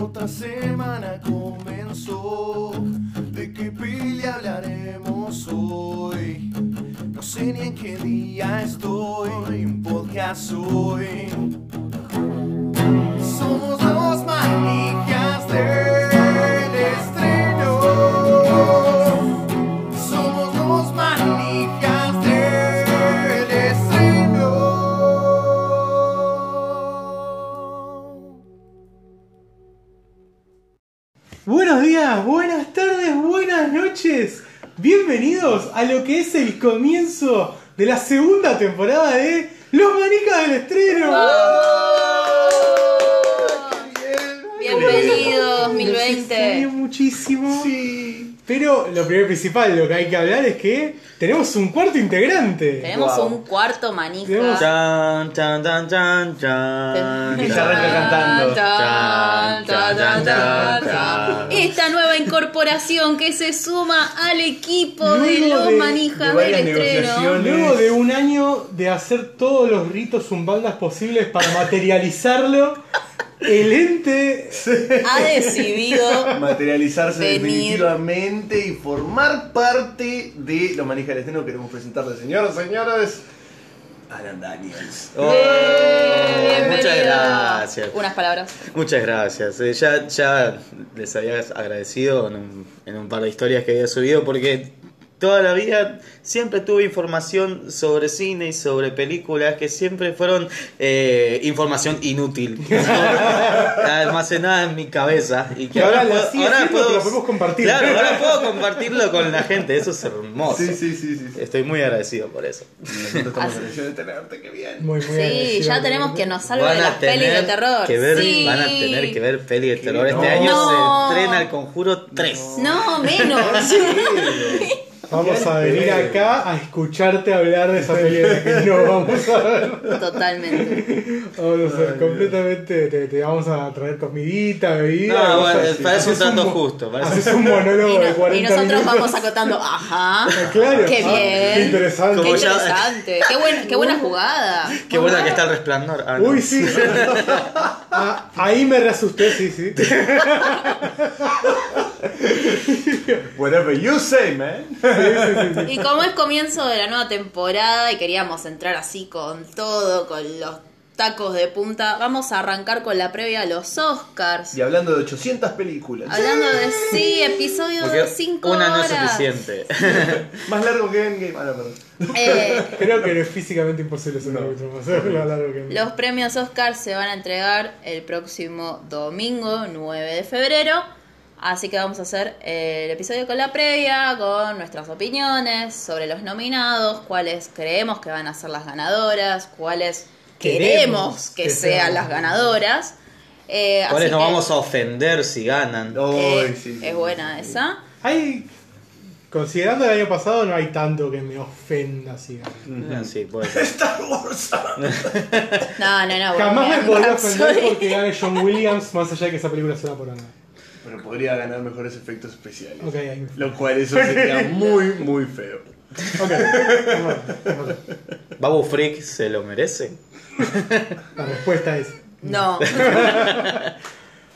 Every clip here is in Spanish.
Otra semana comenzó. ¿De qué peli hablaremos hoy? No sé ni en qué día estoy. Un podcast hoy. Lo que es el comienzo de la segunda temporada de Los Manicas del Estreno. Bienvenido Los 2020. extraño muchísimo. Pero lo primero y principal, lo que hay que hablar es que tenemos un cuarto integrante. Tenemos Wow. un cuarto manija. Tenemos- Chan, chan, chan, chan, chan. Que se arranca cantando. Tan, tan, tan, tan, tan. Chan. Esta nueva incorporación que se suma al equipo de Luego los de- manijas de del varias estreno. negociaciones. Luego de un año de hacer todos los ritos zumbaldas posibles para materializarlo, el ente Ha decidido materializarse Venir. definitivamente y formar parte de los manijas del estreno. Queremos presentarle, señoras y señores, Alan Daniels. Oh, muchas gracias. Unas palabras. Muchas gracias. Eh, ya, ya les había agradecido en un, en un par de historias que había subido porque toda la vida siempre tuve información sobre cine y sobre películas que siempre fueron eh, información inútil. almacenada en mi cabeza. Y que Ahora ahora, puedo, ahora siendo, puedo- lo podemos compartir. Claro, ahora puedo compartirlo con la gente. Eso es hermoso. Sí, sí, sí, sí. sí. Estoy muy agradecido por eso. Estamos de tenerte, qué bien. muy, muy Sí, ya tenemos que nos salve de las pelis de terror. Que ver, Sí. Van a tener que ver peli de terror. no. Este año No. se estrena El Conjuro 3. No, menos. Vamos a venir acá a escucharte hablar de esa película que no vamos a ver. Totalmente. Vamos a Ay, ser completamente, te, te vamos a traer comidita, bebida. No, bueno, parece un trato justo, parece- Haces un Y, monólogo de no- 40 y nosotros minutos. vamos acotando, ajá. Claro, Qué ah, bien. qué interesante. Qué interesante. Qué, buen- qué buena jugada. Qué buena que está el resplandor. Ah, no. Uy, sí. Ah, ahí me reasusté, sí, sí. Whatever you say, man. Y como es comienzo de la nueva temporada y queríamos entrar así con todo, con los tacos de punta, vamos a arrancar con la previa a los Oscars. Y hablando de 800 películas. Hablando de sí, episodio Porque de 5 una horas. no es suficiente. Más largo que Endgame. Ah, no, perdón. Eh, Creo que es físicamente imposible hacer No. capítulo más largo que los premios Oscars se van a entregar el próximo domingo 9 de febrero. Así que vamos a hacer el episodio con la previa, con nuestras opiniones sobre los nominados, cuáles creemos que van a ser las ganadoras, cuáles Queremos que, que sean las ganadoras. Eh, ¿Cuáles nos que, vamos a ofender si ganan? eh, Ay, sí, sí, es buena sí. esa. Hay. Considerando el año pasado, no hay tanto que me ofenda. Ah, Sí, puede ser. Star Wars. No, no, no. Jamás me podría ofender porque gane John Williams, más allá de que esa película sea por nada. Pero podría ganar mejores efectos especiales. Lo cual eso sería muy, muy feo. Ok. Bueno, bueno, ¿Babu Freak se lo merece? La respuesta es. No.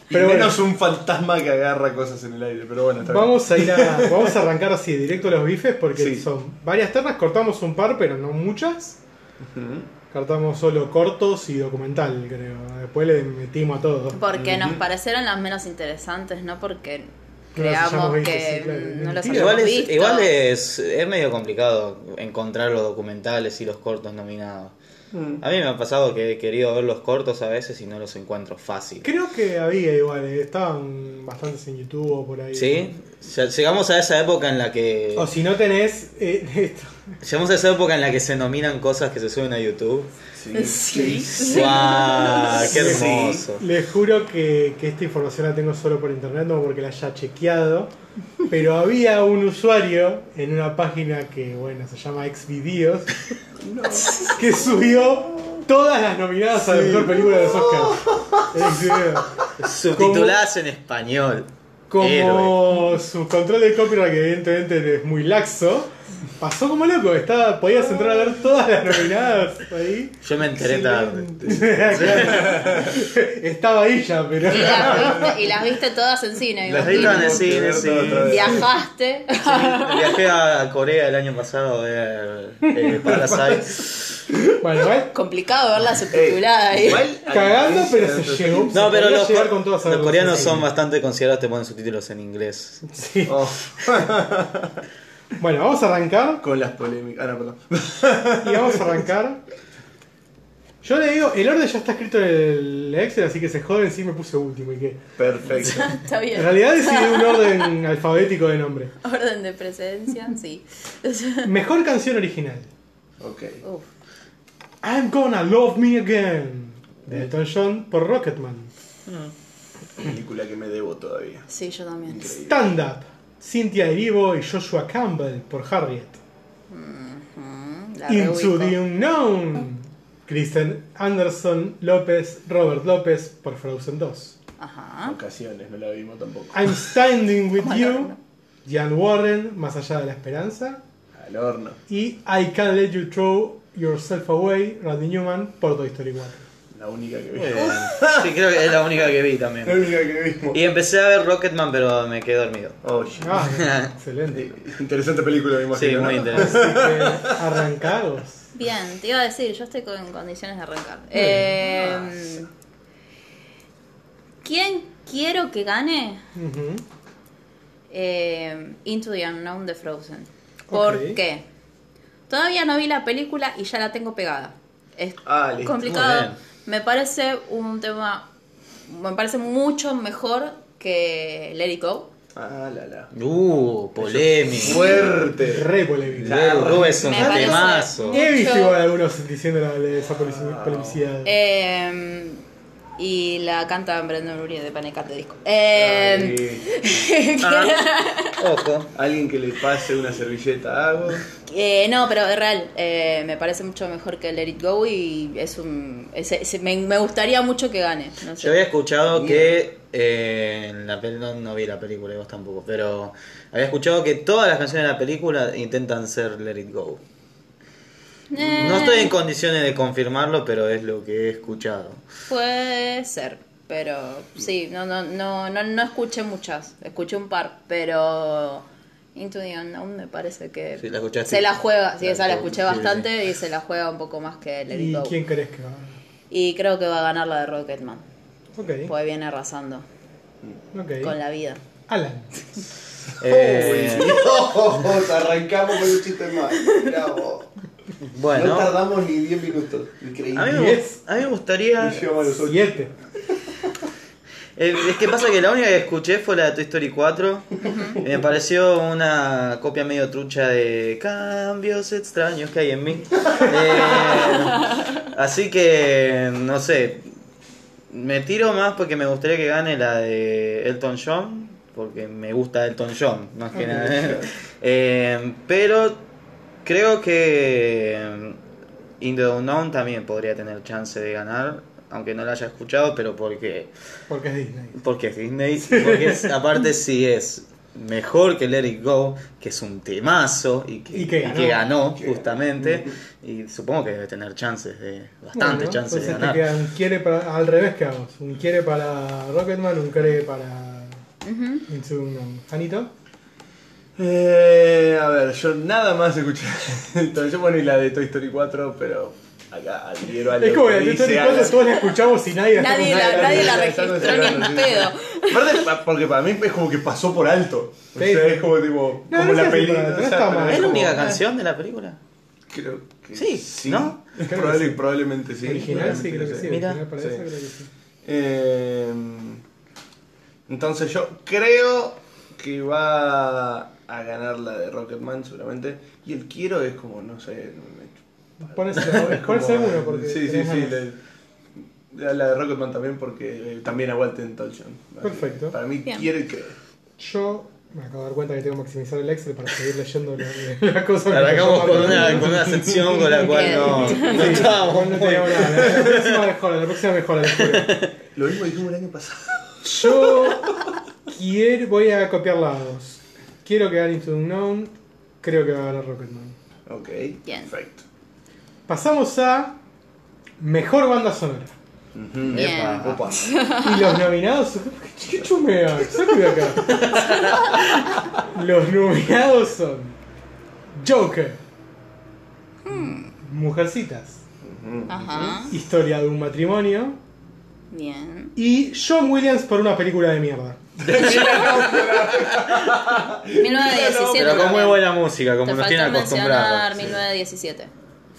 Y Pero menos un fantasma que agarra cosas en el aire. Pero bueno, está bien. Vamos a ir a. Vamos a arrancar así, directo a los bifes, porque Sí. son varias ternas, cortamos un par, pero no muchas. Cortamos solo cortos y documental, creo. Después le metimos a todos. Porque nos parecieron las menos interesantes, no porque creamos que sí, claro. no hayamos Igual, es, visto. igual es, es medio complicado encontrar los documentales y los cortos nominados. Mm. A mí me ha pasado que he querido ver los cortos a veces y no los encuentro fácil. Creo que había igual, eh, estaban bastantes en YouTube o por ahí. ¿Sí? Llegamos a esa época en la que... O si no tenés. eh, esto. Llegamos a esa época en la que se nominan cosas que se suben a YouTube. Sí. Sí. ¡Guau! ¡Qué Les- hermoso! Les juro que, que esta información la tengo solo por internet, no porque la haya chequeado. Pero había un usuario en una página que, bueno, se llama Xvideos, que subió todas las nominadas a la mejor película de los Oscars. Xvideos. Subtituladas en español. Como Héroe. su control de copyright, que evidentemente es muy laxo, pasó como loco. Estaba, podías entrar a ver todas las nominadas ahí. Yo me enteré tarde. Estaba ahí ya, pero. Y las viste, y las viste todas en cine, Las vi todas en el cine, sí. Viajaste. Viajé a Corea el año pasado a ver eh, Parasite. Bueno, igual, Complicado verla subtitulada ahí. cagando, pero se llegó. No, se pero los, con todas los coreanos son bastante considerados, te ponen subtítulos en inglés. Sí. Oh, Bueno, vamos a arrancar. con las polémicas. Ah, no, perdón. Y vamos a arrancar. Yo le digo, el orden ya está escrito en el Excel, así que se joden si me puse último. Y que Perfecto. Está en bien. realidad decidí un orden alfabético de nombre. Orden de precedencia, sí. Mejor canción original. Ok. Uf. I'm gonna love me again. De Elton John por Rocketman. Película que me debo todavía. Sí, yo también. Increíble. Stand Up. Cynthia Erivo y Joshua Campbell por Harriet. Into the Unknown. Kristen Anderson López, Robert López por Frozen 2. Ajá. Ocasiones, no la vimos tampoco. I'm Standing With You. Jan Warren, Más allá de la esperanza. Al horno. Y I Can't Let You Throw Yourself Away, Randy Newman por Toy Story 4. La única que vi. Sí, creo que es la única que vi La también. única que vimos. Y empecé a ver Rocketman, pero me quedé dormido. Oh, shit. Ah, excelente. Interesante película, me imagino. Sí, ¿no? muy interesante. Así que arrancados. Bien, te iba a decir, yo estoy con condiciones de arrancar. Eh, ¿Quién quiero que gane? Eh, Into the Unknown de Frozen. ¿Por qué? Todavía no vi la película y ya la tengo pegada. Es Ah, complicado. Me parece un tema. Me parece mucho mejor que Let It Go. Ah, la la. Uh, polémico. Fuerte. Re polémico. Uh, Rubén es un temazo. He visto igual algunos diciendo la, esa polemicidad. Eh, y la canta Brandon Urie de Panic! at the Disco. Eh, Ah, ojo. Alguien que le pase una servilleta a algo. Eh, no, pero es real. eh, me parece mucho mejor que Let It Go y es un. es- es- me, me gustaría mucho que gane. No sé. Yo había escuchado que eh, en la no, no vi la película y vos tampoco, pero había escuchado que todas las canciones de la película intentan ser Let It Go. Eh, No estoy en condiciones de confirmarlo, pero es lo que he escuchado. Puede ser, pero sí, no, no, no, no, no escuché muchas, escuché un par, pero Into the Unknown me parece que se la juega, sí, esa la escuché bastante y se la juega un poco más que Let ¿Y quién crees que va? Y creo que va a ganar la de Rocketman. Okay. Pues viene arrasando con la vida. Alan. eh... oh, Dios, arrancamos con un chiste más. Mirá vos. Bueno. No tardamos ni 10 minutos. Increíble. A mí, me, a mí me gustaría. 7. Eh, es que pasa que la única que escuché fue la de Toy Story 4. y me pareció una copia medio trucha de cambios extraños que hay en mí. Eh, así que, no sé. Me tiro más porque me gustaría que gane la de Elton John. Porque me gusta Elton John, más que nada. Eh, pero creo que In the Unknown también podría tener chance de ganar. Aunque no la haya escuchado, pero porque Porque es Disney. porque es Disney, porque es- aparte sí es mejor que Let It Go, que es un temazo y que, Y que y ganó. que ganó, Que- justamente, y supongo que debe tener chances de, bastantes Bueno, chances de te ganar. un quiere para, al revés que hagamos. Un quiere para Rocketman, un quiere para Into the Unknown. ¿Anito? Eh, a ver, yo nada más escuché. Entonces, yo bueno, y la de Toy Story 4, pero acá adhiero a lo Es como que dice todos la escuchamos y nadie la Nadie la, contando. nadie la Estamos registró ni en sí. pedo. Aparte, pa- porque para mí es como que pasó por alto. O Sí, sea, sí. es como tipo. No, como no la película. no o sea, está pero mal. ¿Es la única canción de la película? Creo que Sí, ¿no? Creo que Probable- sí. Probablemente sí. Original sí, creo que sí. Mira. Original para Sí. eso creo que sí. Eh, entonces yo creo que va a ganar la de Rocketman seguramente. Y el quiero es como, no sé. Me- Ponese, es como- ponese alguno porque. Sí, sí, sí. la de Rocketman también porque eh, también aguante en Tolkien. Perfecto. Para mí Bien. quiero creo. Yo me acabo de dar cuenta que tengo que maximizar el Excel para seguir leyendo la, la cosa. Arrancamos con una, con una sección con la cual no, no estábamos No muy-. La, próxima mejora, la próxima mejora. Lo mismo dijimos el año pasado. Yo quiero, voy a copiar la 2. Quiero que gane Into the Unknown. Creo que va a ganar Rocketman. Ok, Bien. perfecto. Pasamos a Mejor Banda Sonora. Ujú. Bien. Epa. Opa. Y los nominados. ¿Qué chumea? Saca de acá. Los nominados son Joker, Mujercitas, Ujú. Ajá. Historia de un matrimonio Bien. y John Williams por una película de mierda. 1917. Pero con muy también. buena música, como Te nos faltó mencionar acostumbrados. 1917.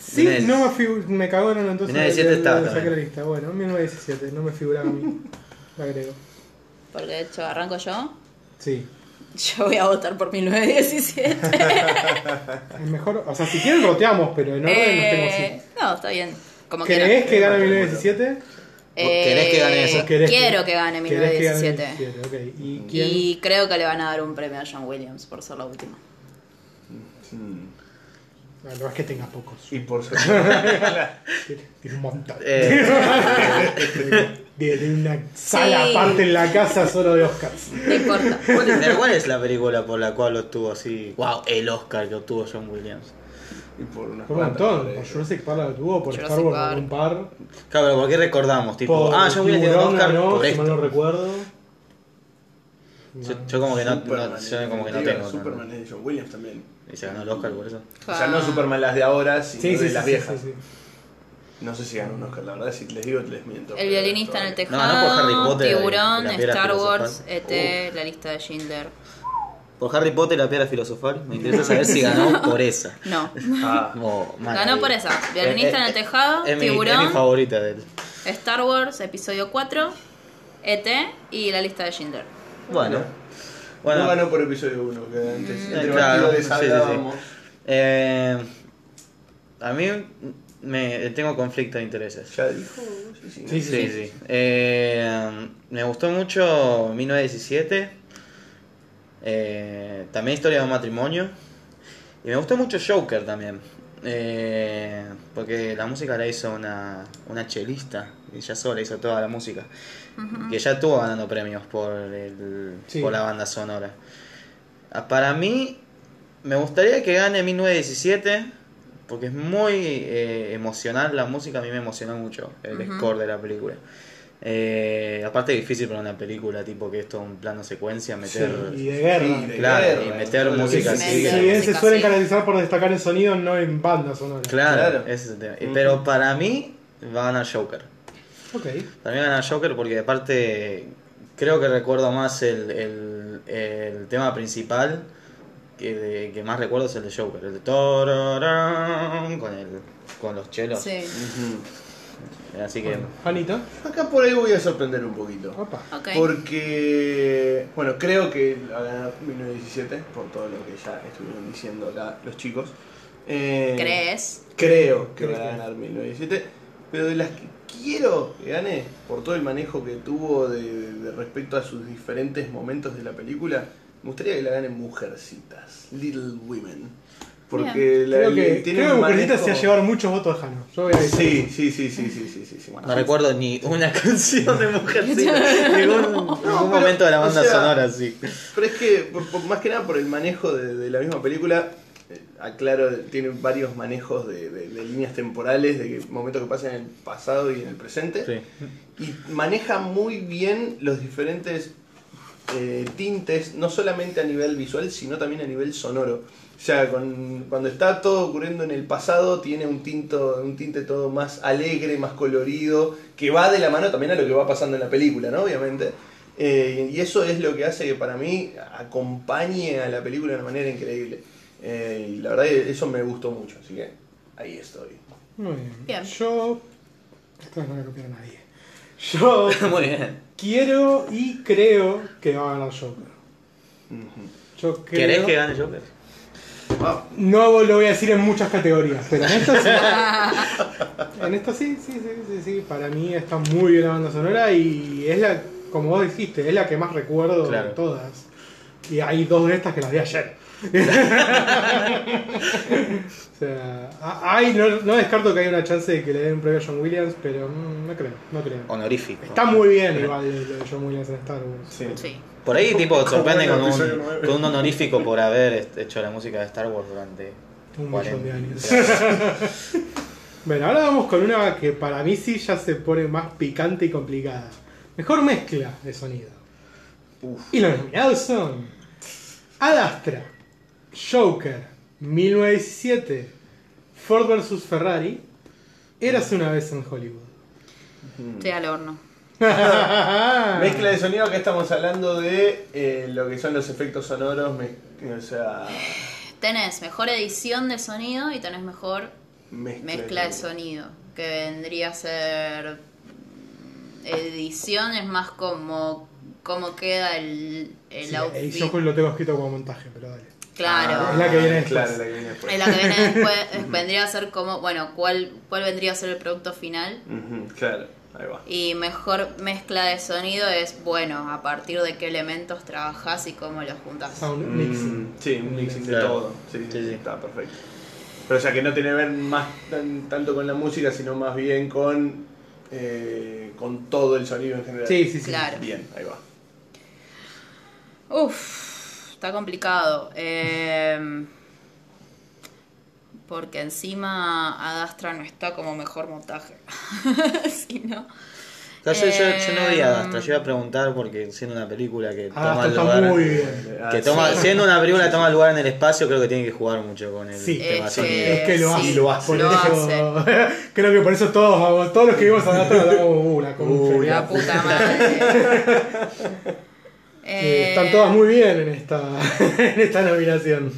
Sí, Tenés- no me, me cagaron entonces. 1917 le- está le saqué también. la lista. Bueno, 1917, no me figuraba a mí. La agrego. Porque de hecho, arranco yo. Sí. Yo voy a votar por 1917. Es mejor, o sea, si quieren roteamos, pero en orden los tengo así. Eh, no, está bien. Como ¿Querés quieran. que gane 1917? ¿Querés que gane eso? Eh, ¿O querés Quiero que gane querés que gane 1917. 17? Ok, ¿y quién? Y creo que le van a dar un premio a John Williams por ser la última. Mm. No es que tenga pocos. Y por ser. Tiene un montón. Eh, una sala Sí. aparte en la casa solo de Oscars. No importa. ¿cuál, es, pero ¿Cuál es la película por la cual obtuvo así? Wow, el Oscar que obtuvo John Williams. y por unas Por un montón. por. Jurassic Park la tuvo, por Jurassic Star Wars por un par. Claro, pero ¿por qué recordamos? Tipo, Por ah, John Williams tiene un Oscar por si mal no esto. recuerdo. Yo, yo como que no, no- yo como que no tengo. ¿no? Superman es de John Williams también. Y se ganó el Oscar por eso. O sea, no Superman las de ahora, sino Sí, sí, de las sí, viejas. sí, sí. No sé si ganó un Oscar, la verdad, si les digo, les miento. El violinista en el tejado, No, no por Harry Potter Tiburón, la piedra Star Wars, filosofal. ET, la lista de Schindler. Por Harry Potter y la piedra filosofal, me interesa saber si ganó por esa. No. Ah, Oh, man, Ganó ahí. por esa. Violinista en el tejado, es mi- Tiburón. Es mi favorita de él. Star Wars, episodio 4, ET y la lista de Schindler. Bueno. no Bueno, ganó por episodio 1, que antes. Mm. Entre Claro, sí, sí, sí. hablábamos. eh, a mí me tengo conflicto de intereses. Ya dijo, sí, sí. Sí, Sí, sí. Eh, me gustó mucho 1917. Eh, también Historia de un matrimonio. Y me gustó mucho Joker también. Eh, porque la música la hizo una, una chelista. Y ella sola hizo toda la música. Que ya estuvo ganando premios por, el, Sí. por la banda sonora. Ah, Para mí, me gustaría que gane 1917. Porque es muy eh, emocional la música, a mí me emocionó mucho el score de la película. Eh, aparte es difícil para una película tipo que es todo un plano secuencia, meter... Sí, y de guerra. Sí, de Claro, guerra, y meter música así. Se suelen sí. caracterizar por destacar en sonido, no en banda sonora. Claro, Claro. ese es el tema. Pero para mí va a ganar Joker. Ok. Para mí va a ganar Joker porque aparte creo que recuerdo más el, el, el tema principal que, de- que más recuerdo es el de Joker, el de tororón, con el con los chelos. Sí. Así que Anita. Acá por ahí voy a sorprender un poquito. Opa. Ok. Porque, bueno, creo que va a ganar 1917, por todo lo que ya estuvieron diciendo acá los chicos. Eh, ¿Crees? Creo que ¿Crees va a ganar 1917, pero de las que quiero que gane, por todo el manejo que tuvo de, de respecto a sus diferentes momentos de la película, me gustaría que la ganen Mujercitas, Little Women. Porque la, Creo que, tiene creo que Mujercitas manejo- se va a llevar muchos votos a Jano. Yo voy a decir. Sí, sí, sí, sí, sí, sí, sí, sí. no recuerdo ni una canción de Mujercita, ningún, ningún pero, momento de la o banda sea, sonora así. Pero es que, por- por- más que nada por el manejo de, de la misma película, aclaro, tiene varios manejos de, de- de líneas temporales, de momentos que pasan en el pasado y en el presente. Sí. Y maneja muy bien los diferentes eh, tintes, no solamente a nivel visual, sino también a nivel sonoro. O sea, con- cuando está todo ocurriendo en el pasado, tiene un, tinto, un tinte todo más alegre, más colorido, que va de la mano también a lo que va pasando en la película, ¿no? Obviamente. Eh, y eso es lo que hace que para mí acompañe a la película de una manera increíble. Eh, y la verdad que eso me gustó mucho, así que ahí estoy. Muy bien. Bien. Yo. Esto no voy a copiar a nadie. Yo Muy bien. quiero y creo que va a ganar Joker. Ujú. Yo creo. ¿Querés que gane Joker? Ah, No lo voy a decir en muchas categorías, pero en esta sí. en esta sí, sí, sí, sí, sí. Para mí está muy bien la banda sonora y es la, como vos dijiste, es la que más recuerdo Claro. de todas. Y hay dos de estas que las vi ayer. O sea, a- hay, no, no descarto que haya una chance de que le den un premio a John Williams, pero mm, no creo, no creo. Honorífico. Está muy bien igual lo de John Williams en Star Wars. Sí. Sí. Por ahí, tipo, sorprende con un, nueve. con un honorífico por haber hecho la música de Star Wars durante Un millón de 40. años. Bueno, ahora vamos con una que para mí sí ya se pone más picante y complicada. Mejor mezcla de sonido. Y los nominados son Ad Astra, Joker, 1917, Ford vs Ferrari, Érase una vez en Hollywood. Estoy al horno. Mezcla de sonido, acá estamos hablando de eh, lo que son los efectos sonoros, o sea, Tenés mejor edición de sonido y tenés mejor mezcla, mezcla de sonido. Que vendría a ser. mm, Edición es más como. cómo queda el, el Sí, outfit. yo lo tengo escrito como montaje, pero dale. Claro. Es la que viene después. Claro, la que viene después. En la que viene después eh, vendría a ser como, bueno, ¿cuál, cuál vendría a ser el producto final? Claro, ahí va. Y mejor mezcla de sonido es, bueno, a partir de qué elementos trabajás y cómo los juntás. Sound Mm, mixing. sí, un mixing de Claro. todo. Sí, Sí, sí. está perfecto. Pero o sea que no tiene que ver más tan- tanto con la música, sino más bien con, eh, con todo el sonido en general. Sí, sí, sí. Claro. Bien, ahí va. Uf, está complicado. Eh, porque encima Adastra no está como mejor montaje. si no. Yo, yo- yo no vi a Eh, Dastra, yo iba a preguntar porque siendo una película que Ah, toma lugar. muy bien. Que toma, Sí. siendo una película que toma lugar en el espacio, creo que tiene que jugar mucho con el Sí. tema Es sonido. que- Es que lo Sí, hace. lo hace. Por Lo eso- creo que por eso todos, vamos- todos los que vimos a Adastra damos uh, La puta madre. Eh, Eh, están todas muy bien en esta, en esta nominación.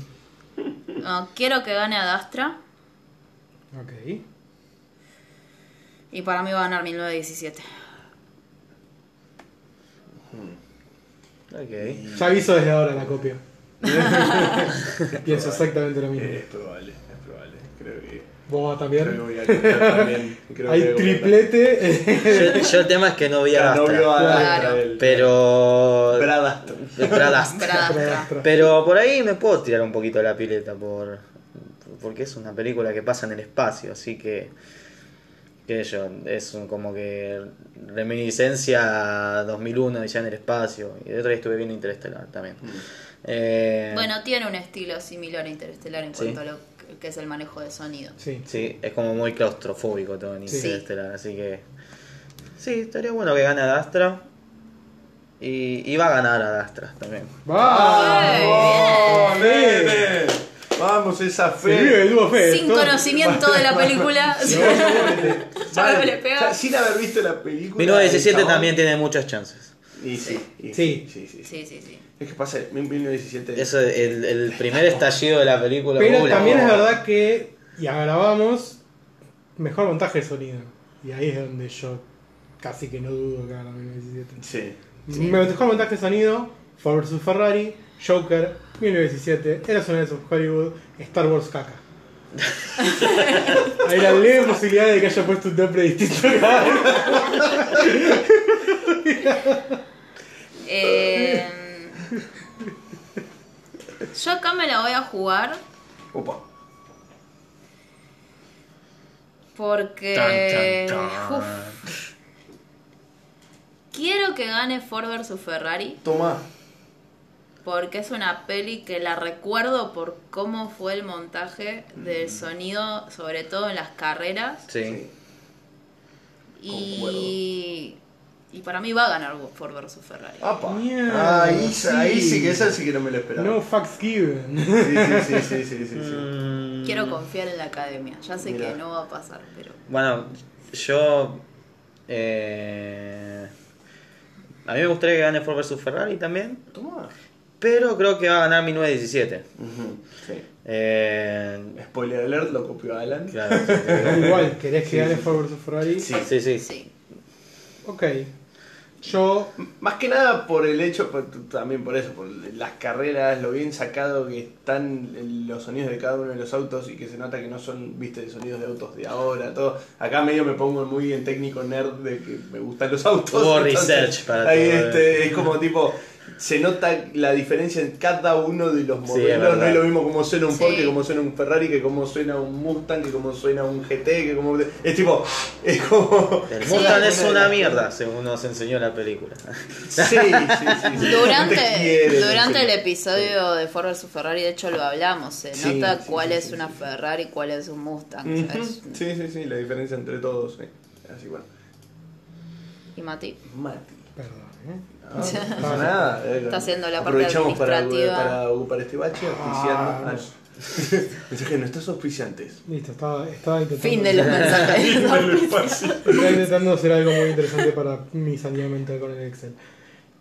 no, quiero que gane Adastra. Ok. Y para mí va a ganar 1917. Ok. Ya aviso desde ahora la copia. Pienso exactamente lo mismo. Es probable. Que, ¿Vos creo que también? también. Creo Hay que triplete. Yo, yo el tema es que no vi a Claro, no vio a Claro. Pero. Astra. Brad Astra. Adastra. Pero por ahí me puedo tirar un poquito la pileta por porque es una película que pasa en el espacio, así que sé yo, es un- como que reminiscencia a 2001 y ya en el espacio. Y de otro día estuve viendo Interestelar también. Eh, Bueno, tiene un estilo similar a Interestelar en Sí. cuanto a lo que- es el manejo de sonido. Sí. Sí, es como muy claustrofóbico todo en Sí. Interestelar, así que sí, estaría bueno que gane a Dastra. Y, y va a ganar a Dastra también. ¡Vamos! ¡Bien! Vamos, esa fe. el dúo fe. Sin todo- conocimiento de la película. Ya no le pega. Ya, sin haber visto la película. 1917 el chabón- también tiene muchas chances. Y sí, y Sí. sí, sí, sí. Sí, sí, sí. Es que pasa, 1917. Eso, el, el primer estallido de la película. Pero uh, también es verdad que, y grabamos, mejor montaje de sonido. Y ahí es donde yo casi que no dudo que gana 1917. Sí. Sí. Mejor montaje de sonido, Ford vs Ferrari, Joker, 1917, Eras una vez en Hollywood, Star Wars caca. Hay la leve posibilidad de que haya puesto un nombre distinto. Eh, yo acá me la voy a jugar Opa. porque. Tan, tan, tan. uf, quiero que gane Ford vs Ferrari Toma. porque es una peli que la recuerdo por cómo fue el montaje del sonido, sobre todo en las carreras. Sí. Y, y para mí va a ganar Ford vs Ferrari. Apa. Mierda, ahí, sí. ahí sí que esa sí que no me lo esperaba. No fucks given. Sí, sí, sí, sí, sí, sí, sí. Mm, Quiero confiar en la academia. Ya sé que no va a pasar, pero. Bueno, yo. eh, a mí me gustaría que gane Ford vs Ferrari también. Toma. Pero creo que va a ganar 1917. Ujú, Sí. Eh, Spoiler alert, lo copió Alan. claro, sí. Igual, ¿querés que gane Ford vs Ferrari? Sí. sí, sí. Sí. Ok. Yo Más que nada por el hecho, por- también por eso, por las carreras, lo bien sacado que están los sonidos de cada uno de los autos y que se nota que no son, viste, sonidos de autos de ahora, todo. Acá medio me pongo muy en técnico nerd de que me gustan los autos. Hubo entonces, research para ahí todo, este, es como tipo, se nota la diferencia en cada uno de los Sí, modelos. no es lo mismo como suena un Ford Sí. que como suena un Ferrari, que como suena un Mustang, que como suena un GT, que como. Es tipo. Es como. El. Mustang es Una mierda, según nos enseñó la película. Sí, sí, sí. Durante, durante el episodio de Ford vs Ferrari, de hecho lo hablamos, se Sí, nota sí, cuál sí, es sí, una sí. Ferrari y cuál es un Mustang. Sí, sí, sí, la diferencia entre todos. sí. Así bueno. Y Mati. Mati. Perdón, ¿eh? No, no nada. eh, Está haciendo la parte Aprovechamos para, administrativa. para ocupar este bache, auspiciando. Ah, Ah, no. no. Mensaje de nuestros auspiciantes. Listo, estaba, estaba intentando. Fin de los mensajes. Estaba intentando hacer algo muy interesante para mi sanidad mental con el Excel.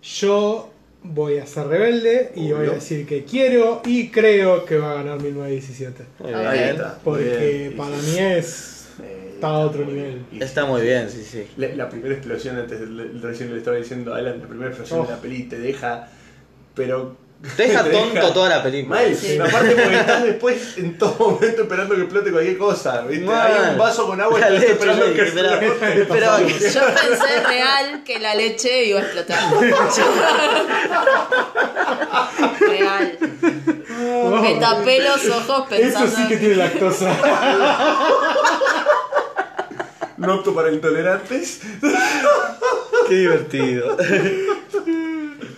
Yo voy a ser rebelde y voy a decir que quiero y creo que va a ganar 1917. Muy Ok. bien. Ahí está. Porque bien. para mí es. Eh, está a otro nivel. Está muy bien, sí, sí. La, la primera explosión, antes recién le estaba diciendo a Alan, la primera explosión Oh. de la peli te deja. Pero. Te deja tonto toda la película. Mal, Sí. aparte porque estás después en todo momento esperando que explote cualquier cosa. ¿viste? Hay un vaso con agua y La estás leche, esperando que explote. espera. Yo pensé real que la leche iba a explotar. real. Me tapé los ojos pensando. Eso sí que tiene lactosa. No opto para intolerantes. Qué divertido.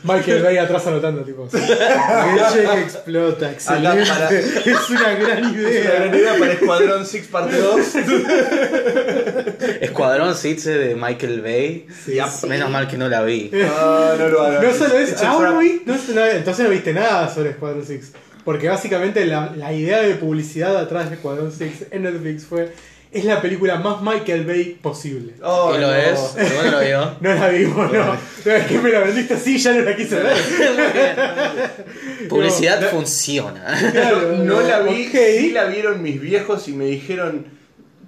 Michael Bay atrás anotando, tipo. Leche que explota, excelente. para- Es una gran Es una idea. gran idea para Escuadrón 6 parte 2. Escuadrón Sitze de Michael Bay. Sí. Menos mal que no la vi. No, no lo hagas. No solo es. It's a Ah, trap. no vi- no, no, entonces no viste nada sobre Squadron 6. Porque básicamente la, la idea de publicidad atrás de Squadron 6 en Netflix fue. Es la película más Michael Bay posible. Oh, ¿Y lo no. es? ¿Cómo lo vio? No la vimos, no. No, es que me la vendiste así, ya no la quise ver. Publicidad No, funciona. Claro, No la vi, ok. sí la vieron mis viejos y me dijeron,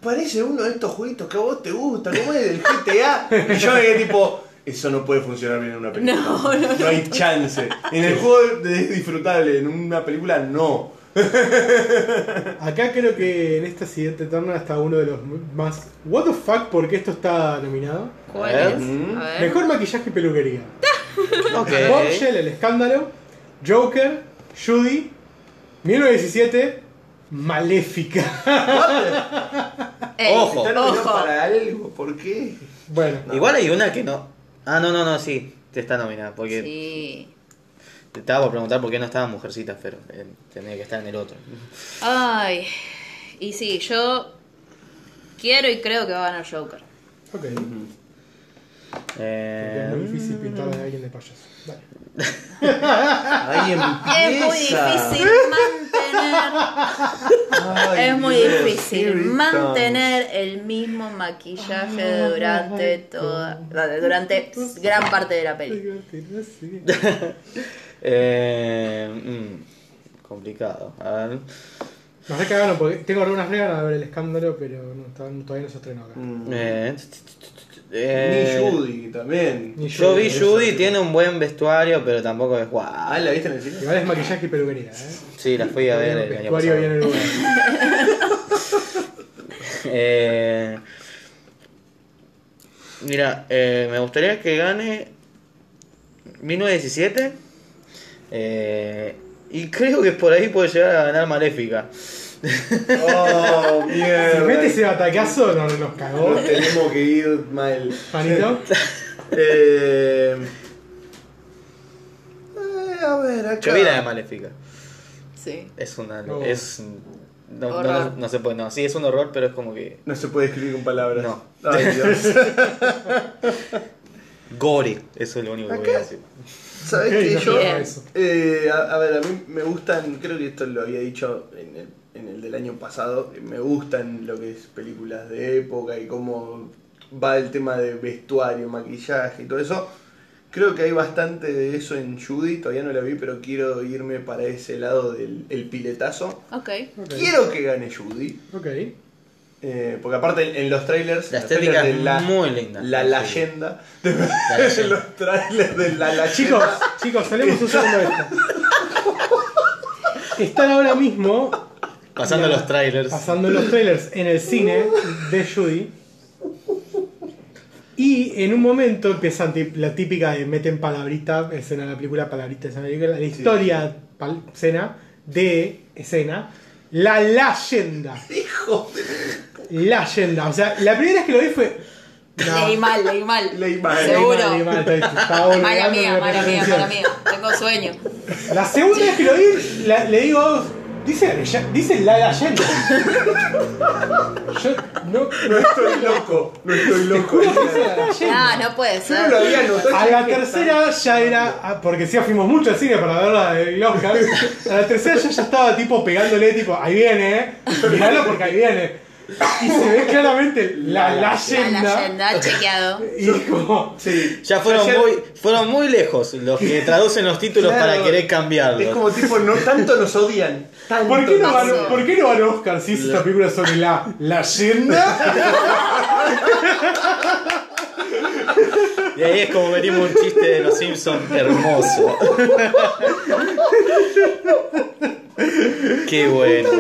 parece uno de estos jueguitos que a vos te gusta, ¿cómo es del GTA? Y yo me quedé tipo, eso no puede funcionar bien en una película. No, no, no. hay chance. En el juego es disfrutable, en una película no. Acá creo que en esta siguiente eterna está uno de los más. ¿What the fuck? ¿Por qué esto está nominado? ¿Cuál A ver. es? Mm. A ver. Mejor maquillaje y peluquería. Ok. Bombshell, el escándalo. Joker, Judy, 1917, Maléfica. Ey, Ojo. Está nominado Ojo. para algo, ¿por qué? Bueno, Igual hay una que no. Ah, no, no, no, sí. Te está nominada. Porque Sí. Te estaba por preguntar por qué no estaban mujercitas, pero eh, tenía que estar en el otro. Ay. Y sí, yo quiero y creo que va a ganar Joker. ok. Porque Eh, es muy difícil pintar a alguien de payaso. Dale. Es muy difícil mantener. Ay, Es muy Dios, difícil mantener el mismo maquillaje durante toda durante gran parte de la peli. Eh, mm, complicado. A ver. Nos recagaron porque tengo algunas reglas a ver el escándalo, pero no, todavía no se estrenó acá. Mm. Eh, Ni eh, Judy también. Ni Yo vi. Judy, tiene un buen vestuario, pero tampoco es guau. Ah, ¿la viste en el cine? Igual es maquillaje y peluquería, ¿eh? Sí, la fui a ver el año Vestuario bien en pasado. el lugar. Eh, mira, eh, me gustaría que gane 1917. Eh, y creo que por ahí puede llegar a ganar Maléfica. Oh, Si mierda. mete ese batacazo, no nos cagó. Nos tenemos que ir mal. Juanito. Eh, eh, a ver, acá. Yo vi la de Maléfica. Sí. Es una. No. Es. No, no, no se puede. No, sí, es un horror, pero es como que. No se puede escribir con palabras. No. Ay, Dios. Gore, eso es lo único que voy a decir. ¿Sabes no Yo, eh, a, a ver, a mí me gustan, creo que esto lo había dicho en el, en el del año pasado, me gustan lo que es películas de época y cómo va el tema de vestuario, maquillaje y todo eso. Creo que hay bastante de eso en Judy, todavía no la vi, pero quiero irme para ese lado del el piletazo. Ok. Ok. Quiero que gane Judy. Ok. Eh, porque aparte en, los trailers, La estética trailers es de la, muy linda. La Sí. leyenda. La leyenda. en los trailers de la leyenda. Chicos, chicos, salimos de esto. Están ahora mismo Pasando Ya. los trailers. pasando los trailers en el cine de Judy. Y en un momento empiezan tip- la típica de meten palabrita, escena de la película, palabrita, escena de la película, la historia, pal- escena de escena, la leyenda. Hijo Leyenda. O sea, la primera vez que lo vi fue. no, Leí mal, leí mal. Leí mal. leí Seguro. mal, leí mal, te- te estaba Mala de mía, la mala mía, mala mía. Tengo sueño. La segunda vez que lo vi, la- le digo, dice, dice la leyenda. Yo no, No estoy loco, no estoy loco. juro que dice la leyenda. No, no puede Yo no lo ser. había notado. A la tercera ya era. ah, Porque sí fuimos mucho al cine para verla del Oscar. A la tercera ya, ya estaba tipo pegándole, tipo, ahí viene, eh. Miralo porque ahí viene. Y se ve claramente la, La leyenda. leyenda, chequeado. Y como. Sí. Ya fueron muy, fueron muy leyos los que traducen los títulos Claro. para querer cambiarlos. Es como tipo, no tanto nos odian. Tanto ¿Por qué no pasó. ¿por qué no ganó Oscar si hizo esta película sobre la leyenda? Y ahí es como metimos un chiste de los Simpsons hermoso. Qué bueno.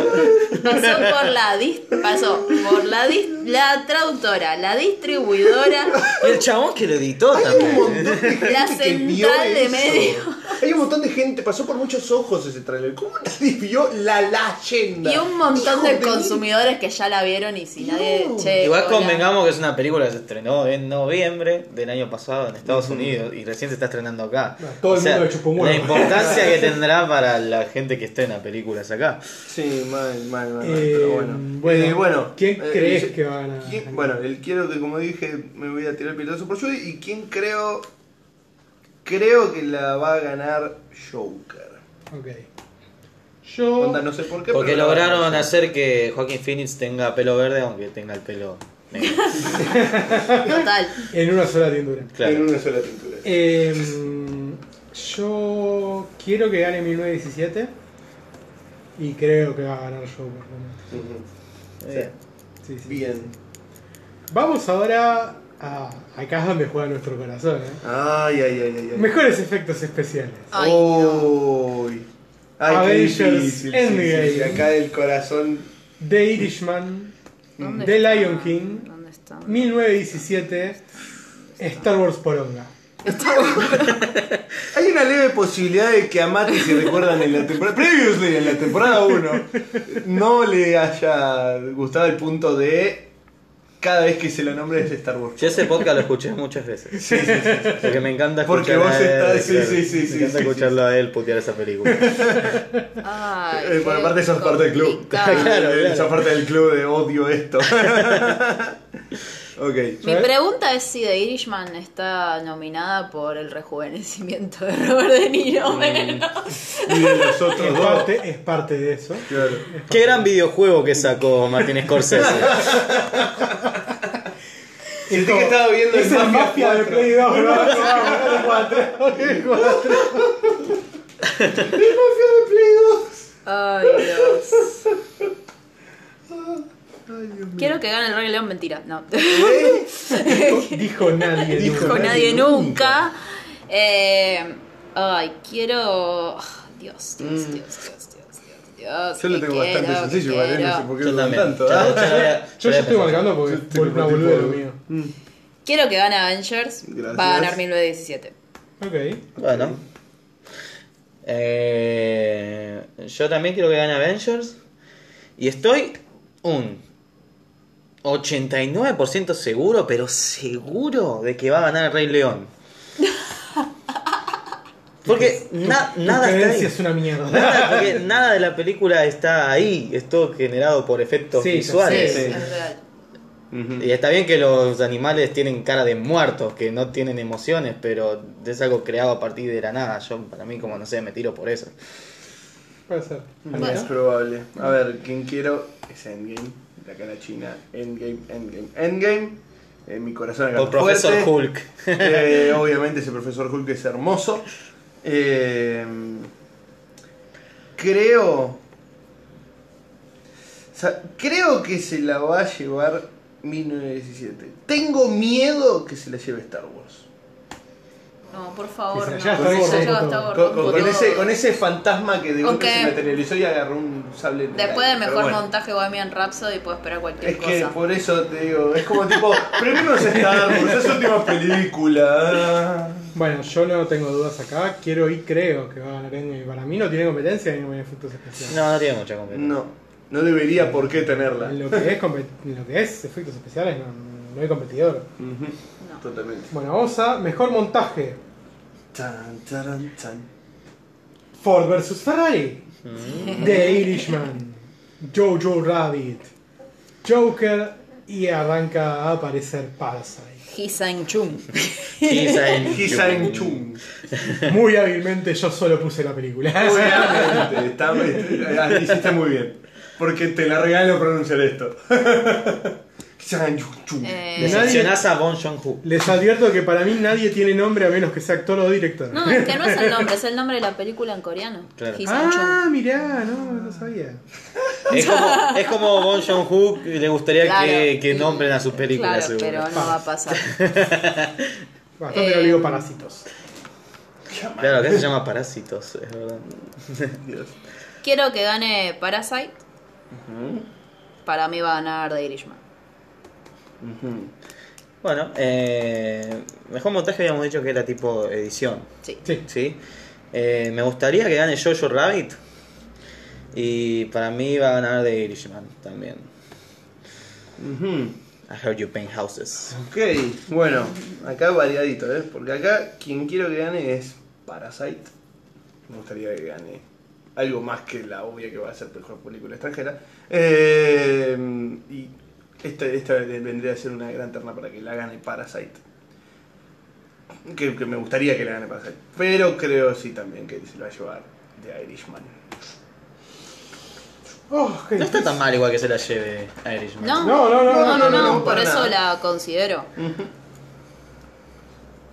Pasó por la dis- pasó por la dis- la traductora, la distribuidora, Y el chabón que lo editó Hay un también. montón de gente La que vio central de eso. medio. Hay un montón de gente, pasó por muchos ojos ese trailer. ¿Cómo nadie vio la leyenda? y un montón de consumidores que ya la vieron y si nadie. No. Che, Igual hola. convengamos que es una película que se estrenó en noviembre del año pasado en Estados Unidos y recién se está estrenando acá. No, todo el mundo le chupó un huevo. La importancia que tendrá para la gente que estrena películas acá. Sí, mal, mal, mal. Eh, pero bueno. bueno, Eh, bueno, ¿quién eh, crees yo- que va a ganar? quién- bueno, el quiero que, como dije, me voy a tirar el piloto por Judy. ¿Y quién creo? Creo que la va a ganar Joker. Ok. Yo. Onda, no sé por qué. Porque pero lograron hacer que Joaquin Phoenix tenga pelo verde aunque tenga el pelo negro. Total. En una sola tindura. En Claro. una sola pintura. Em, yo quiero que gane 1917 y creo que va a ganar Joker. Ujú. Bien. Sí, sí. Bien. Vamos ahora a acá es donde juega nuestro corazón. ¿eh? Ay, ay, ay, ay. Mejores efectos especiales. Ay, Uy. Ay, qué Avengers difícil. sí, Endgame. sí, sí. Acá el corazón. The Irishman, ¿Dónde The está? Lion King, ¿Dónde está? 1917, Star Wars Poronga. Hay una leve posibilidad de que a Mati, si recuerdan en la temporada. Previously, en la temporada 1, no le haya gustado el punto de. Cada vez que se lo nombre es Star Wars. Yo ese podcast lo escuché muchas veces. Porque me encanta Porque escuchar vos a él, estás- sí, claro. sí, sí, Me sí, encanta sí, escucharlo a él putear esa película. Ay, Eh, por qué aparte sos parte del club. Claro, Eh, claro. Sos parte del club de odio esto. ok. Mi pregunta es si The Irishman está nominada por el rejuvenecimiento de Robert De Niro. Mm. menos. Y de los otros Es dos. parte, es parte de eso. Claro. Qué gran videojuego que sacó Martin Scorsese. Sentí que estaba viendo es el el Mafia mafia de 4. Play 2, ¿no? El Mafia de Play 2. Ay, Dios. Ay, Dios mío. Quiero que gane el Rey León, mentira. No. ¿Eh? Dijo nadie. Dijo nadie nunca. Eh, ay, quiero. ah, Dios, Dios, Dios, Mm. Dios, Dios, Dios, Dios. Yo lo tengo bastante quiero, sencillo, ¿vale? No sé quiero. por qué Yo dudan también. tanto. Ya- ¿ah? ya Yo estoy marcando porque Estoy fue una boluda lo mío. Mm. Quiero que gane Avengers. Gracias. Va a ganar 1917. Ok. Bueno. Eh, yo también quiero que gane Avengers. Y estoy un 89% seguro, pero seguro de que va a ganar el Rey León. Porque na- nada está creencia ahí. es una mierda. Nada, porque nada de la película está ahí, es todo generado por efectos Sí, visuales. Sí, sí. es real. Y está bien que los animales tienen cara de muertos, que no tienen emociones, pero es algo creado a partir de la nada. Yo, para mí, como no sé, me tiro por eso. Puede ser. Es probable. A ver, quien quiero es Endgame. De acá en la China. Endgame, Endgame, Endgame. En mi corazón acá O Profesor fuerte. Hulk. Eh, obviamente ese profesor Hulk es hermoso. Eh, creo... o sea, creo que se la va a llevar 1917. Tengo miedo que se la lleve Star Wars. No, por favor, no. se haya Con Se ese- con- con fantasma que de golpe se materializó y agarró un sable. Después del mejor bueno. montaje Bohemian Rhapsody puedo esperar cualquier Es que cosa. por eso te digo, es como tipo, premios Star Wars, es su última película. Bueno, yo no tengo dudas acá. Quiero y creo que va a ganar Endgame. Para mí no tiene competencia en efectos especiales. No, no tiene mucha competencia. No, no debería por qué tenerla. En lo que es, lo que es efectos especiales no, no hay competidor. No. Totalmente. Bueno, vamos a mejor montaje. Ford vs Ferrari. The Irishman. Jojo Rabbit. Joker. Y arranca a aparecer Parasite. Hisan Chung. Hisaen Chung. Muy hábilmente yo solo puse la película. Obviamente, está, está- hiciste muy bien. Porque te la regalo pronunciar esto. Eh, Decepcionás a Bon Joon-ho. Les advierto que para mí nadie tiene nombre a menos que sea actor o director. No, es que no es el nombre, es el nombre de la película en coreano. Claro. Ah, mirá, no, no sabía. Es como, es como Bon Joon-ho le gustaría Claro. que, que nombren a sus películas. Claro, seguro. pero no va a pasar. Bastante Eh, lo digo parásitos. Claro, acá se llama Parásitos, es verdad. Dios. Quiero que gane Parasite. Para mí va a ganar The Irishman. Bueno, eh, mejor montaje habíamos dicho que era tipo edición. Sí. Sí. ¿sí? Eh, me gustaría que gane Jojo Rabbit. Y para mí va a ganar The Irishman también. I heard you paint houses. Ok, bueno, acá variadito, ¿eh? Porque acá quien quiero que gane es Parasite. Me gustaría que gane algo más que la obvia que va a ser mejor película extranjera. Eh, y esta, esta vendría a ser una gran terna para que la gane Parasite. Que, que me gustaría que la gane Parasite. Pero creo sí también que se lo va a llevar The Irishman. Oh, qué No está tan mal igual que se la lleve Irishman. No, No, no, no, no, no, no, por eso nada. la considero.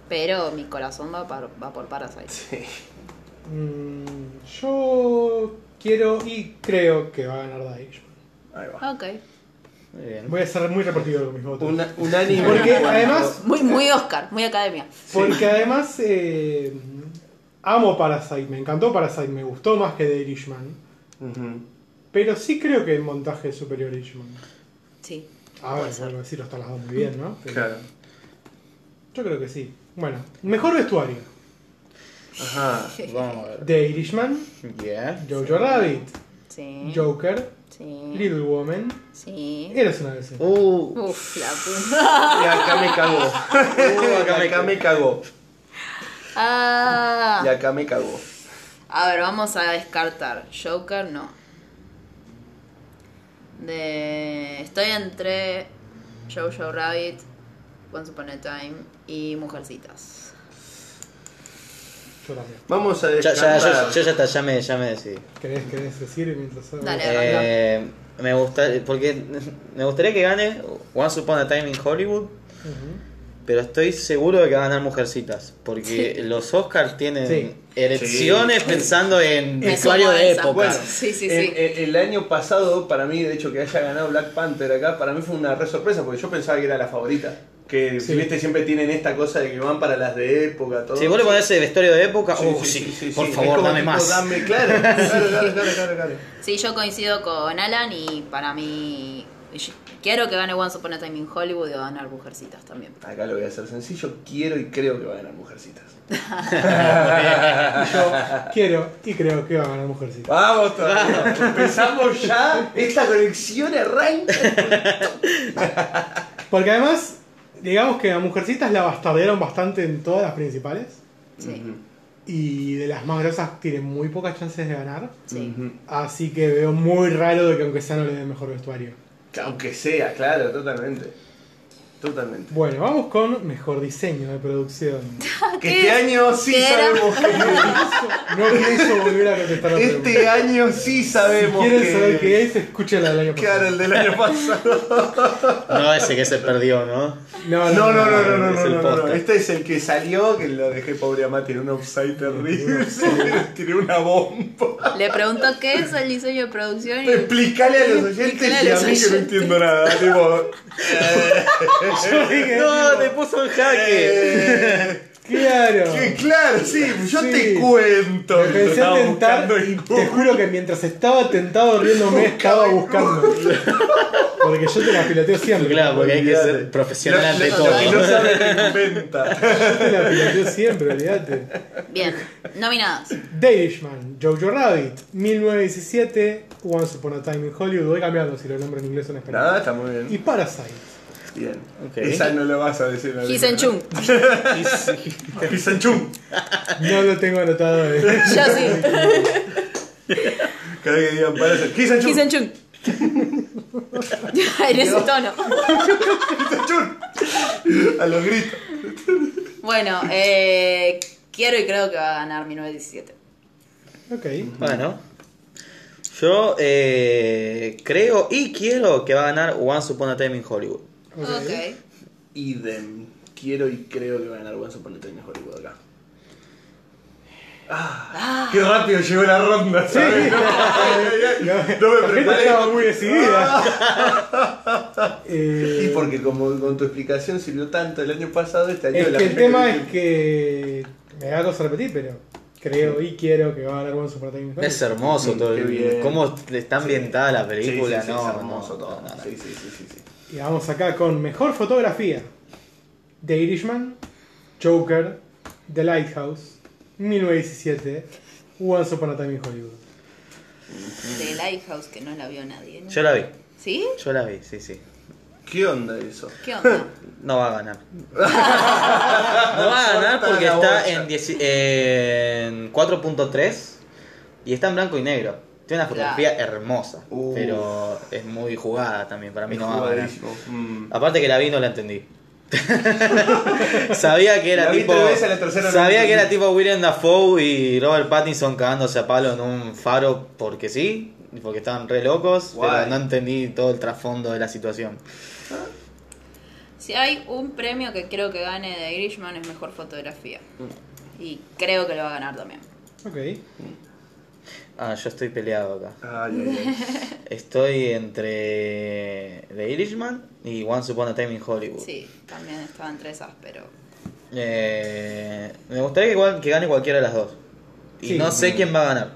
Pero mi corazón va, par- va por Parasite. Sí. Mm, yo quiero y creo que va a ganar The Irishman. Ahí va. Ok. Muy bien. Voy a ser muy repartido con mis votos. Una, unánime. Porque en cuanto- además- Muy, muy Oscar, muy academia. Porque además eh, amo Parasite, me encantó Parasite, me gustó más que The Irishman. Pero sí creo que el montaje es superior a Irishman. Sí. A ver, a decirlo, están las dos muy bien, ¿no? Pero Claro. Yo creo que sí. Bueno, mejor vestuario. Ajá. Vamos a ver. The Irishman, Yeah. Jojo Rabbit, Sí. Joker, Sí. Little Woman, Sí. Eres una vez. Uh, Uf, la puta. Y acá me cagó. y acá me cagó. Ah. Y acá me cagó. A ver, vamos a descartar. Joker, no. De... Estoy entre Jojo Rabbit, Once Upon a Time y Mujercitas. Yo también. Vamos a ya, ya, descartar. yo, yo ya, está, ya, me, ya me decidí. ¿Querés, querés decir mientras Dale. Eh, me gusta, porque me gustaría que gane Once Upon a Time in Hollywood, pero estoy seguro de que va a ganar Mujercitas, porque los Oscars tienen Sí. elecciones Sí. pensando en vestuario de época. Bueno, Sí, sí, en- sí. en- el año pasado, para mí, de hecho, que haya ganado Black Panther acá, para mí fue una re sorpresa, porque yo pensaba que era la favorita. Que Sí. viste, siempre tienen esta cosa de que van para las de época, todo. Si vos le ponés ese vestuario de época, Sí, oh, sí, sí, sí, sí, por favor, dame tipo, más. Dame, claro, claro, claro, claro, claro, claro. Sí, yo coincido con Alan y para mí. Quiero que gane Once Upon a Time in Hollywood y va a ganar Mujercitas también. Acá lo voy a hacer sencillo. Quiero y creo que va a ganar Mujercitas. Yo quiero y creo que va a ganar Mujercita. Vamos todavía. Empezamos ya. Esta conexión arranca. Porque además, digamos que a Mujercitas la bastardearon bastante en todas las principales. Sí. Y de las más grosas tienen muy pocas chances de ganar. Sí. Así que veo muy raro de que aunque sea no le den mejor vestuario. Que Aunque sea, claro, totalmente. Totalmente. Bueno, vamos con mejor diseño de producción. Que ¿Qué? este año sí ¿Qué sabemos que No pienso volver a contestar la pregunta. Este año sí Si sabemos quieren que. saber qué es, escuchen del año Claro, pasado. el del año pasado. No ese que se perdió, ¿no? No, No, no, no, no, no, es no, el no. Este es el que salió, que lo dejé pobre a Mati en un offside terrible. Tiene una bomba. Le pregunto qué es el diseño de producción y. Explícale a los oyentes y a mí que no entiendo nada. Tipo, Yo dije, No, te puso en jaque. eh, Claro. Que claro, sí, yo Sí. te cuento. Me estaba a tentar buscando y te juro que mientras estaba tentado riéndome estaba buscando. Porque yo te la piloteo siempre. Claro, porque hay que ser profesional ante todo. Lo que no sabe inventa. Yo te la piloteo siempre, olvídate. Bien, nominados. The Irishman, Jojo Rabbit, 1917, Once Upon a Time in Hollywood. Voy cambiando si lo nombro en inglés o en español. Nada, está muy Y bien. Parasite. Bien. Ok. Esa no lo vas a decir. Hee Chung. Hisenchung. No lo tengo anotado. eh. Yo sí. Cada vez que digan para hacer. Hisenchung. Hee Chung. en ese tono. Hisenchung. A los gritos. Bueno, eh, quiero y creo que va a ganar 1917. Ok. Bueno, yo eh, creo y quiero que va a ganar Once Upon a Time in Hollywood. Ok. Ok. Idem. Quiero y creo que va a ganar Once Upon a Time in Hollywood acá. Ah, qué rápido llegó la ronda, ¿sabes? No. No, No me preparé. estaba muy decidida. Eh, Y porque como con tu explicación sirvió tanto el año pasado, este año es la que el tema es que me da cosa repetir, pero creo y quiero que va a ganar in Hollywood. Es hermoso Mm, todo el, bien. cómo está ambientada la Sí, película, sí, sí, no, es hermoso no, todo. no, no, no. Sí, sí, sí, sí, sí. Y vamos acá con mejor fotografía: The Irishman, Joker, The Lighthouse, 1917, Once Upon a Time in Hollywood. De Lighthouse, que no la vio nadie. ¿no? Yo la vi, ¿Sí? yo la vi, sí, sí. ¿Qué onda eso? ¿Qué onda? No va a ganar. No va a ganar porque está en, 10 en 4.3 y está en blanco y negro. Tiene una fotografía hermosa, Uh. pero es muy jugada también. Para mí no va a. Mm. Aparte que la vi y no la entendí. sabía que era tipo no sabía que era tipo William Dafoe y Robert Pattinson cagándose a palo en un faro porque sí y porque estaban re locos Guay. pero no entendí todo el trasfondo de la situación Si hay un premio que creo que gane de Irishman es mejor fotografía. Y creo que lo va a ganar también. Ok. Ah yo estoy peleado acá Ay, ay, ay. estoy entre The Irishman y Once Upon a Time in Hollywood Sí, también estaba entre esas, pero. Eh, me gustaría que, igual- que gane cualquiera de las dos y Sí. no sé quién va a ganar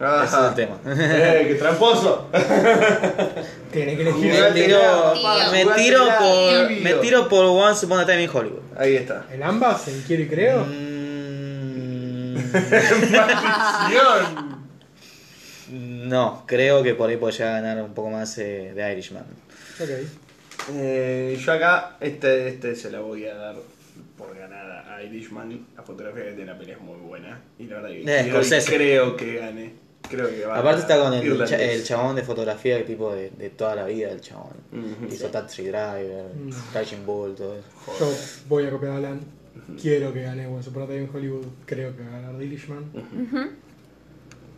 Ajá. ese es el tema ¡Eh, qué tramposo! Tiene que elegir. Me tiro, me tiro por, me tiro por Once Upon a Time in Hollywood. Ahí está. ¿En ambas? ¿En quiero y creo? Mm, ¡Maldición! No, creo que por ahí podría ganar un poco más eh, de Irishman. Ok. Eh, yo acá, este, este se la voy a dar por ganada a Irishman. La fotografía que tiene la pelea es muy buena. Y la verdad que Eh, creo que gane. Creo que va a Aparte está ganar con el, cha- el chabón de fotografía tipo de, de toda la vida del chabón. Ujú. Hizo Taxi Driver, Mm. Raging Bull, todo eso. Yo voy a copiar a Alan. Quiero que gane a Time in Hollywood. Creo que va a ganar Irishman.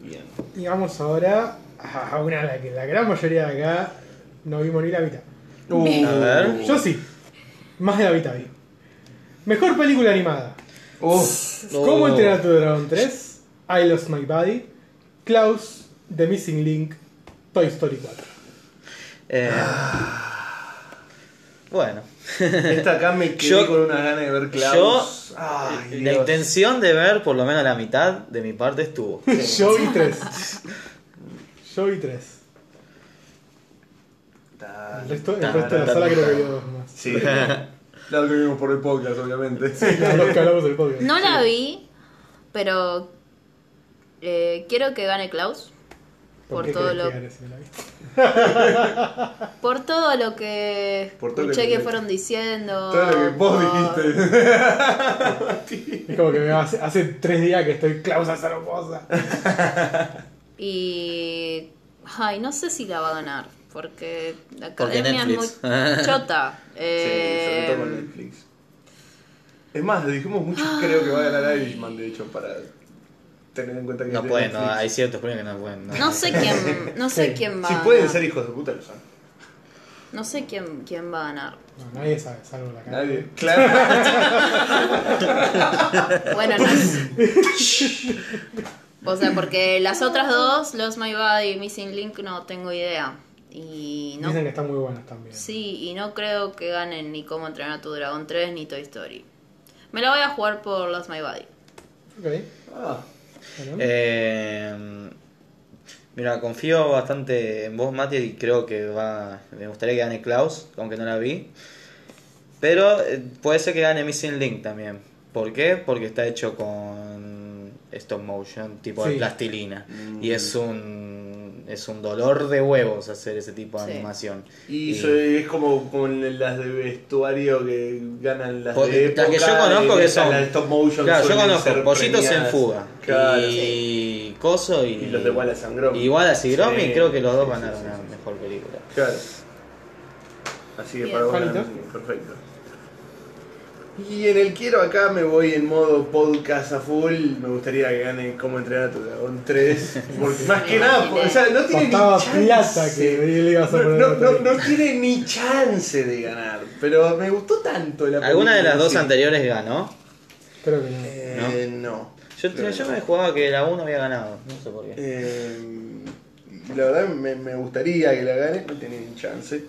Bien. Y vamos ahora a una a la que la gran mayoría de acá no vimos ni la mitad. Uh, A ver. Yo sí. Más de la mitad vi. Mejor película animada. Uf. ¿Cómo Oh. entrenar a tu dragón 3? I Lost My Body. Klaus, The Missing Link. Toy Story 4. Eh, bueno, Esta acá me quedé Yo- con unas ganas de ver Klaus. yo- Ay, la intención de ver por lo menos la mitad de mi parte estuvo. Yo vi 3. Yo vi 3. Ta- El resto, el resto de la sala creo que vio dos más. Sí. Claro que vimos por el podcast, obviamente. Las dos que hablamos del podcast. No la vi, pero. eh, quiero que gane Klaus. Por, todo lo, por todo lo que Por todo lo escuché que- que fueron diciendo. Todo lo que vos por- dijiste. Es como que me hace, hace tres días que estoy Klaus Azaroposa. Y. Ay, no sé si la va a ganar. Porque la Porque academia es muy chota. Sí, sobre todo con Eh, Netflix. Es más, le dijimos mucho, creo que va a ganar Irishman, de hecho, para tener en cuenta que No pueden, no, hay ciertos premios que no pueden. no. no sé quién, no sé Sí. quién va Si pueden ser hijos de puta, lo son. No sé quién, quién va a ganar. No, nadie sabe, salvo la cara. Nadie. Claro. Bueno, no. o sea, porque las otras dos, Lost My Body y Missing Link, no tengo idea. Y no. Dicen que están muy buenas también. Sí, y no creo que ganen ni Cómo entrenar a tu dragón 3 ni Toy Story. Me la voy a jugar por Lost My Body. Ok. Ah, Bueno. Eh, mira, confío bastante en vos, Mati, y creo que va. Me gustaría que gane Klaus, aunque no la vi. Pero eh, puede ser que gane Missing Link también. ¿Por qué? Porque está hecho con stop motion, tipo de plastilina. Mm. Y es un es un dolor de huevos hacer ese tipo de Sí. animación. y eso es como con las de vestuario que ganan las Por- de las que yo época, conozco y que son- las stop motion Claro, yo conozco Pollitos en. Fuga Claro. y Coso y, Y los de Wallace and Gromit. y Wallace y Gromit, Sí, creo que los dos sí, ganaron sí, la sí. mejor película. Claro. Así que Bien. para vos ganar, sí, perfecto. Y en el quiero acá me voy en modo podcast a full. Me gustaría que gane Cómo entrenar a tu dragón 3. Porque más que nada, o sea, no tiene Costaba ni chance. que le ibas a no, poner no, tiene ni chance de ganar. Pero me gustó tanto la ¿Alguna de las dos sí. anteriores ganó? Creo que no. Eh, no. Yo, yo me jugaba que la 1 había ganado, no sé por qué. Eh, la verdad me, me gustaría que la gane, no tiene ni chance.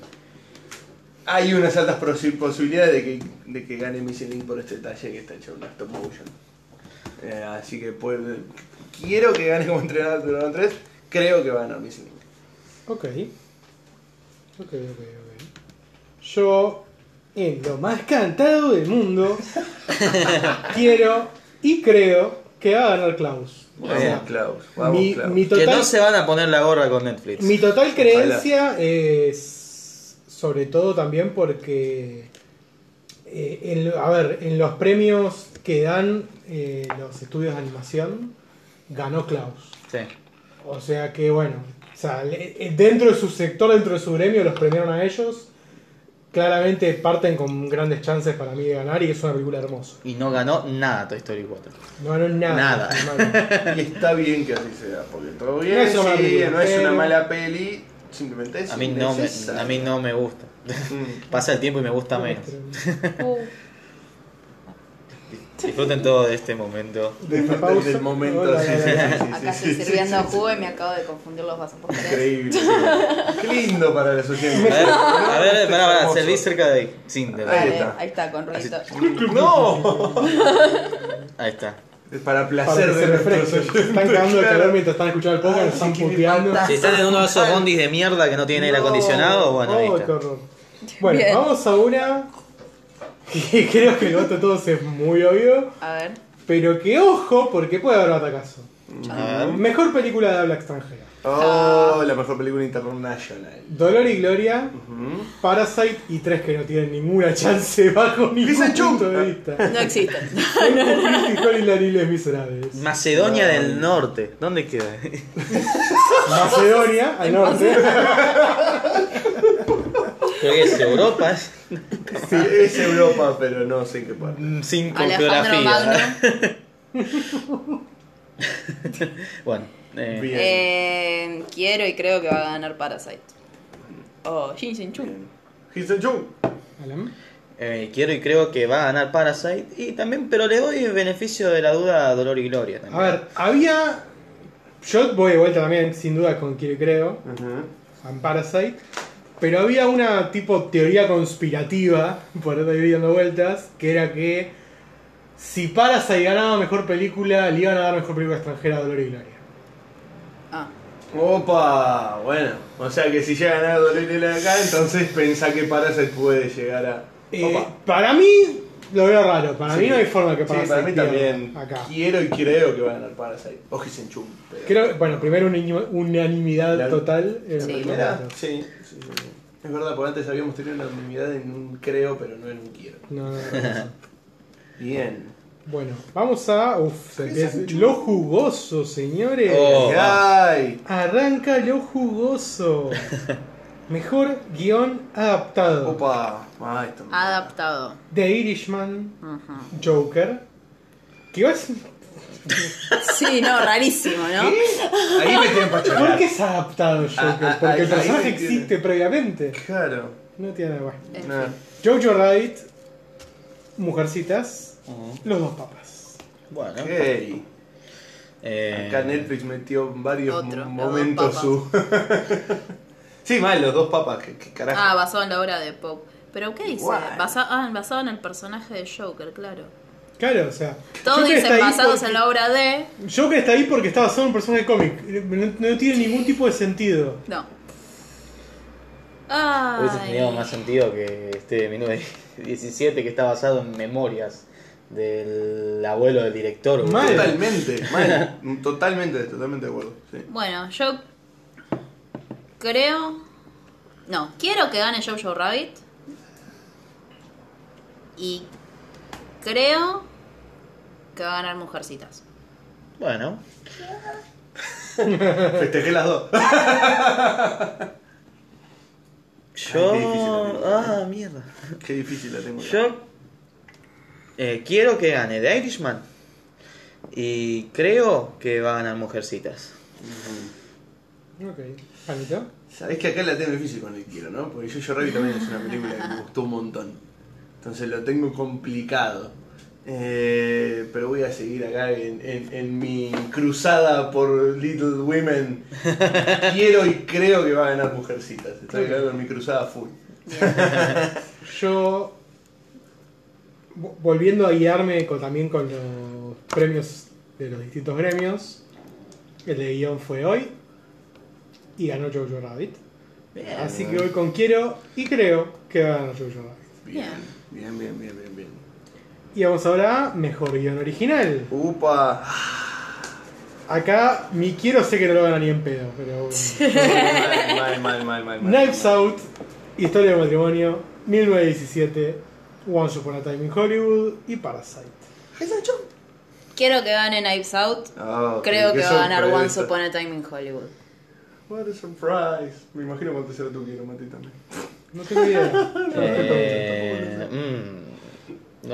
Hay unas altas posi- posibilidades de que, de que gane Missing Link por este detalle que está hecho en una stop motion. Eh, así que puede- quiero que gane como entrenador de Dragon 3, creo que va a ganar Missing Link. Ok. Ok, ok, ok. Yo, en lo más cantado del mundo, quiero y creo que va a ganar Klaus. O Vamos, sea, Klaus. Vamos, mi, Klaus. mi Que total, no se van a poner la gorra con Netflix. mi total creencia es sobre todo también porque, eh, en a ver, en los premios que dan eh, los estudios de animación, ganó Klaus. Sí. O sea que bueno, o sea, le- eh, dentro de su sector, dentro de su gremio, los premiaron a ellos. Claramente parten con grandes chances para mí de ganar y es una película hermosa. Y no ganó nada Toy Story 4. No ganó nada. Nada. Y está bien que así sea, porque todo bien, No es una mala sí, película, no es una mala peli, simplemente es A mí no me, a mí no me gusta. Mm. Pasa el tiempo y me gusta menos. Disfruten todo de este momento. Disfruten del momento, Hola, sí, hola, sí, hola. sí, sí, acá sí, estoy sí, sirviendo sí, sí. jugo y me acabo de confundir los vasos. Increíble. Qué lindo para los A oyentes. ver, a ver, pará, pará, Hermoso. serví cerca de ahí. Sin de Ahí Vale, está. ahí está, con ruidito. ¡No! Ahí está. Para Para placer que se de nuestros refresquen. Están cagando el claro. calor mientras están escuchando el podcast, Ay, están puteando. Si están en uno de esos bondis de mierda que no tienen aire No. acondicionado, bueno, ahí Oh, está. qué horror. Bueno, Bien. vamos a una que creo que el voto de todos es muy obvio, A ver. pero que ojo, porque puede haber batacazo. A ver. Mejor película de habla extranjera. Oh, la mejor película internacional. Dolor y Gloria, Ujú. Parasite y tres que no tienen ninguna chance bajo ningún Chung. punto de vista. No existen. Critical y la Les Miserables. Macedonia del Norte. ¿Dónde queda? Macedonia, al norte. Creo que es Europa. Sí, es Europa, pero no sé en qué parte. Alejandro geografía. Magno. bueno, eh. Eh, quiero y creo que va a ganar Parasite. Oh, Shin Shin Chun. Bien. Houston Chung. Eh, quiero y creo que va a ganar Parasite. Y también, pero le doy el beneficio de la duda a Dolor y Gloria A también. ver, había. Yo voy de vuelta también, sin duda, con Quiero y Creo, Ujú. en Parasite. Pero había una tipo teoría conspirativa, por ahí dando vueltas, que era que si Parasite ganaba mejor película, le iban a dar mejor película extranjera a Dolor y Gloria. Opa, bueno. O sea que si llega a de acá, entonces pensá que Parasite puede llegar a. Eh, Opa. para mí, lo veo raro. Para Sí. mí no hay forma que Sí, Parasite para mí pierda también. acá. Quiero y creo que va a ganar Parasite. O Houston Chung. pero- Creo, bueno, primero una unanimidad La- total. en ¿La Sí. primera? primero. Sí, sí, sí. Es verdad, porque antes habíamos tenido una unanimidad en un creo, pero no en un quiero. No, no, no. Bien. Bueno, vamos a. Uf, lo jugoso, señores. Oh. ¡Ay! Arranca lo jugoso. Mejor guion adaptado. Opa. Ah, me- adaptado. The Irishman, Ujú. Joker. Que igual es- Sí, no, rarísimo, ¿no? Ahí me tienen para ¿Por qué es adaptado Joker? Ah, ah, Porque ahí- el personaje me tiene. existe previamente. Claro. No tiene nada fin. Jojo Rabbit, Mujercitas, Los dos papas. Bueno. Ok. eh, Acá Netflix metió en varios Otro, momentos su. sí, mal, los dos papas, que, que carajo. Ah, basado en la obra de Pope. ¿Pero qué dice? Basa- ah, basado en el personaje de Joker, claro. Claro, o sea. Todos Joker dicen basados porque- en la obra de. Joker está ahí porque está basado en un personaje de cómic. No, no tiene ningún tipo de sentido. No. Hubiese tenido más sentido que este de 1917 que está basado en memorias del abuelo del director. Mal. Totalmente, mal. Totalmente, totalmente de acuerdo. sí. Bueno, yo creo. No, quiero que gane Jojo Rabbit. Y creo que va a ganar Mujercitas. Bueno, Festejé las dos. yo. qué difícil la tengo. Ah, mierda. Qué difícil la tengo. Yo eh, quiero que gane The Irishman. Y creo que va a ganar Mujercitas. Ok. Panito. Sabés que acá la tengo difícil con el quiero, ¿no? Porque Jojo Rabbit también es una película que me gustó un montón. Entonces lo tengo complicado. Eh, pero voy a seguir acá en, en- en mi cruzada por Little Women. Quiero y creo que va a ganar Mujercitas. Estoy acá con mi cruzada full. Yo. Vo- Volviendo a guiarme con- también con los premios de los distintos gremios. El de guion fue hoy. Y ganó Jojo Rabbit. Así que voy con quiero y creo que va a ganar Jojo Rabbit. Bien, bien, bien, bien, bien. bien. Y vamos ahora a mejor guion original. Upa. Acá mi quiero sé que no lo gana ni en pedo, pero bueno. Mal, mal, mal, mal, mal. Knives Out, Historia de matrimonio, 1917, Once Upon a Time in Hollywood y Parasite. Quiero que gane Knives Out. Ah, Creo que va a ganar. Once Upon a Time in Hollywood. What a surprise. Me imagino cuánto será tu quiero, Mati, también. No tengo idea. Eh, mm, no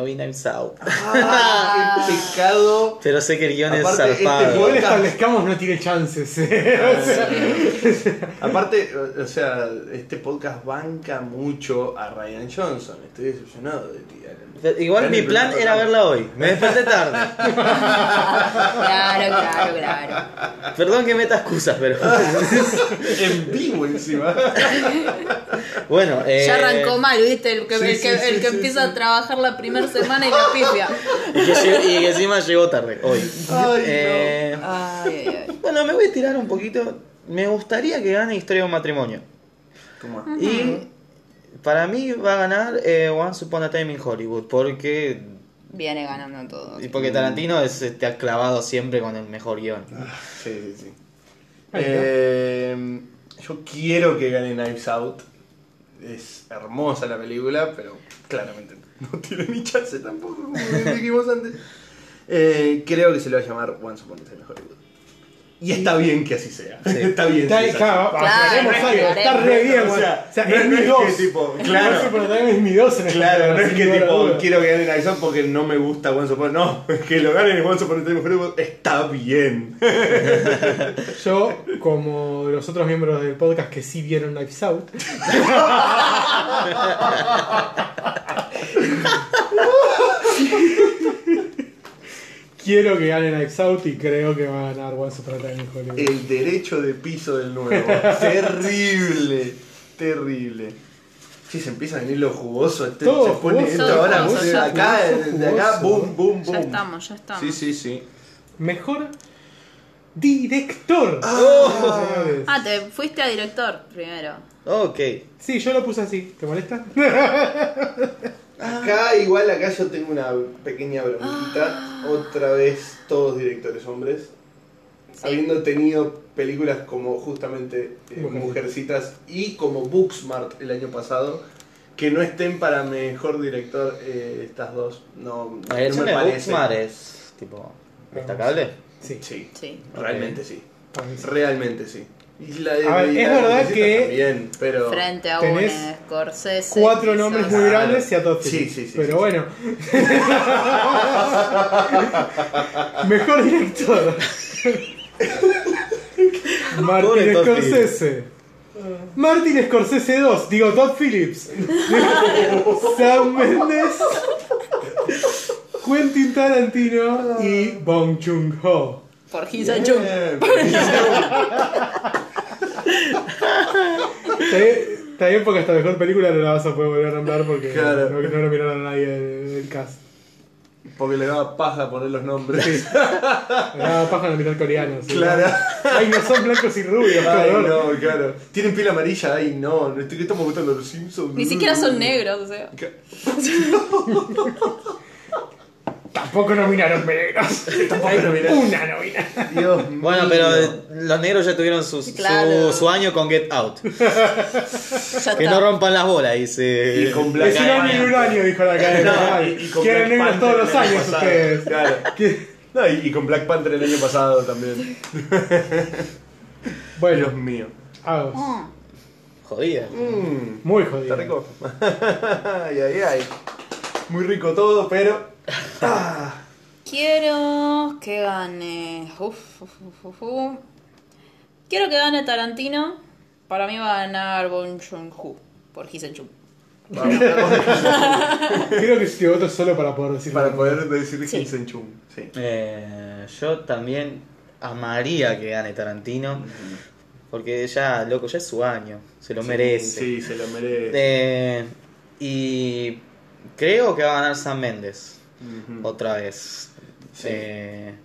vi Knives Out. Ah, qué pecado. Pero sé que el guion es Aparte, este zarpado. Igual podcast- establezcamos no tiene chances. ¿eh? Aparte, o sea, este podcast banca mucho a Ryan Johnson. Estoy decepcionado de ti, Alan. Igual mi plan era verla hoy. Me desperté tarde. Claro, claro, claro. Perdón que meta excusas, pero. En vivo encima. Bueno, eh, Ya arrancó mal, ¿viste? El que, sí, el que, sí, el que sí, empieza sí. a trabajar la primera semana y la pifia. Y que, llegó- y que encima llegó tarde, hoy. Ay, Eh, ay, ay. Bueno, me voy a tirar un poquito. Me gustaría que gane Historia de un matrimonio. Toma. Y para mí va a ganar eh, Once Upon a Time in Hollywood. Porque, Viene ganando todo. y porque Tarantino es, te ha clavado siempre con el mejor guion. Sí, sí, sí. Está. Eh, yo quiero que gane Knives Out. Es hermosa la película, pero claramente no tiene ni chance tampoco, como dijimos antes. Eh, creo que se lo va a llamar Once Upon a Time in Hollywood. Y está bien que así sea. Está bien. Está, si es así. claro, Claro, aclaremos algo, está re bien, O o sea, sea, no- es no mi es que dos. tipo, claro. Once Upon a Time es mi dos en esta Claro, no es sin que tipo quiero que gane Knives Out porque no me gusta Once Upon No, es que lo gane Once Upon a Hollywood está bien. Yo, como los otros miembros del podcast que sí vieron Knives Out, quiero que gane Knives Out y creo que va a ganar Once Upon a Time in Hollywood. El derecho de piso del nuevo. terrible, terrible. Sí, se empieza a venir lo jugoso. Este, Todo se pone jugoso, esto ahora, jugoso, de ya acá, de acá, jugoso. boom, boom, boom. Ya estamos, ya estamos. Sí, sí, sí. Mejor director. Ah. Ah, te fuiste a director primero. Ok. Sí, yo lo puse así. ¿Te molesta? Acá, igual, acá yo tengo una pequeña bronquita. Otra vez, todos directores hombres. Sí. Habiendo tenido películas como justamente eh, Mujercitas. Mujercitas y como Booksmart el año pasado, que no estén para mejor director eh, estas dos. No, La no me de parece. Booksmart es tipo destacable. Sí. Sí, Sí. realmente sí. Realmente sí. Y la de- A ver, y es verdad que- También, pero... Frente a un Scorsese. Cuatro nombres sos- muy grandes y a todos. Sí, sí, sí, Pero sí. bueno. Mejor director. Martin Scorsese. Martin Scorsese 2, digo Todd Phillips. Sam Mendes. Quentin Tarantino y Bong Joon-ho. Por Hisa Chung. Bien. Está bien, está bien porque hasta mejor película no la vas a poder volver a nombrar porque Claro. no, no lo miraron a nadie del, cast. Porque le daba paja poner los nombres. Me daba paja en el mitad coreano. sí. Claro. Ay, no son blancos y rubios, Ay, cabrón. no, claro. Tienen piel amarilla, ay, no. no estoy- ¿Qué estamos gustando los Simpsons? Ni siquiera son negros, o sea. Tampoco nominaron negros. Tampoco Hay nominaron. Una nomina. Dios mío. Bueno, pero los negros ya tuvieron su, su- Claro. su año con Get Out. Que no rompan las bolas, dice. Y con Black Es un año y un año, dijo la academia. No, y- y Quieren Black negros Panther todos los el año años pasado. ustedes. Claro. No, y, y con Black Panther el año pasado también. Dios Bueno, mío. Agos. Mm. Jodida. Mmm. Muy jodido. Está rico. ay, ay, ay. Muy rico todo, pero. Ah. Quiero que gane. Uf, uf, uf, uf, uf. Quiero que gane Tarantino. Para mí va a ganar Bon Joon-ho por Hisen Chung. Vamos. Creo que voto solo para poder decir. Para poder decir Sí. Hinsen Chung. Sí. Eh, yo también amaría que gane Tarantino. Porque ya, loco, ya es su año. Se lo merece. Sí, se lo merece. Eh, y creo que va a ganar Sam Méndez. Otra vez. Sí. Eh,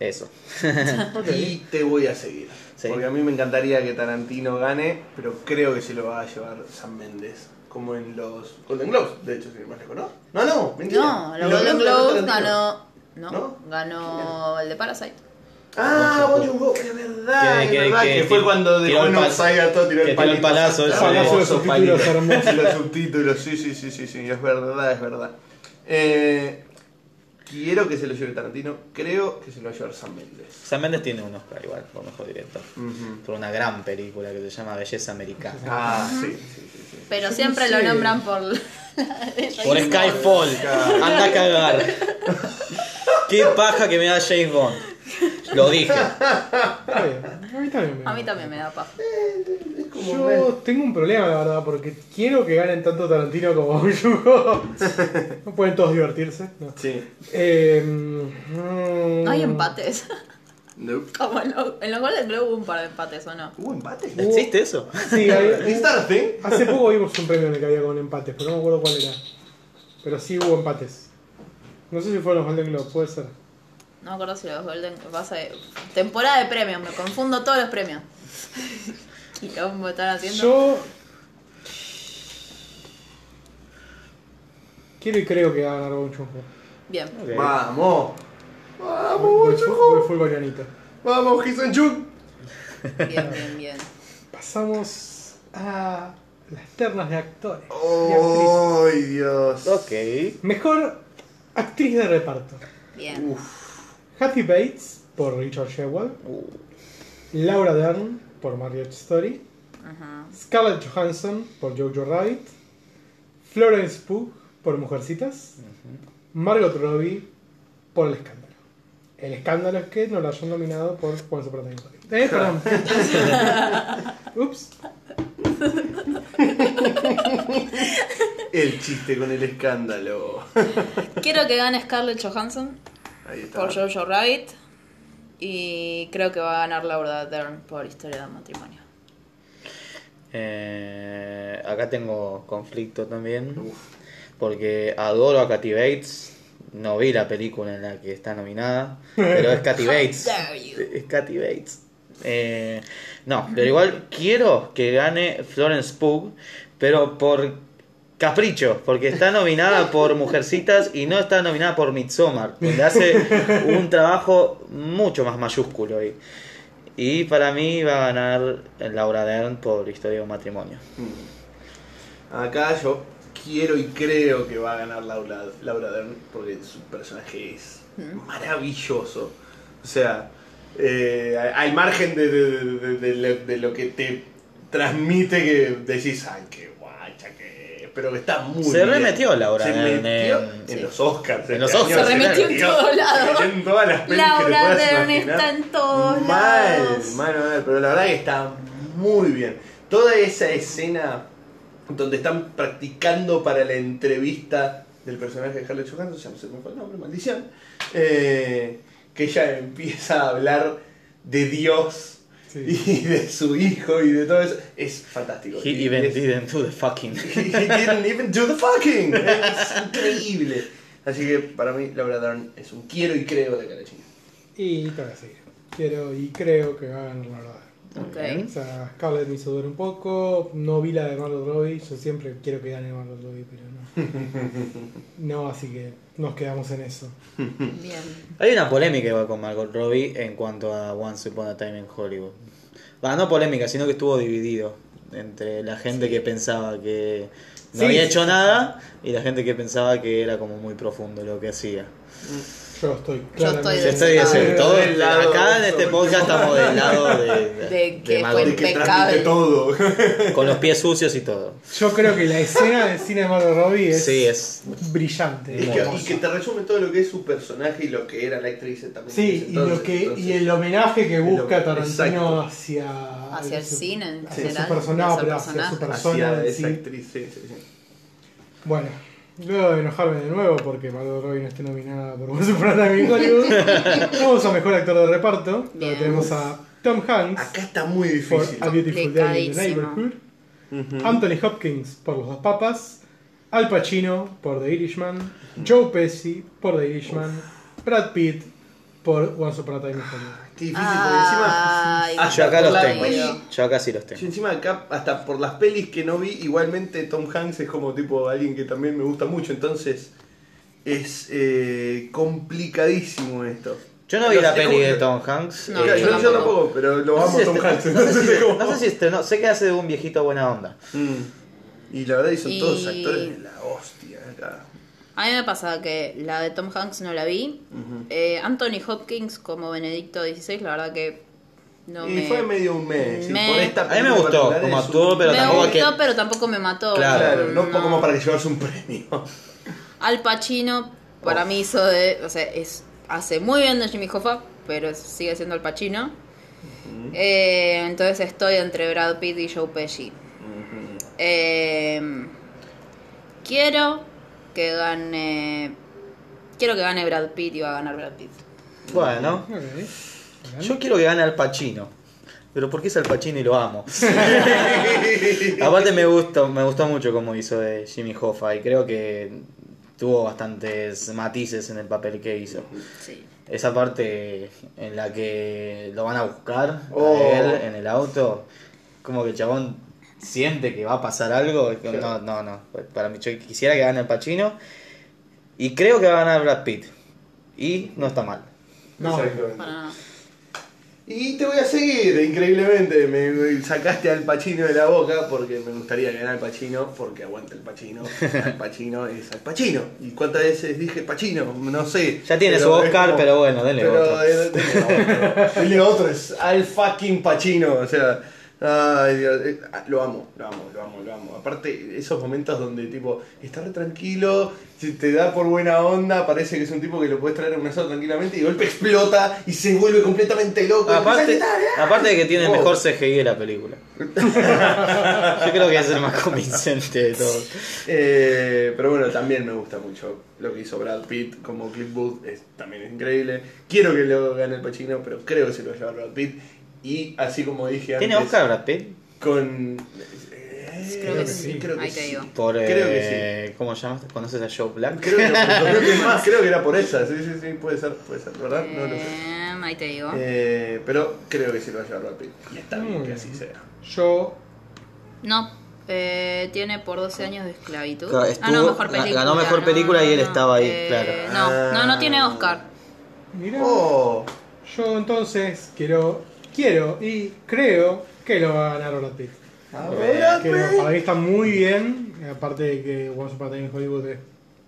eso. Y te voy a seguir. Sí. Porque a mí me encantaría que Tarantino gane, pero creo que se lo va a llevar Sam Méndez. Como en los Golden Globes, de hecho, si más lejos, ¿no? No, no, mentira. No, los Golden Globes ganó. No, ¿No? ganó el de Parasite. Ah, es verdad, Que- es que- verdad, que- que, fue que cuando tiró dejó el todo, tiró el el palazo ese. Ah, Palazo subtítulos palito. hermoso. Los subtítulos, sí, sí, sí, sí, sí, es verdad, es verdad. Eh, quiero que se lo lleve Tarantino, creo que se lo va a llevar Sam Méndez. Sam Méndez tiene un Oscar igual, por mejor director. Por una gran película que se llama Belleza Americana. Ah, sí, sí, sí. sí. Pero Yo siempre no lo sé. nombran por. Por Skyfall. Anda a cagar. Qué paja que me da James Bond. Lo dije. Está bien. A mí también me A mí también me da paja. Es como Yo tengo un problema, la verdad, porque quiero que ganen tanto Tarantino como Joon-ho. No pueden todos divertirse. No. Sí. Eh, mm, No hay empates. Nope. Como en, los- en los Golden Globe hubo un par de empates, ¿o no? ¿Hubo empate? ¿Existe eso? Sí, hay- ¿Is that a thing? hace poco vimos un premio en el que había con empates, pero no me acuerdo cuál era. Pero sí hubo empates. No sé si fueron los Golden Globe, puede ser. No me acuerdo si los Golden. Pasa de- Temporada de premios, me confundo todos los premios. Quilombo están haciendo. Yo. Quiero y creo que va a ganar Bong Joon-ho. Bien. Ok. Vamos. Vamos, Voy Bon full- Joon-ho. voy full coreanito. Vamos, Hisen Chung. Bien, bien, bien. Pasamos a las ternas de actores. y. ¡Ay, Dios! Ok. Mejor actriz de reparto. Bien. Uf. Kathy Bates por Richard Shewell. Uh, Laura Dern por Marriage Story. Scarlett Johansson por Jojo Rabbit. Florence Pugh por Mujercitas. Margot Robbie por El Escándalo. El escándalo es que no la hayan nominado por in Hollywood. Eh, perdón. Ups. El chiste con el escándalo. Quiero que gane Scarlett Johansson Ahí está. por Jojo Rabbit. Y creo que va a ganar Laura Dern por Historia de matrimonio. eh, acá tengo conflicto también. Porque adoro a Kathy Bates. No vi la película en la que está nominada. Pero es Kathy Bates. Es Kathy Bates. Eh, no, pero igual quiero que gane Florence Pugh. Pero por capricho. Porque está nominada por Mujercitas y no está nominada por Midsommar. Donde hace un trabajo mucho más mayúsculo. Y para mí va a ganar Laura Dern por Historia de un matrimonio. Acá yo quiero y creo que va a ganar Laura, Laura Dern porque su personaje es maravilloso. O sea, eh, al margen de, de- de- de- de- de lo que te transmite que decís, ay, qué guacha que... Pero que está muy Se bien. remetió Laura Se Dern metió en- en, sí. los Oscars. En los este Oscars, año Se remetió en todos lados. En todas las pelis Laura Dern está en todos mal, lados. Mal, mal, pero la verdad que está muy bien. Toda esa escena donde están practicando para la entrevista del personaje de Harley Johansson, ya no sé cómo fue el nombre, maldición, eh, que ella empieza a hablar de Dios Sí. y de su hijo y de todo eso, es fantástico. He Y even es- didn't do the fucking. He didn't even do the fucking. Es increíble. Así que para mí Laura Dern es un quiero y creo de cara china. Y te voy a seguir. Quiero y creo que va a ganar la verdad. Ok. O sea, Scarlett me hizo un poco. No vi la de Margot Robbie. Yo siempre quiero que gane Margot Robbie, pero no. No, así que nos quedamos en eso. Bien. Hay una polémica igual con Margot Robbie en cuanto a Once Upon a Time in Hollywood. Va, no polémica, sino que estuvo dividido entre la gente que pensaba que no Sí, había hecho sí. nada y la gente que pensaba que era como muy profundo lo que hacía. Yo estoy Yo estoy claramente- Yo estoy de todo- lado acá en este podcast estamos del lado de, De que fue De que Impecable. transmite todo. con los pies sucios y todo. Yo creo que la escena del cine de Margot Robbie es, Sí, es brillante. Y que, hermosa. y que te resume todo lo que es su personaje y lo que era la actriz también. Sí, y, lo que, Entonces- y el homenaje que El busca Tarantino exacto. hacia, Hacia el cine en hacia general, su persona, hacia el su personaje. persona hacia esa sí. actriz, sí, sí, sí. Bueno, luego de enojarme de nuevo porque Margot Robbie no esté nominada por Once Upon a Time in Hollywood, vamos a mejor actor de reparto. donde Bien. tenemos a Tom Hanks Acá está muy por difícil. A Beautiful Day in the Complicadísimo. Neighborhood, Ujú. Anthony Hopkins por Los Dos Papas, Al Pacino por The Irishman, Joe Pesci por The Irishman, Brad Pitt por Once Upon a Time in Hollywood. Qué difícil, porque encima. Ay, hasta Yo acá los la tengo. peli- Yo acá sí los yo tengo. encima acá, hasta por las pelis que no vi, igualmente Tom Hanks es como tipo alguien que también me gusta mucho, entonces es eh, complicadísimo esto. Yo no vi la peli como- de Tom Hanks. No, eh, Claro, yo yo, yo tampoco. tampoco, pero lo no amo sé si Tom este- Hanks. no sé si entonces este- como- no sé si este- no, sé que hace de un viejito buena onda. Mm. Y la verdad, y son todos Y- actores de la hostia acá. A mí me pasa que la de Tom Hanks no la vi. Eh, Anthony Hopkins como Benedicto XVI, la verdad que no y me... fue medio un mes. y Me- por esta A mí me gustó como actuó, pero me tampoco gustó, que- pero tampoco me mató. Claro. Claro, no, como para que llevase un premio. Al Pacino, para mí hizo de... O sea, es, hace muy bien de Jimmy Hoffa, pero sigue siendo Al Pacino. Eh, entonces estoy entre Brad Pitt y Joe Pesci. Eh, quiero que gane... Quiero que gane Brad Pitt y va a ganar Brad Pitt. Bueno, Ok. yo quiero que gane Al Pacino. Pero porque es Al Pacino y lo amo. Aparte me gustó, me gustó mucho como hizo de Jimmy Hoffa y creo que tuvo bastantes matices en el papel que hizo. Sí. Esa parte en la que lo van a buscar Oh. a él en el auto, como que el chabón siente que va a pasar algo. No, no, no. Para mí, yo quisiera que gane el Pacino y creo que va a ganar Brad Pitt. Y no está mal. No, Exactamente. Para nada. Y te voy a seguir, increíblemente. Me sacaste al Pachino de la boca porque me gustaría ganar al Pachino, porque aguanta el Pachino. Al Pachino es al Pachino. ¿Y cuántas veces dije Pachino? No sé. Ya tiene su Oscar, como- pero bueno, denle pero otro. denle otro. Denle otro, es al fucking Pachino. O sea, ay Dios, eh, ah, lo amo, lo amo, lo amo, lo amo. Aparte, esos momentos donde tipo, está re tranquilo, te da por buena onda, parece que es un tipo que lo puedes traer a un asado tranquilamente y de golpe explota y se vuelve completamente loco. Aparte, aparte de que tiene el Oh. mejor CGI de la película. Yo creo que es el más convincente de todos. Eh, pero bueno, también me gusta mucho lo que hizo Brad Pitt como Cliff Booth, es, también es increíble. Quiero que lo gane el Pacino, pero creo que se lo va a llevar Brad Pitt. Y así como dije antes, ¿Tiene Oscar Brad Pitt? con... eh, Creo que sí. creo que Ahí te sí. digo. Por, Creo que eh, ¿Cómo se llama? ¿Conoces a Joe Black? Creo que, creo que más, creo que era por esa, sí, sí, sí, puede ser, puede ser, ¿verdad? No lo sé. Eh, ahí te digo. Eh, pero creo que se lo va a llevar Brad Pitt. Y está bien que así sea. yo No, eh, tiene por 12 años de esclavitud. Claro, ah, no, mejor película. ganó mejor no, película y él no, estaba ahí, eh, claro. No, no, no tiene Oscar. Mira, Oh, yo entonces quiero, quiero y creo que lo va a ganar Brad Pitt. Brad Que Pitt. para mí está muy bien, aparte de que Once Upon a Time in Hollywood es,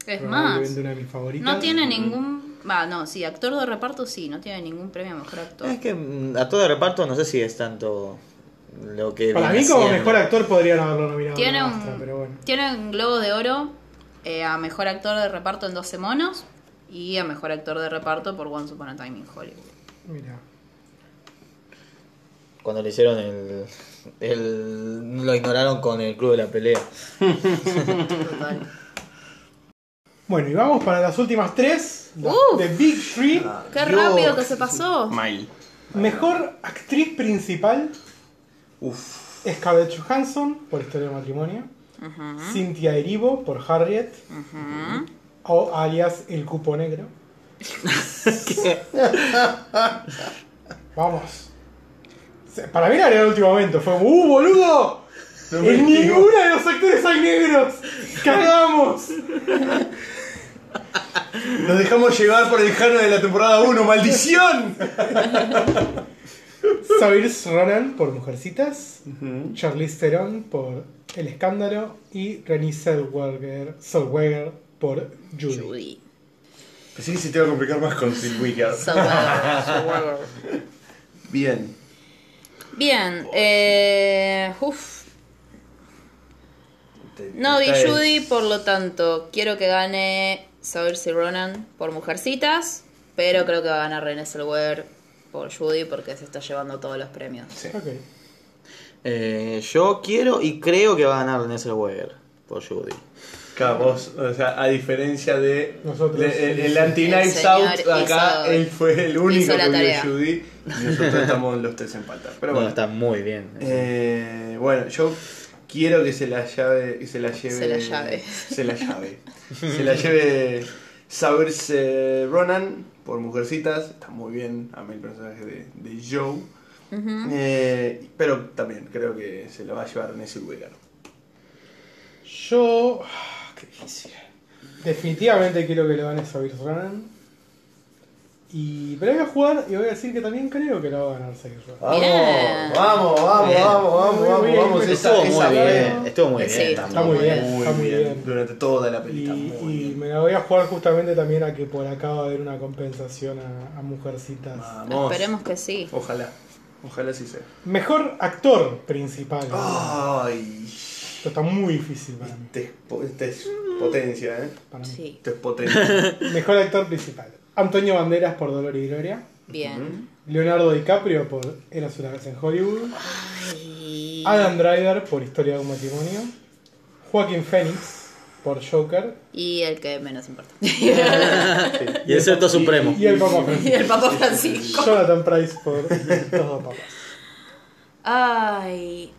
Es más, una de mis favoritas. no tiene ningún. Va, no, sí, actor de reparto sí, no tiene ningún premio a mejor actor. Es que mm, a todo de reparto no sé si es tanto lo que. Para mí como mejor actor podrían haberlo nominado Tiene a un, Astra, pero bueno. tiene un Globo de Oro eh, a mejor actor de reparto en 12 monos y a mejor actor de reparto por Once Upon a Time in Hollywood. Mira. Cuando le hicieron el, el. Lo ignoraron con el club de la pelea. Total. Bueno, y vamos para las últimas tres. las Uf. de Big Three. ¡Qué Dios. rápido que se pasó! Mal. Mejor actriz principal, Uf. Scarlett Johansson, por Historia de Matrimonio. Ujú, Cynthia Erivo, por Harriet. o alias el cupo negro. Vamos. Para mí la era el último momento. Fue, ¡uh, boludo! No en digas. ninguna de los actores hay negros. ¡Cagamos! Nos dejamos llevar por el jano de la temporada 1, ¡maldición! Saoirse Ronan por Mujercitas. Charlize Theron por El Escándalo. Y Renée Zellweger, Zellweger por Judy. Judy. Pensé que se te iba a complicar más con Zellweger. Bien. Bien, eh, uf, no vi Judy, por lo tanto, quiero que gane Saoirse Ronan por Mujercitas, pero creo que va a ganar René Zellweger por Judy porque se está llevando todos los premios. Sí. Eh, yo quiero y creo que va a ganar Nessel Weger por Judy. Claro, vos, o sea, a diferencia de Nosotros, de- el, el anti-Knives Out, acá hizo- él fue el único la que vio. Judy y nosotros estamos los tres en falta. Pero No, bueno, está muy bien. eh, bueno, yo quiero que se la llave, que se la lleve, Se la llave. se la llave, se la lleve Saoirse Ronan por Mujercitas, está muy bien, a mí el personaje de, de Joe, Eh, pero también creo que se lo va a llevar Nessie Wigger. Yo. Qué difícil. Definitivamente quiero que lo gane Saoirse Ronan. Y, pero voy a jugar y voy a decir que también creo que lo va a ganar Ronan. Vamos, vamos, vamos, Bien. vamos, vamos, Muy vamos, bien, vamos. muy Esa- Estuvo esa- muy bien, estuvo muy Sí, bien. está muy bien, está muy bien. Durante toda la Y, muy y bien. me la voy a jugar justamente también a que por acá va a haber una compensación a, a Mujercitas. Vamos. Esperemos que sí. Ojalá. Ojalá sí sea. Mejor actor principal. Ay. Esto está muy difícil para mí. Es, po- este es potencia, ¿eh? para mí. Sí, Este es potencia. Mejor actor principal. Antonio Banderas por Dolor y Gloria. bien. Leonardo DiCaprio por Eras una vez en Hollywood. Ay. Adam Driver por Historia de un matrimonio. Joaquín Phoenix por Joker. Y el que menos importa. Y el Seto Supremo. Y el Papa y Francisco. el Papa Francisco. Jonathan Price por Los dos papas. Ay,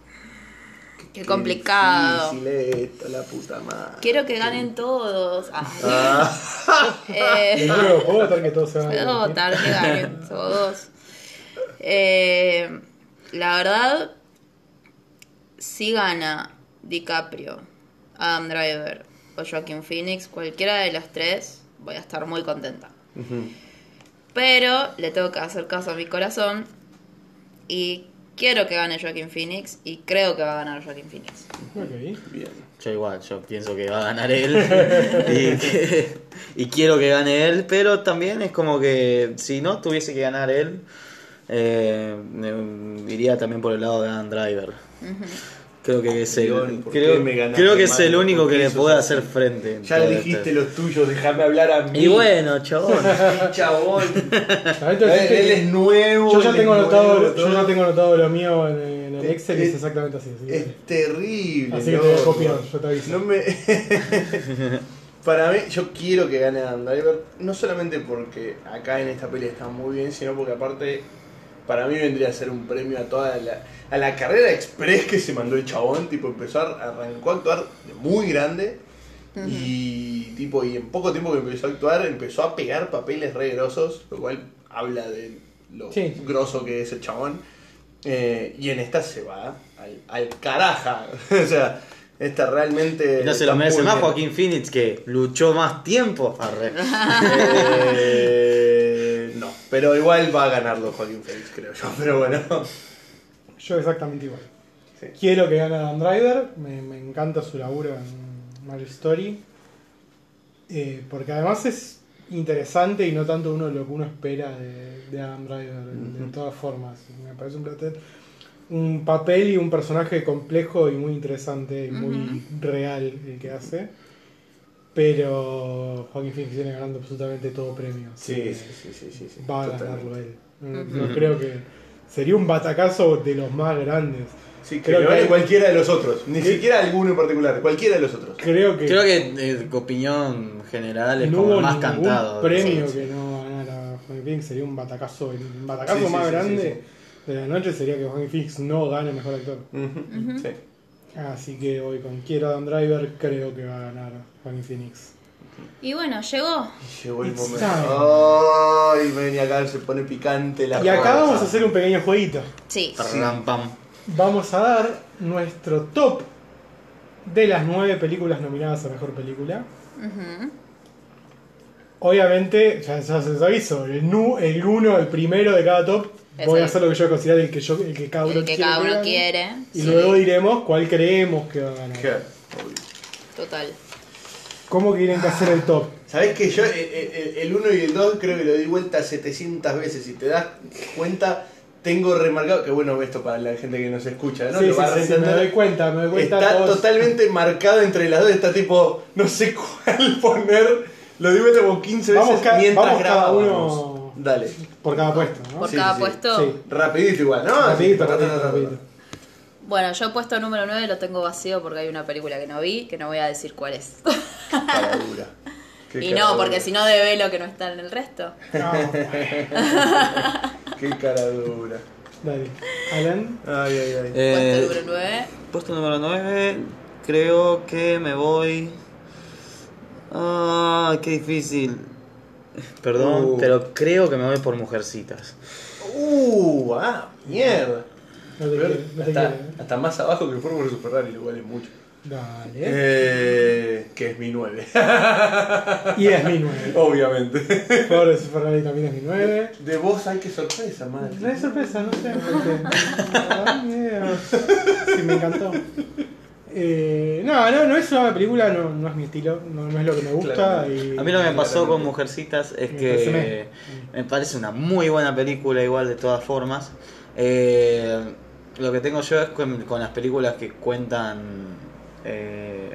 qué complicado. Difícil esto, la puta madre. Quiero que ganen todos. Ah. Ah, Eh, ¿puedo votar que todos se van a Puedo votar que ganen todos. Eh, la verdad, si gana DiCaprio, Adam Driver o Joaquin Phoenix, cualquiera de los tres, voy a estar muy contenta. Pero le tengo que hacer caso a mi corazón y quiero que gane Joaquin Phoenix y creo que va a ganar Joaquin Phoenix. Ok. Bien. Yo igual, yo pienso que va a ganar él. y, que- y quiero que gane él, pero también es como que si no tuviese que ganar él, eh, iría también por el lado de Adam Driver. Creo que es el, León, ¿por qué creo, me ganaste, creo que es el mano? único ¿Por que le puede hacer frente. en Ya todo dijiste este- los tuyos, déjame hablar a mí. Y bueno, chabón. Chabón. Él, es que él es nuevo. yo ya tengo anotado, yo ya tengo anotado lo mío en, en el Excel y es es- exactamente así. así que- Es terrible. Así que te voy a copiar, yo te aviso. No me... Para mí, yo quiero que gane Adam Driver, no solamente porque acá en esta peli está muy bien, sino porque aparte, para mí vendría a ser un premio a toda la, a la carrera express que se mandó el chabón, tipo, empezó a, arrancó a actuar de muy grande y tipo, y en poco tiempo que empezó a actuar, empezó a pegar papeles re grosos, lo cual habla de lo Sí. grosso que es el chabón. Eh, y en esta se va al, al caraja. o sea, esta realmente. Y no se lo merece más. Joaquín Phoenix que luchó más tiempo. Arre. Eh, no, pero igual va a ganarlo Joaquín Phoenix, creo yo. Pero bueno. Yo exactamente igual. Sí. Quiero que gane Adam Driver, me, me encanta su laburo en Marvel Story. Eh, porque además es interesante y no tanto uno lo que uno espera de, de Adam Driver, de- de todas formas. Me parece un, plate- un papel y un personaje complejo y muy interesante y muy real el que hace. Pero Joaquín Phoenix viene ganando absolutamente todo premio. Sí, que sí, sí, sí, sí, sí, Va a totalmente. ganarlo él. No, creo que. Sería un batacazo de los más grandes. Sí, que Creo lo que- gane cualquiera de los otros. Ni siquiera alguno en particular, cualquiera de los otros. Creo que, Creo que eh, opinión general es no como hubo el más ningún cantado. premio Sí. que no ganara Joaquin Phoenix. Sería un batacazo. Un batacazo más sí, grande sí, de la noche sería que Joaquin Phoenix no gane mejor actor. Ujú, Sí. Así que hoy con quiero Adam Driver creo que va a ganar Joaquin Phoenix. Y bueno, llegó. Y llegó el It's momento. Ay, me venía acá, se pone picante la Y acá cosa. vamos a hacer un pequeño jueguito. Sí. Pam. Vamos a dar nuestro top de las nueve películas nominadas a mejor película. Obviamente, ya, ya se les aviso, el, nu, el uno, el primero de cada top, voy a hacer lo que yo considero el que, yo, el que cada uno El que quiere. cada uno gane. quiere. Y Sí, luego diremos cuál creemos que va a ganar. Claro, obvio. Total. ¿Cómo quieren que hacer el top? ¿Sabés que yo eh, eh, el 1 y el 2 creo que lo di vuelta 700 veces? Si te das cuenta, tengo remarcado, que bueno esto para la gente que nos escucha, ¿no? sí, sí, me doy cuenta, me doy cuenta. Está todos- totalmente marcado entre las dos, está tipo, no sé cuál poner. Lo di vuelta como 15 veces Vamos mientras vamos cada grabábamos. uno- Dale, Por cada puesto, ¿no? Por Sí, cada sí, sí. puesto. Sí. rapidito igual, ¿no? Rapidito, Así, rapidito, ta, ta, ta, ta. rapidito. Bueno, yo puesto número 9 lo tengo vacío porque hay una película que no vi, que no voy a decir cuál es. Cara dura. Qué y no, porque si no develo que no está en el resto. No, Qué cara dura. dale. Alan, Ay, ay, ay. Eh, puesto número 9. puesto número 9. Creo que me voy. Ah, qué difícil. Perdón, Uh. pero creo que me voy por Mujercitas. Uh, ah, mierda. no te Pero quiero, no te hasta, quiero. ¿eh? hasta más abajo que Fórmula Super Rally, lo cual es mucho. Dale. Eh, que es mi 9. Y es mi 9. Obviamente. Por eso Ferrari también es mi 9. De vos, ay, qué sorpresa, madre. No es sorpresa, no sé. porque- Ay, mierda. Sí, me encantó. Eh, no, no, no es una película, no, no es mi estilo, no, no es lo que me gusta. Y, A mí lo que me pasó con. Mujercitas es Me que me parece una muy buena película igual de todas formas. Eh, lo que tengo yo es con, con las películas que cuentan eh,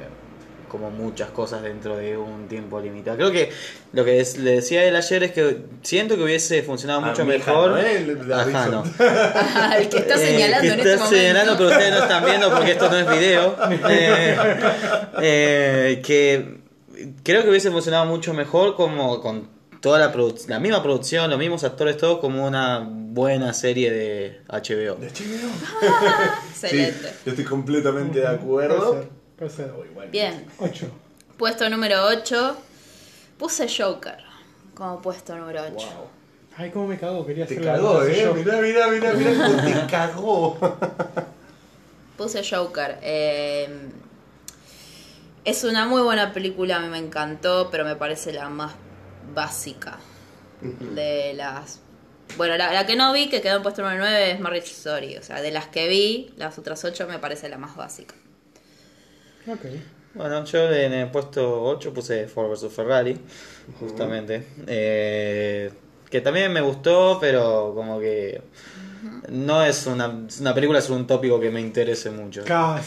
como muchas cosas dentro de un tiempo limitado. Creo que lo que es- le decía él ayer es que siento que hubiese funcionado A mucho mejor. ¿eh? Ajá, no. el que está Eh, señalando que en está este momento. señalando, pero ustedes no están viendo porque esto no es video. Eh, eh, que creo que hubiese funcionado mucho mejor como con toda la, produ- la misma producción, los mismos actores, todo como una buena serie de HBO. ¿De HBO? Excelente. Sí, yo estoy completamente de acuerdo. Ser. Bien. 8. Puesto número 8. Puse Joker como puesto número 8. Wow. Ay, cómo me cago, quería Te hacer la cagó, eh. Mirá, mirá, mirá, mirá cómo te cagó. Puse Joker. eh, es una muy buena película, a mí me encantó, pero me parece la más básica de las... Bueno, la, la que no vi, que quedó en puesto número 9, es Marriage Story. O sea, de las que vi, las otras 8 me parece la más básica. Ok. Bueno, yo en el puesto 8 puse Ford vs Ferrari, justamente. Eh, que también me gustó, pero como que no es una, es una película sobre un tópico que me interese mucho. Claro.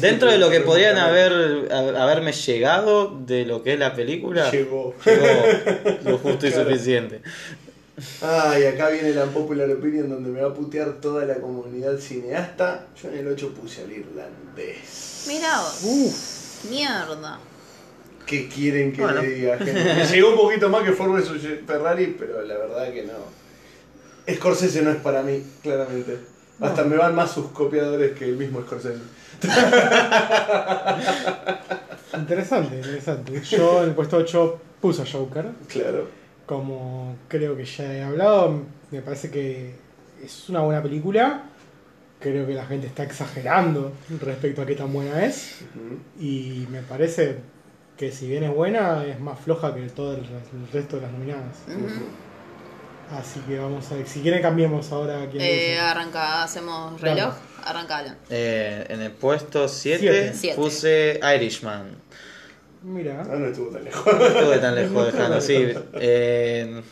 Dentro de lo que podrían haber haberme llegado de lo que es la película, Llegó. llegó lo justo y Claro. suficiente. Ay, acá viene la popular opinion donde me va a putear toda la comunidad cineasta. Yo en el 8 puse al irlandés. Mira vos. Uf. Mierda. ¿Qué quieren que Bueno. le diga, gente? Me llegó un poquito más que Ford vs Ferrari, pero la verdad que no. Scorsese no es para mí, claramente. Hasta me van más sus copiadores que el mismo Scorsese. Interesante, interesante. Yo en el puesto 8 puse a Joker. Claro. Como creo que ya he hablado, me parece que es una buena película. Creo que la gente está exagerando respecto a qué tan buena es. Y me parece que si bien es buena, es más floja que todo el, el resto de las nominadas. Así que vamos a ver. Si quieren cambiemos ahora quién Eh, arranca, hacemos reloj. Arrancalo. Eh, en el puesto 7 Siete. Siete. puse Irishman. Mira. Ah, no estuvo tan lejos. No estuve tan lejos dejando, sí. Eh,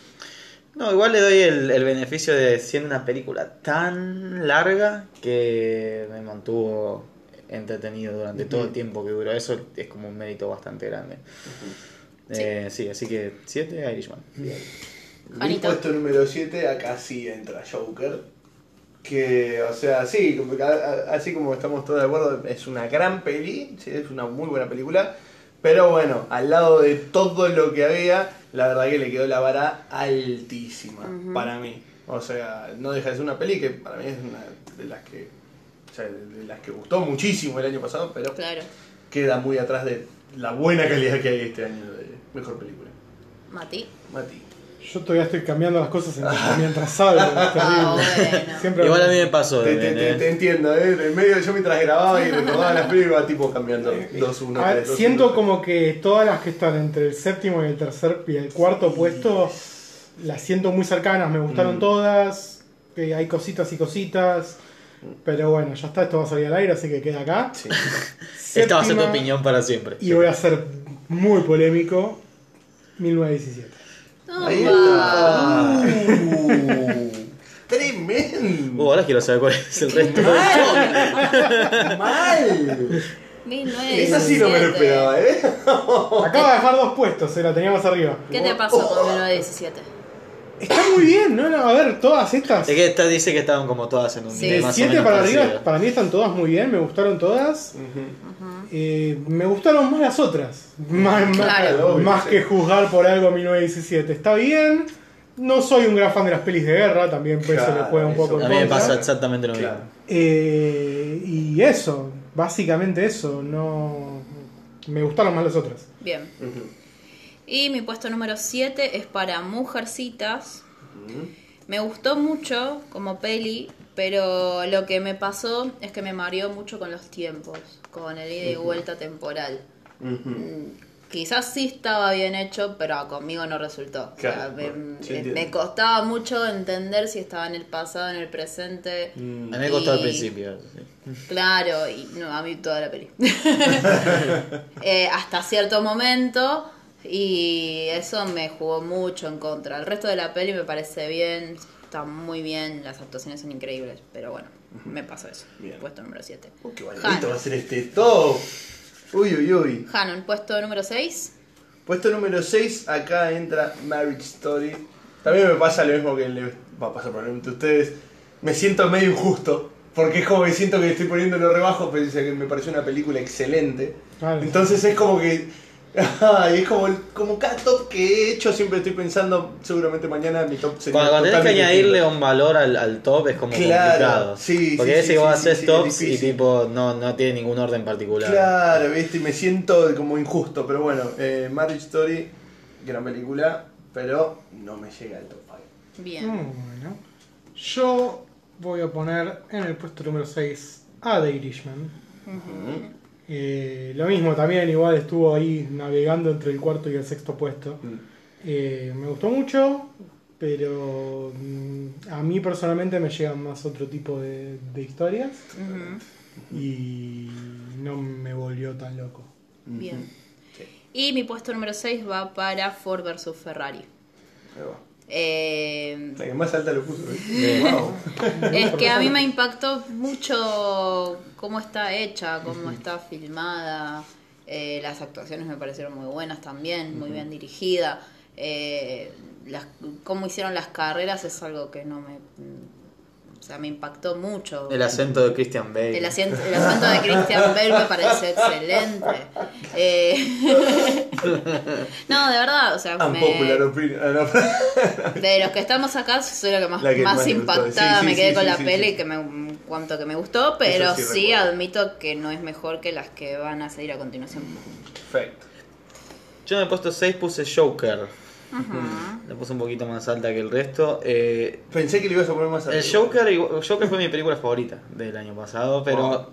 no, igual le doy el, el beneficio de siendo una película tan larga que me mantuvo entretenido durante todo el tiempo que duró. Eso es como un mérito bastante grande. Eh, sí. así que 7 Irishman. Mi Juanito. puesto número 7, acá sí entra Joker. Que, o sea, sí, así como estamos todos de acuerdo, es una gran peli, sí, es una muy buena película. Pero bueno, al lado de todo lo que había, la verdad que le quedó la vara altísima para mí. O sea, no deja de ser una peli que para mí es una de las que, o sea, de las que gustó muchísimo el año pasado, pero Claro. queda muy atrás de la buena calidad que hay este año de, Mejor película. Mati. Mati. Yo todavía estoy cambiando las cosas en- mientras hablo. Es terrible. Ah, bueno. Siempre Igual a mí me pasó. Te, también, te- te- eh. te entiendo, ¿eh? En medio yo mientras grababa y recordaba las películas, tipo cambiando 2, 1, A ver, 3, 2, siento 1, como que todas las que están entre el séptimo y el tercer y el cuarto puesto las siento muy cercanas, me gustaron Mm. todas, que hay cositas y cositas, pero bueno, ya está, esto va a salir al aire, así que queda acá. Sí. Esta va a ser tu opinión para siempre. Y voy a ser muy polémico, 1917. Ahí está. Uh, tremendo. Uh, ahora quiero saber cuál es el resto. Mal. 1917. Esa sí no me lo esperaba, ¿eh? Acaba de dejar dos puestos, se la tenía más arriba. ¿Qué te pasó con 1917? Está muy bien, ¿no? no a ver, todas estas... Es que esta dice que estaban como todas en un Sí. De más o 7 menos para arriba, para mí están todas muy bien, me gustaron todas. Eh, me gustaron más las otras. Más, más- Claro. más que juzgar por algo 1917. Está bien. No soy un gran fan de las pelis de guerra, también pues se le Claro, juega un poco A mí me pasa exactamente lo mismo. Claro. Eh, y eso, básicamente eso. No me gustaron más las otras. Bien. Ujú. Y mi puesto número 7 es para Mujercitas. Me gustó mucho como peli, pero lo que me pasó es que me mareó mucho con los tiempos, con el ida y vuelta temporal. Mm, Quizás sí estaba bien hecho, pero conmigo no resultó. O sea, me, bueno, sí me- costaba mucho entender si estaba en el pasado, en el presente. Mm. A mí me costó al principio. sí. Claro, y no, a mí toda la peli. Eh, hasta cierto momento y eso me jugó mucho en contra. El resto de la peli me parece bien, está muy bien, las actuaciones son increíbles, pero bueno, me pasó eso. Bien. Puesto número 7. Uh, qué bonito va a ser este top. Uy, uy, uy. Hanon, puesto número 6. Puesto número 6, acá entra Marriage Story. También me pasa lo mismo que le va a pasar probablemente a ustedes. Me siento medio injusto, porque es como que siento que estoy poniéndolo rebajo, pese a que me pareció una película excelente. Entonces es como que. Ay, es como, el- como cada top que he hecho, siempre estoy pensando, seguramente mañana mi top sería. Cuando, cuando tenés que añadirle distinto. un valor al, al top es como Claro, complicado. sí, Porque sí, ese sí, vos sí, haces sí, tops y tipo no, no tiene ningún orden particular. Claro, viste, y me siento como injusto, pero bueno, eh, Marriage Story, gran película, pero no me llega al top 5. Bien. Mm, bueno. Yo voy a poner en el puesto número 6 a The Irishman. Eh, lo mismo también, igual estuvo ahí navegando entre el cuarto y el sexto puesto. Eh, me gustó mucho, pero mm, a mí personalmente me llegan más otro tipo de, de historias. Mm. y no me volvió tan loco. Bien. Y mi puesto número 6 va para Ford vs Ferrari. Ahí va. Eh, La que más alta lo puso, ¿eh? Wow. Es que a mí me impactó mucho cómo está hecha, cómo está filmada. eh, las actuaciones me parecieron muy buenas también, muy bien dirigida. eh, las, cómo hicieron las carreras es algo que no me. O sea, me impactó mucho. El acento de Christian Bale. El acento, el acento de Christian Bale me pareció excelente. Eh, no, de verdad, o sea, me- de los que estamos acá, soy la que más, La que más me impactada Sí, sí, me quedé sí, con sí, la sí, peli, sí. que me, cuanto que me gustó, pero sí admito que no es mejor que las que van a seguir a continuación. Perfecto. Yo en el puesto 6 puse Joker. La puse un poquito más alta que el resto. Eh, Pensé que le ibas a poner más el arriba. Joker, igual- Joker fue mi película favorita del año pasado, pero Wow.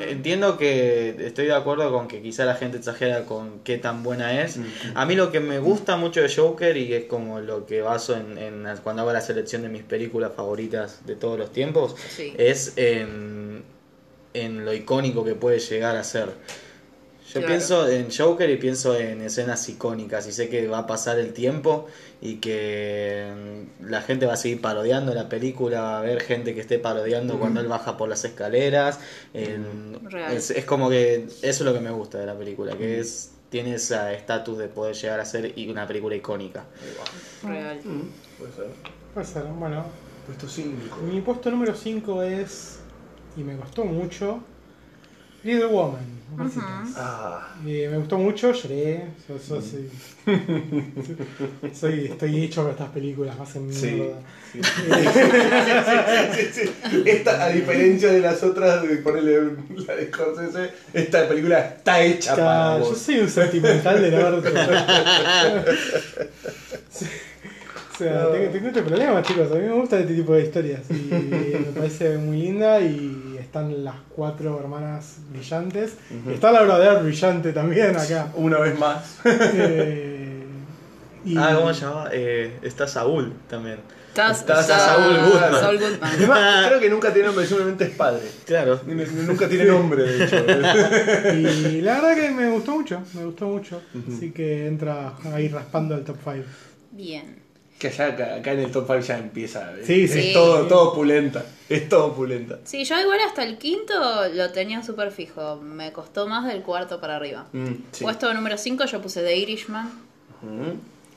entiendo que estoy de acuerdo con que quizá la gente exagera con qué tan buena es. Ujú. A mí lo que me gusta mucho de Joker y es como lo que baso en, cuando hago la selección de mis películas favoritas de todos los tiempos, Sí. es en, en lo icónico que puede llegar a ser. Yo Claro. pienso en Joker y pienso en escenas icónicas y sé que va a pasar el tiempo y que mm, la gente va a seguir parodiando la película, va a haber gente que esté parodiando cuando él baja por las escaleras. en- Real. es, es como que eso es lo que me gusta de la película, que es tiene ese estatus de poder llegar a ser una película icónica. Real. Mm, Puede ser. Puede ser, bueno. Puesto 5. Mi puesto número 5 es, y me costó mucho, Little Woman. Ah, Y me gustó mucho, lloré. Yo, yo soy, soy- estoy hecho por estas películas, más en Sí. mierda. sí. Sí, sí, sí. Esta, a diferencia de las otras, de ponerle la de Scorsese, esta película está hecha para yo soy un sentimental del orto. Sí. O sea, tengo, tengo este problema, chicos. A mí me gusta este tipo de historias. Y me parece muy linda. Y están las cuatro hermanas brillantes. Y está la verdadera brillante también acá. Una vez más. Eh, y- Ah, ¿cómo se llama? Eh, está Saúl también. Estás, estás- Saúl Goodman. Saul Goodman. Además, creo que nunca tiene nombre, simplemente es padre. Claro. Nunca tiene nombre, de hecho. Y la verdad que me gustó mucho, me gustó mucho. Así que entra ahí raspando el top 5. Bien. Que allá, acá, acá en el top 5 ya empieza. ¿eh? Sí, es sí. todo, todo opulenta. Es todo opulenta. Sí, yo igual hasta el quinto lo tenía súper fijo. Me costó más del cuarto para arriba. Mm, sí. Puesto número 5 yo puse The Irishman.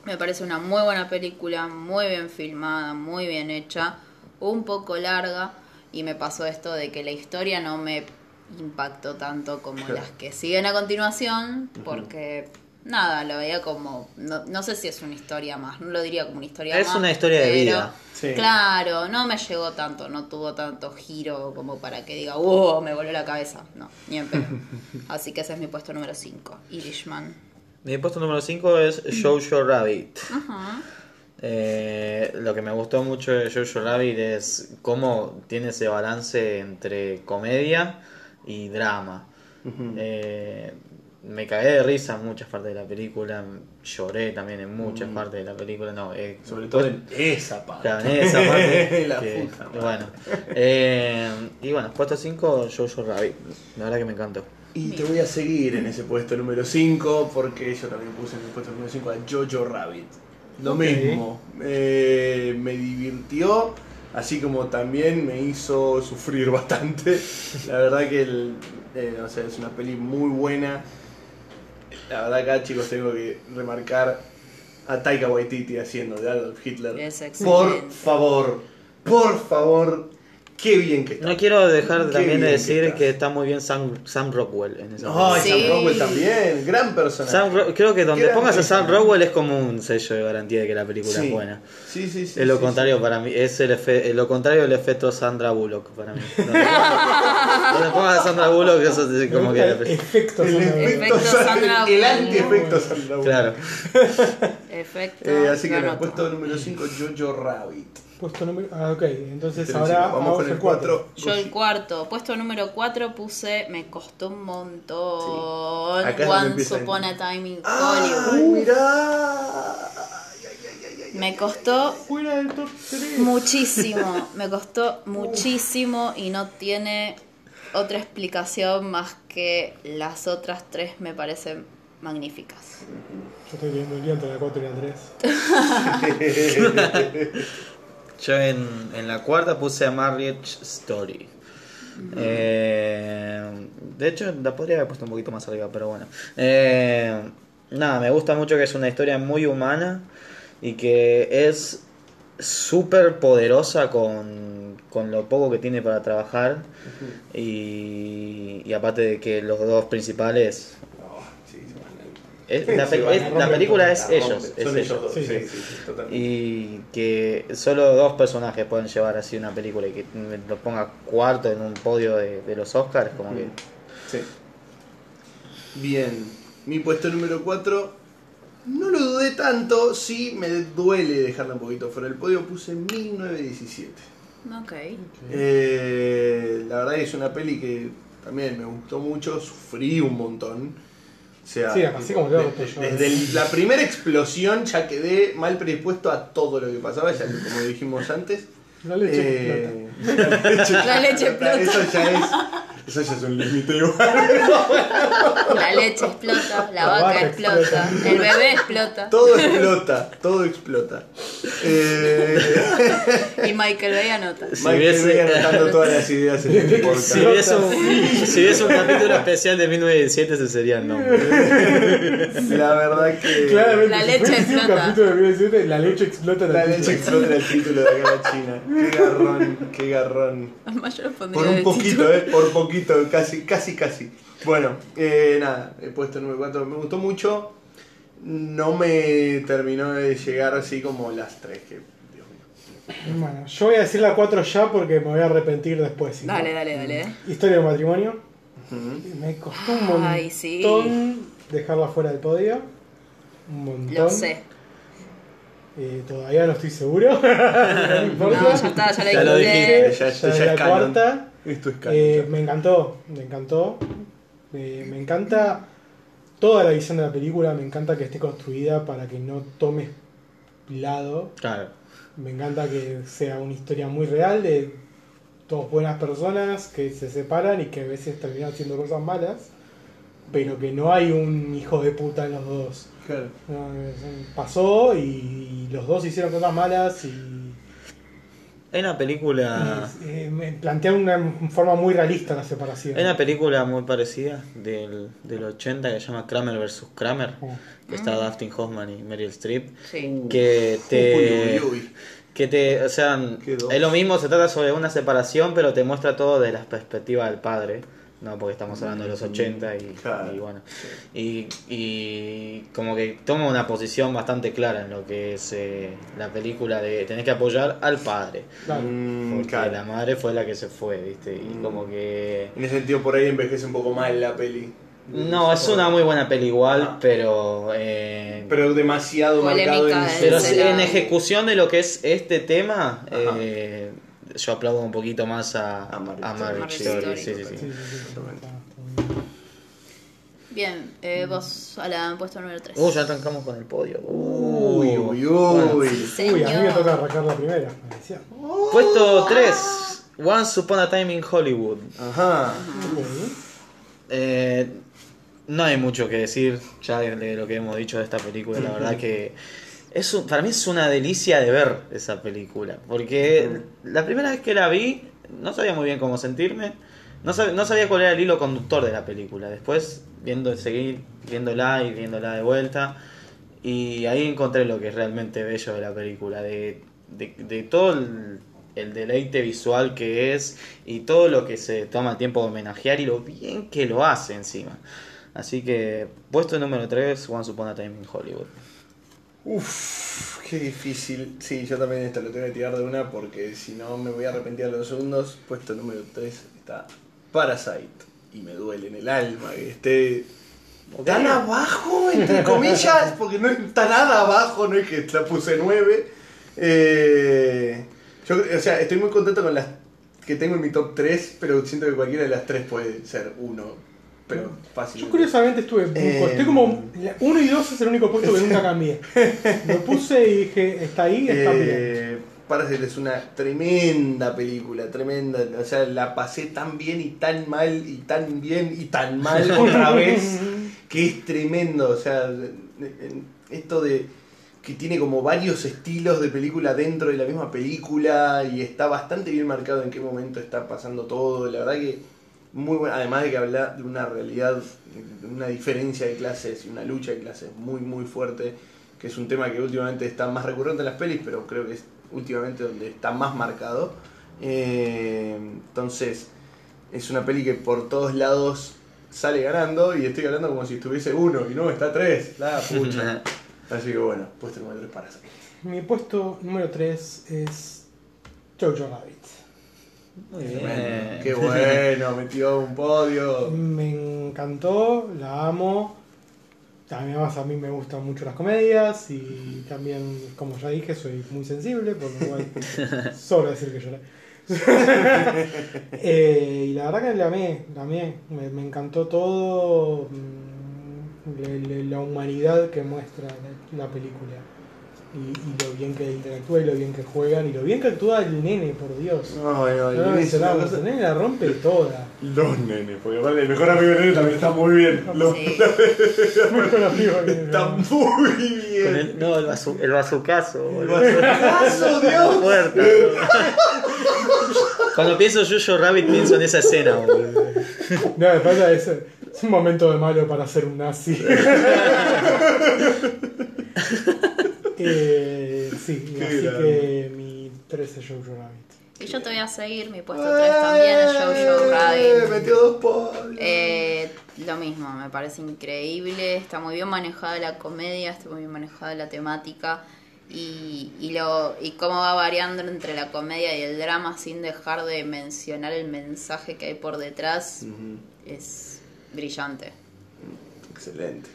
Me parece una muy buena película, muy bien filmada, muy bien hecha, un poco larga y me pasó esto de que la historia no me impactó tanto como las que siguen a continuación, porque nada, lo veía como, no, no sé si es una historia más, no lo diría como una historia Es más. una historia de vida. Sí. Claro, no me llegó tanto, no tuvo tanto giro como para que diga, wow, me voló la cabeza. No, ni en pedo. Así que ese es mi puesto número 5, Irishman. Mi puesto número 5 es Jojo Rabbit. Ajá. Eh, lo que me gustó mucho de Jojo Rabbit es cómo tiene ese balance entre comedia y drama. Eh, me cagué de risa en muchas partes de la película, lloré también en muchas Mm. partes de la película, no, eh, Sobre todo en esa parte. Claro, en esa parte. La que- puta bueno. Eh, y bueno, puesto 5, Jojo Rabbit. La verdad que me encantó. Y te voy a seguir en ese puesto número 5 porque yo también puse en el puesto número 5 a Jojo Rabbit. Lo mismo, eh, me divirtió, así como también me hizo sufrir bastante. La verdad que el, eh, o sea, es una peli muy buena. La verdad acá chicos tengo que remarcar a Taika Waititi haciendo de Adolf Hitler. Es por favor, por favor, qué bien que está. No quiero dejar Qué también de decir que está muy bien Sam, Sam Rockwell en esa Ay, Sí. Sam Rockwell también, gran personaje. Sam Ro- creo que donde Gran pongas a Sam. Rockwell es como un sello de garantía de que la película Sí. es buena. Sí, sí, sí. es lo sí, contrario para mí, es el efe- lo contrario del efecto Sandra Bullock para mí. Donde pongas, donde pongas a Sandra Bullock eso es como que el la- efecto El Sandra efecto, Efecto Sandra- Sandra el Bullock. anti-efecto Sandra Bullock. Claro. Efecto. Eh, así que en el puesto número 5, Jojo Rabbit. Puesto número. Ah, ok. Entonces Pero ahora vamos con el 4. Yo el cuarto, puesto número 4 puse, me costó un montón. Sí. Acá es donde Once empieza Upon a Time in ¡Ay, Hollywood. mirá! Me costó Fuera del top 3. muchísimo, me costó muchísimo y no tiene otra explicación más que las otras tres me parecen magníficas. Yo estoy viendo el día entre la 4 y la 3. Yo en, en la cuarta puse a Marriage Story. Eh, de hecho, la podría haber puesto un poquito más arriba, pero bueno. Eh, nada, me gusta mucho que es una historia muy humana y que es súper poderosa con, con lo poco que tiene para trabajar. y, y aparte de que los dos principales... Oh, sí, se van a- es- la, pe- es- película es la ellos. es Son ellos. ellos dos. Sí, Sí, sí. sí, sí, totalmente. Y que solo dos personajes pueden llevar así una película y que lo ponga cuarto en un podio de, de los Oscars, como que. Sí. Bien, mi puesto número 4. No lo dudé tanto, sí me duele dejarla un poquito fuera del podio. Puse 1917. Ok. Eh, la verdad que es una peli que también me gustó mucho, sufrí un montón. O sea, Sí, así como te de- gustó de- yo. desde el- la primera explosión ya quedé mal predispuesto a todo lo que pasaba, ya que como dijimos antes. La leche Eh, la leche, La leche explota. Eso ya es, eso ya es un límite igual. La leche explota, la, La vaca, vaca explota, explota. el bebé explota Todo explota, todo explota. Eh, y Michael Bay anota. Si Michael Bay anotando todas las ideas en el podcast. Si hubiese, un, si hubiese un capítulo especial de 1917, ese sería el nombre. La verdad que Claramente, La si leche un explota. capítulo de 1917, la leche explota La título. leche explota el título de acá en China. Qué garrón, qué garrón. Por un poquito, eh, por poquito. Poquito, casi, casi, casi. Bueno, eh, nada, he puesto el número 4, me gustó mucho. No me terminó de llegar así como las 3, que Dios mío. Bueno, yo voy a decir la 4 ya porque me voy a arrepentir después. Dale, dale, dale. Historia de matrimonio. Ujú. Me costó un montón Ay, sí. dejarla fuera del podio. Un montón. Lo sé. Eh, todavía no estoy seguro. no ya está, ya Ya lo. Ya, Ya es ya la canon. cuarta. Esto es. Eh, me encantó, me encantó. Eh, me encanta toda la visión de la película, me encanta que esté construida para que no tomes lado. Claro. Me encanta que sea una historia muy real de dos buenas personas que se separan y que a veces terminan haciendo cosas malas, pero que no hay un hijo de puta en los dos. Claro. No, es- pasó y, y los dos hicieron cosas malas y, Hay una película. eh, me plantea una forma muy realista la separación. Hay una película muy parecida del, del 80 que se llama Kramer vs. Kramer. Oh. Que está Dustin Hoffman y Meryl Streep. Sí. Que te. Uy, uy, uy. Que te. O sea, es lo mismo, se trata sobre una separación, pero te muestra todo desde la perspectiva del padre. No, porque estamos hablando de los 80 y, Claro. y bueno. Y, y como que toma una posición bastante clara en lo que es eh, la película de tenés que apoyar al padre. Claro. Mm, Porque claro. la madre fue la que se fue, ¿viste? Y Mm. como que. En ese sentido, por ahí envejece un poco mal la peli. No, es una muy buena peli igual, Ah. pero. eh, Pero demasiado Polémica marcado en pero en ejecución de lo que es este tema, Ajá. eh, yo aplaudo un poquito más a, A a. Story, sí, sí, Sí, bien. Eh, vos, Alan, puesto número 3. Uh, ya arrancamos con el podio. Uy, Uh. uy, Bueno, uy. Uy, a mí me toca arrancar la primera. me decía. puesto 3. Once Upon a Time in Hollywood. Ajá. Eh, no hay mucho que decir ya de, de lo que hemos dicho de esta película. La verdad que es un- para mí es una delicia de ver esa película. Porque la primera vez que la vi no sabía muy bien cómo sentirme. No, sab- no sabía cuál era el hilo conductor de la película. Después, viendo seguir viéndola y viéndola de vuelta. Y ahí encontré lo que es realmente bello de la película. De, de, de todo el, el deleite visual que es. Y todo lo que se toma el tiempo de homenajear. Y lo bien que lo hace encima. Así que, puesto número 3, Once Upon a Time in Hollywood. Uf, qué difícil. Sí, yo también esto lo tengo que tirar de una porque si no me voy a arrepentir a los segundos. Puesto número 3 está Parasite. Y me duele en el alma que esté tan abajo, entre comillas, porque no está nada abajo, no es que la puse 9. Eh, yo, o sea, estoy muy contento con las que tengo en mi top 3, pero siento que cualquiera de las 3 puede ser uno. Pero fácil. Yo curiosamente estuve. Eh, estoy como. 1 y 2 es el único puesto que nunca cambié. Lo puse y dije, está ahí, está bien. Eh, Parasite es una tremenda película, tremenda. O sea, la pasé tan bien y tan mal y tan bien y tan mal otra vez que es tremendo. O sea, esto de que tiene como varios estilos de película dentro de la misma película y está bastante bien marcado en qué momento está pasando todo. La verdad que muy buena, además de que habla de una realidad, de una diferencia de clases y una lucha de clases muy muy fuerte, que es un tema que últimamente está más recurrente en las pelis, pero creo que es últimamente donde está más marcado. Eh, entonces, es una peli que por todos lados sale ganando y estoy hablando como si estuviese uno y no, está tres. La pucha. Así que bueno, puesto número 3 para salir. Mi puesto número 3 es Jojo Rabbit. Muy. Qué bueno, metió un podio. Me encantó, la amo. Además a mí me gustan mucho las comedias y también, como ya dije, soy muy sensible, por lo cual sobra decir que lloré. Eh, y la verdad que la amé, la amé. Me, me encantó todo, mm, la humanidad que muestra la, la película. Y, y lo bien que interactúa y lo bien que juegan y lo bien que actúa el nene, por Dios. No, no, No el nene cosa- el nene la rompe toda. Los nenes, porque aparte el mejor amigo del nene también está muy bien. Los- Sí. Mejor amigo que- Está muy bien. Con el, no, el, bazu, el bazucazo. El bazucazo, Dios. Cuando pienso Jojo Rabbit pienso en esa escena, boludo. No, me pasa es, es un momento de malo para ser un nazi. eh, sí, Qué así grande. que mi 13 Jojo Rabbit. Y yo te voy a seguir, mi puesto 3 también es Jojo Eh, Rabbit. Metió dos Pablo. Eh, lo mismo, me parece increíble, está muy bien manejada la comedia, está muy bien manejada la temática y, y, lo, y cómo va variando entre la comedia y el drama sin dejar de mencionar el mensaje que hay por detrás es brillante. Excelente.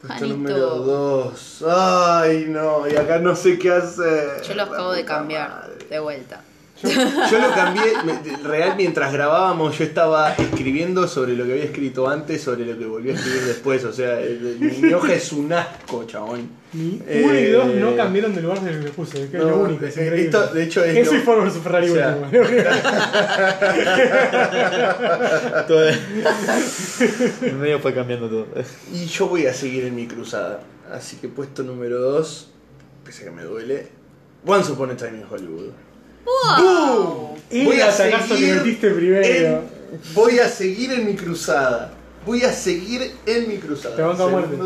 Puesto número 2. Ay, no, y acá no sé qué hacer. Yo lo acabo de cambiar madre. de vuelta. Yo lo cambié, me- real mientras grabábamos yo estaba escribiendo sobre lo que había escrito antes, sobre lo que volví a escribir después, o sea, el- el- mi hoja es un asco, chabón. Ni Eh, uno y dos no cambiaron de lugar desde que lo puse, que es lo único, es eh, increíble. esto, de hecho, es Eso lo- y Ford vs Ferrari o sea, en medio fue cambiando todo. Y yo voy a seguir en mi cruzada. Así que puesto número 2, pese a que me duele, Once Upon a Time in Hollywood. ¡Wow! El Voy a que seguir metiste primero. en- voy a seguir en mi cruzada. Voy a seguir en mi cruzada. Te banco a muerte.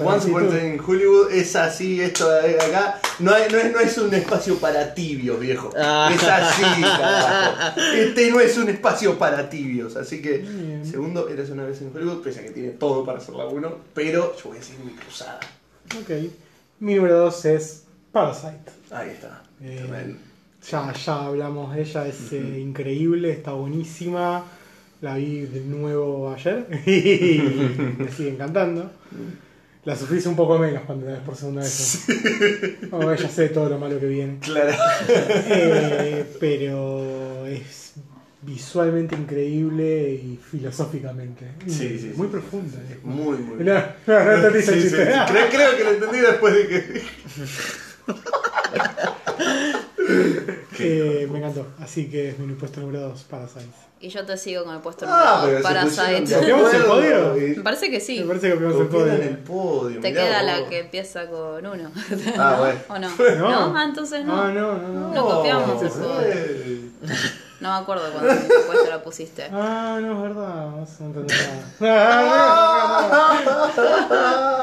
Once Upon a actitud. Time in Hollywood es así, esto de acá. No, hay- no, es, no es un espacio para tibios, viejo. Ah. Es así, carajo. Este no es un espacio para tibios. Así que, Bien. segundo, eres una vez en Hollywood, pese a que tiene todo para ser la 1. Pero yo voy a seguir en mi cruzada. Ok. Mi número 2 es Parasite. Ahí está. Tremendo. Ya, ya hablamos de ella, es eh, increíble, está buenísima. La vi de nuevo ayer y me sigue encantando. La sufrís un poco menos cuando la ves por segunda vez. Oh, ya sé todo lo malo que viene. Claro. Eh, pero es visualmente increíble y filosóficamente. Sí, sí, Muy sí. profunda. como- Muy, muy No, no, no entendí ese Sí, sí, chiste. sí. Creo, creo que lo entendí después de que. Eh, me encantó. Así que es mi puesto número 2, Parasite. Y yo te sigo con el puesto Ah, número pero dos, se pusieron Parasite. de ¿Copiamos el podio? Me parece que sí. Me parece que copiamos el podio. el podio. Te mirá queda vos. la que empieza con uno. Ah, bueno. ¿O no? No. ¿No? Ah, entonces no. Ah, no, no, no. Lo copiamos, No. No me acuerdo tu puesto la pusiste. Ah, no, es verdad. Vas a entender nada.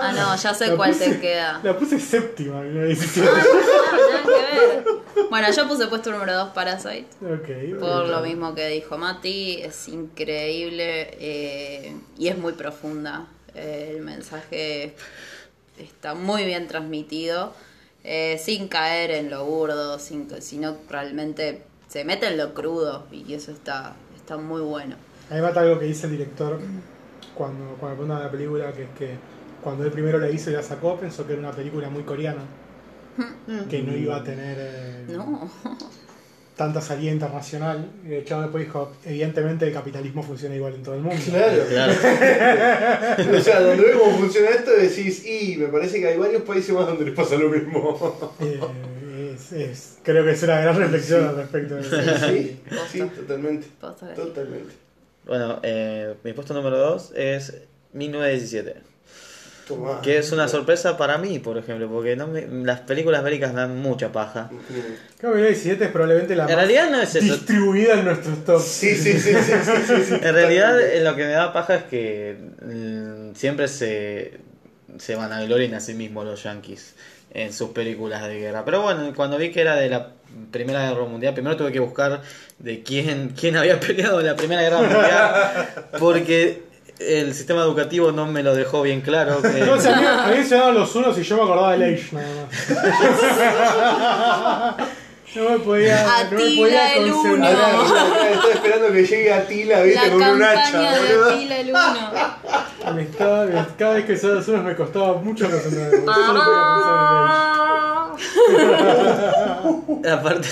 Ah, no, ya sé La cuál puse- te queda. La puse séptima. Ah, nada que ver. Bueno, yo puse puesto número 2 Parasite. Ok. Por lo mismo que dijo Mati, es increíble eh, y es muy profunda. Eh, el mensaje está muy bien transmitido, eh, sin caer en lo burdo, sin, sino realmente se mete en lo crudo y eso está, está muy bueno. A mí mata algo que dice el director cuando, cuando preguntan la película, que es que cuando él primero la hizo y la sacó, pensó que era una película muy coreana. Que no iba a tener eh, No, tanta salida internacional. Y de hecho después dijo, evidentemente el capitalismo funciona igual en todo el mundo. Claro. Claro. O sea, donde ves cómo funciona esto, decís, y me parece que hay varios países más donde les pasa lo mismo. Eh, es, es- creo que es una gran reflexión al respecto de eso. Sí, sí, totalmente. Totalmente. Bueno, eh, mi puesto número 2 es 1917. Tomá. Que es una sorpresa para mí, por ejemplo, porque no me- las películas bélicas me dan mucha paja. Creo que 17 es probablemente la En más realidad no es eso. distribuida en nuestros tops. Sí, sí, sí, sí, sí, sí, sí, En realidad lo que me da paja es que mm, siempre se, se vanaglorian a sí mismos los yankees en sus películas de guerra. Pero bueno, cuando vi que era de la Primera Guerra Mundial, primero tuve que buscar de quién, quién había peleado en la Primera Guerra Mundial, porque el sistema educativo no me lo dejó bien claro. que- No, o sea, a mí, me los unos y yo me acordaba de Age nada más. No me podía, no me Atila podía el concentrar. uno. Estoy esperando que llegue Atila, viste, La con un hacha, campaña de. Atila el Uno. Me- cada vez que sonaba los unos me costaba mucho concentrarme. Solo podía pensar en Age. Aparte,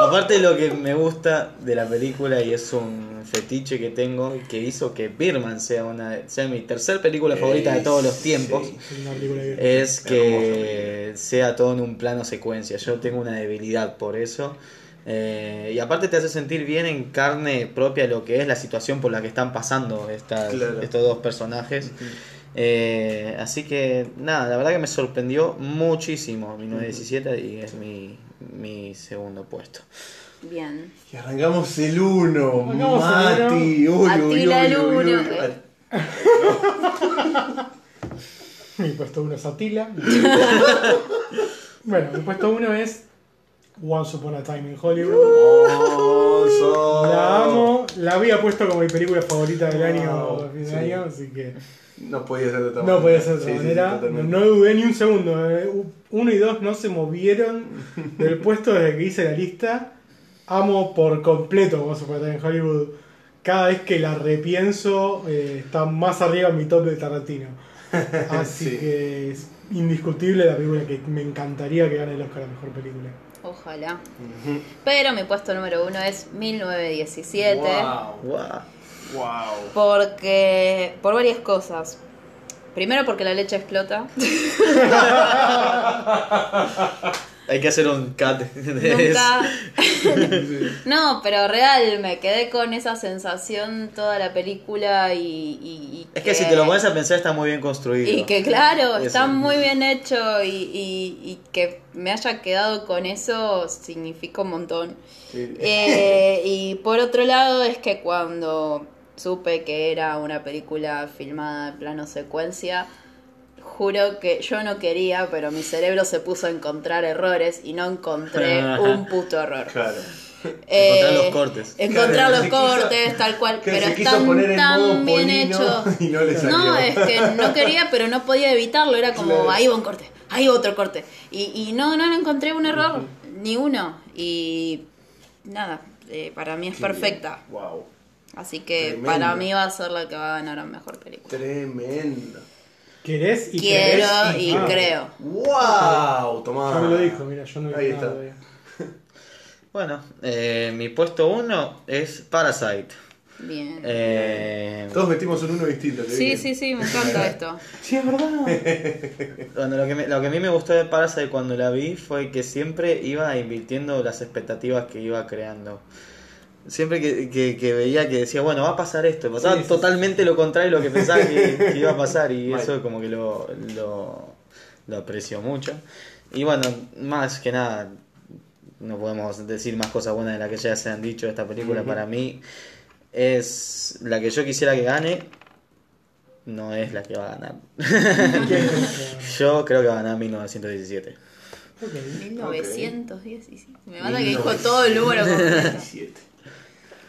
aparte lo que me gusta de la película y es un fetiche que tengo que hizo que Birman sea una sea mi tercer película favorita de todos los tiempos Sí. Es que sea todo en un plano secuencia. Yo tengo una debilidad por eso. Eh, y aparte te hace sentir bien en carne propia lo que es la situación por la que están pasando estas- Claro. estos dos personajes. Eh, así que nada, la verdad que me sorprendió muchísimo 1917 y es mi, mi segundo puesto. Bien. Y arrancamos el 1, Arrancamos el Mati. Uy, uy, Atila el uy, uy, uy. uno. Mi puesto uno es Atila. bueno, mi puesto uno es Once Upon a Time in Hollywood. La amo, la había puesto como mi película favorita del año, Wow, a fin de sí. año, así que No podía ser de otra manera. no podía ser de otra Sí, sí, manera. no, dudé ni un segundo. eh. Uno y dos no se movieron del puesto desde que hice la lista. Amo por completo a Time in Hollywood. Cada vez que la repienso, eh, está más arriba en mi top de Tarantino. Así Sí. que es indiscutible la película que me encantaría que gane el Oscar a mejor película. Ojalá. Pero mi puesto número uno es 1917. Wow. Guau. Wow. Porque. por varias cosas. Primero porque la leche explota. Hay que hacer un cut de eso. Nunca. no, pero real, me quedé con esa sensación toda la película y. y- y Es que si te lo pones a pensar está muy bien construido. Y que claro, Eso. está muy bien hecho y, y- y que me haya quedado con eso significa un montón. Sí. Eh, y por otro lado es que cuando supe que era una película filmada en plano secuencia, juro que yo no quería, pero mi cerebro se puso a encontrar errores y no encontré un puto error. Claro. Encontrar los cortes. Encontrar Claro, los quiso- cortes, tal cual, pero están tan bien hechos. no es que no quería, pero no podía evitarlo. Era como, Claro. ahí va un corte, ahí va otro corte. Y, y no, no encontré un error, ni uno. Y nada, eh, para mí es Qué perfecta. bien. Wow. Así que Tremendo. para mí va a ser la que va a ganar a mejor película. Tremendo. ¿Querés y Quiero querés y creo. Wow. Tomá. Ya me lo dijo, mira, yo no Ahí vi está. nada todavía. Bueno, eh, mi puesto uno es Parasite. Bien. Eh, Todos metimos un uno distinto. Sí, bien. sí, sí, me encanta esto. Sí, es verdad. Bueno, lo que, me- lo que a mí me gustó de Parasite cuando la vi fue que siempre iba invirtiendo las expectativas que iba creando siempre que, que, veía que decía, bueno, va a pasar esto, pasaba totalmente lo contrario de lo que pensaba que, iba a pasar y eso como que lo, lo, lo, aprecio mucho. Y bueno, más que nada, no podemos decir más cosas buenas de las que ya se han dicho. Esta película para mí es la que yo quisiera que gane, no es la que va a ganar. yo creo que va a ganar 1917. Okay. 1917. Okay. Me mata que dijo todo el número. 1917.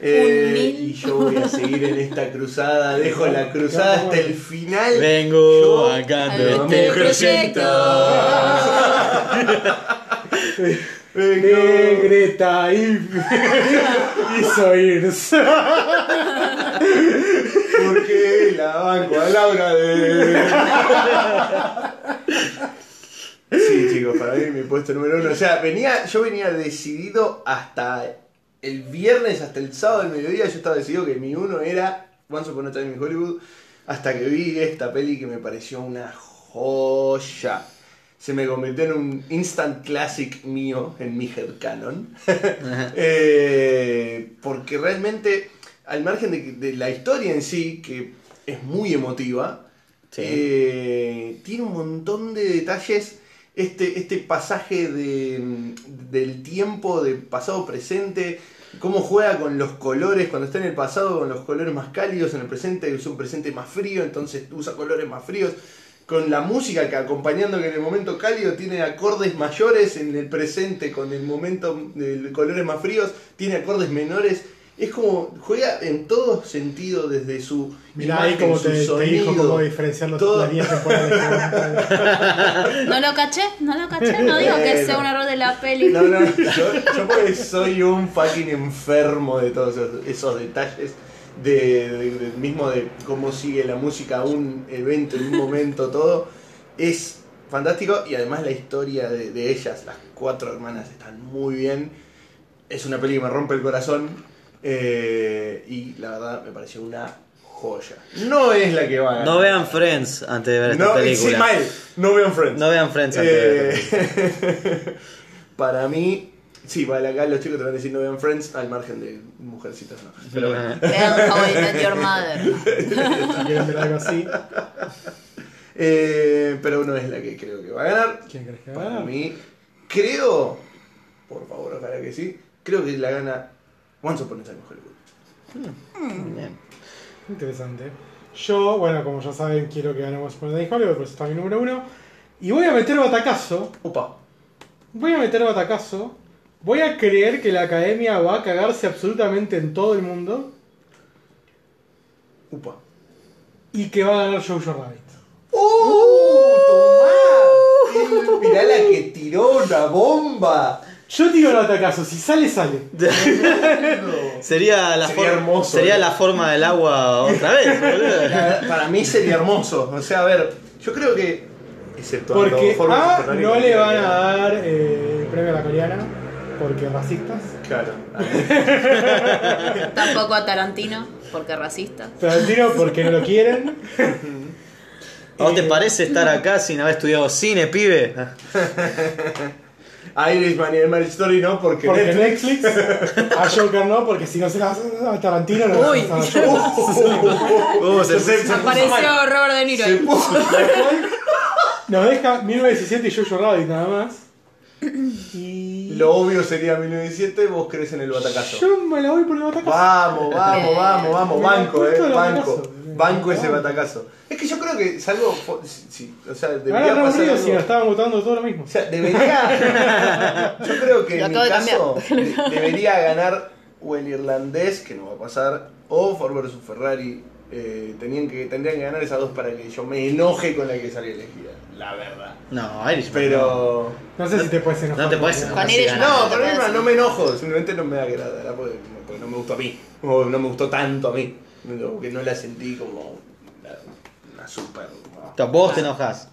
Eh, y yo voy a seguir en esta cruzada. Dejo la cruzada hasta el final. Vengo Yo- acá A de este proyecto. Vengo. Negreta y hizo irse. Porque la banco a Laura de. Sí, chicos, para mí mi puesto número uno. O sea, venía, yo venía decidido hasta el viernes, hasta el sábado del mediodía. Yo estaba decidido que mi uno era Once Upon a Time in Hollywood. Hasta que vi esta peli que me pareció una joya. Se me convirtió en un instant classic mío en mi headcanon. Eh, porque realmente, al margen de, de la historia en sí, que es muy emotiva, Sí. eh, tiene un montón de detalles. Este, este pasaje de, del tiempo, de pasado-presente, cómo juega con los colores, cuando está en el pasado con los colores más cálidos, en el presente es un presente más frío, entonces usa colores más fríos. Con la música que acompañando que en el momento cálido tiene acordes mayores, en el presente con el momento de colores más fríos tiene acordes menores. Es como juega en todo sentido desde su Mirá ahí como su te, te dijo sonido, cómo diferenciar los, todo. temporales. No lo caché, no lo caché, no digo que sea un error de la peli. No, no, yo, yo porque soy un fucking enfermo de todos esos, esos detalles. De, de- de- mismo de cómo sigue la música, un evento, en un momento, todo. Es fantástico y además la historia de, de ellas, las cuatro hermanas, están muy bien. Es una peli que me rompe el corazón eh, y la verdad me pareció una joya. No es la que va a ganar. No vean Friends antes de ver esta No, película. sí, mal. No vean Friends. No vean Friends antes de ver esta. Eh, para mí, sí, para acá los chicos te van a decir no vean Friends al margen de mujercitas, no. Pero bueno. Vean How I Met Your Mother. Si quieren ver algo así, Eh, pero no es la que creo que va a ganar. ¿quién crees que Para gana? mí, creo, por favor, ojalá que sí, creo que la gana Once Upon a Time in Hollywood. Bien. Interesante. Yo, bueno, como ya saben, quiero que ganemos por Day Hollywood, por eso está mi número uno. Y voy a meter batacazo. Opa. Voy a meter batacazo Voy a creer que la academia va a cagarse absolutamente en todo el mundo Upa. y que va a ganar Jojo Rabbit. ¡Oh! ¡Tomá! Mirá la que tiró una bomba. Yo digo el atacazo, si sale, sale. Sería la, Sería for- hermoso, sería la forma del agua otra vez, boludo. Para mí sería hermoso. O sea, a ver, yo creo que. Excepto Porque A no le van a dar eh, el premio a la coreana, porque racistas. Claro. Tampoco a Tarantino, porque racista. Tarantino porque no lo quieren. ¿A vos te Eh, parece estar acá sin haber estudiado cine, pibe? Irishman y el Marriage Story no, porque. Porque Netflix- Netflix, a Joker no, porque si no se la a Tarantino no Uy. se la vas a hacer. Uh, se- Se- se- Apareció Robert De Niro se ahí. puso- Nos deja 1917 y Jojo Rabbit nada más. Y. Lo obvio sería 1907, vos crees en el batacazo. Yo me la voy por el batacazo. Vamos, vamos, vamos, vamos, Me banco, eh, banco. batacazo. Banco ese batacazo. Es que yo creo que si- o sea, Ahora debería re pasar. algo- si nos estaban votando todo lo mismo. O sea, debería. Yo creo que en mi caso de- debería ganar o el irlandés, que no va a pasar, o Ford vs Ferrari. Eh, tenían que, tendrían que ganar esas dos para que yo me enoje con la que salió elegida. La verdad. No, Irishman. Pero. No sé si te puedes enojar. No te puedes con- enojar. Con si Irishman. No, pero puedes no, no me enojo, simplemente no me da agrada, porque, porque no me gustó a mí, o no me gustó tanto a mí, no, que no la sentí como una, una super... Vos te enojas.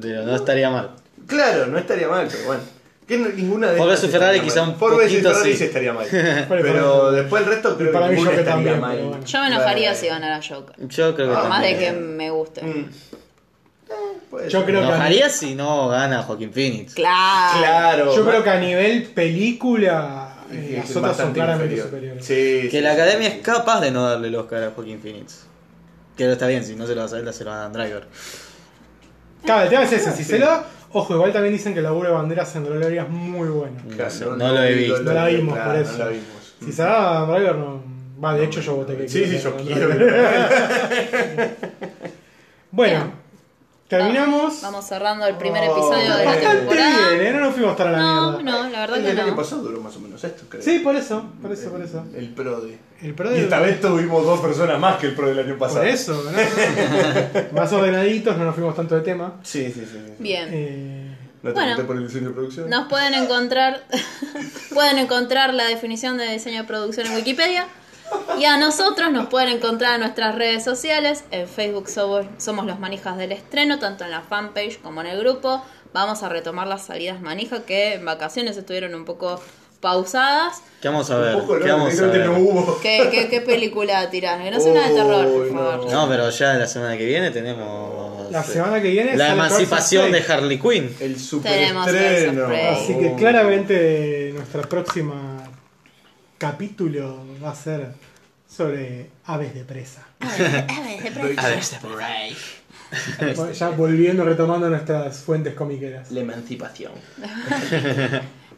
Pero no estaría mal. Claro, no estaría mal, pero bueno. Que no- ninguna de vs Ferrari quizá un vs poquito Ferrari sí. sí estaría mal. Pero después el resto creo para que mí ninguna Joker estaría también, mal. bueno. Yo me enojaría si ganara Joker. Yo creo que Ah, Por más de que también. me guste. Mm. Puede Yo ser. creo Me que- enojaría si no gana Joaquín Phoenix. Claro. Claro. Yo creo que a nivel película, eh, las otras son claramente inferior. superiores. Sí, Que sí, la sí, academia sí. es capaz de no darle el Oscar a Joaquín Phoenix. Que está bien, si no se lo va a saber, se lo va a Dan Driver. Claro, el tema es ese. Si se lo da, ojo, igual también dicen que el laburo de banderas en Gloria es muy bueno. Claro, sé, no lo he visto. No la vimos, claro, por eso. No la vimos. Si se da a Driver, no. Va, de hecho yo voté que Sí, sí, yo quiero. Bueno. Terminamos. Vamos cerrando el primer Oh, episodio de la Bastante temporada. bien, ¿eh? No nos fuimos tan a la No, mierda. no, la verdad El que año no. pasado duró más o menos esto, creo. Sí, por eso, por eso, por eso. El pro de. El pro Y de- esta vez tuvimos dos personas más que el pro del año pasado. Por eso, ¿no? Más ordenaditos, no nos fuimos tanto de tema. Sí, sí, sí. sí. Bien. Eh, ¿No te Bueno. por el diseño de producción? Nos pueden encontrar pueden encontrar la definición de diseño de producción en Wikipedia. Y a nosotros nos pueden encontrar en nuestras redes sociales. En Facebook somos, somos los manijas del estreno, tanto en la fanpage como en el grupo. Vamos a retomar las salidas manija que en vacaciones estuvieron un poco pausadas. ¿Qué vamos a ver? ¿Qué no, vamos a ver? ¿Qué, qué, qué película tirás? Que no sea una de terror, por favor. No, pero ya la semana que viene tenemos. la semana que viene. La emancipación de Harley Quinn. El super Tenemos estreno. Así que claramente nuestra próxima capítulo va a ser sobre aves de presa. A ver, este Bueno, Ya volviendo, retomando nuestras fuentes comiqueras. La emancipación.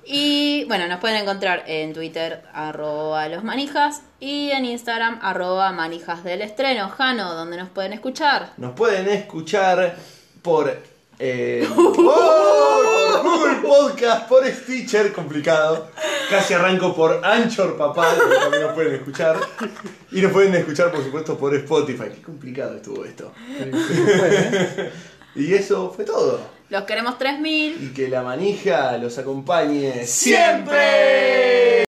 Y bueno, nos pueden encontrar en Twitter, arroba los manijas, y en Instagram, arroba manijas del estreno. Jano, donde nos pueden escuchar. Nos pueden escuchar por. eh, por Google Podcast, por Stitcher, complicado. Casi arranco por Anchor, papá, que también nos pueden escuchar. Y nos pueden escuchar, por supuesto, por Spotify. Qué complicado estuvo esto. Y eso fue todo. Los queremos 3000. Y que la manija los acompañe siempre.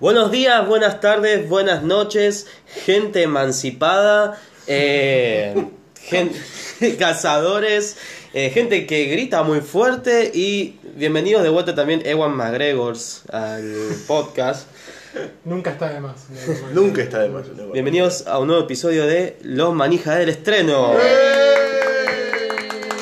Buenos días, buenas tardes, buenas noches, gente emancipada, eh, gen- cazadores, eh, gente que grita muy fuerte y bienvenidos de vuelta también Ewan McGregors al podcast. Nunca está de más. Nunca está de más. Bienvenidos a un nuevo episodio de Los Manijas del Estreno.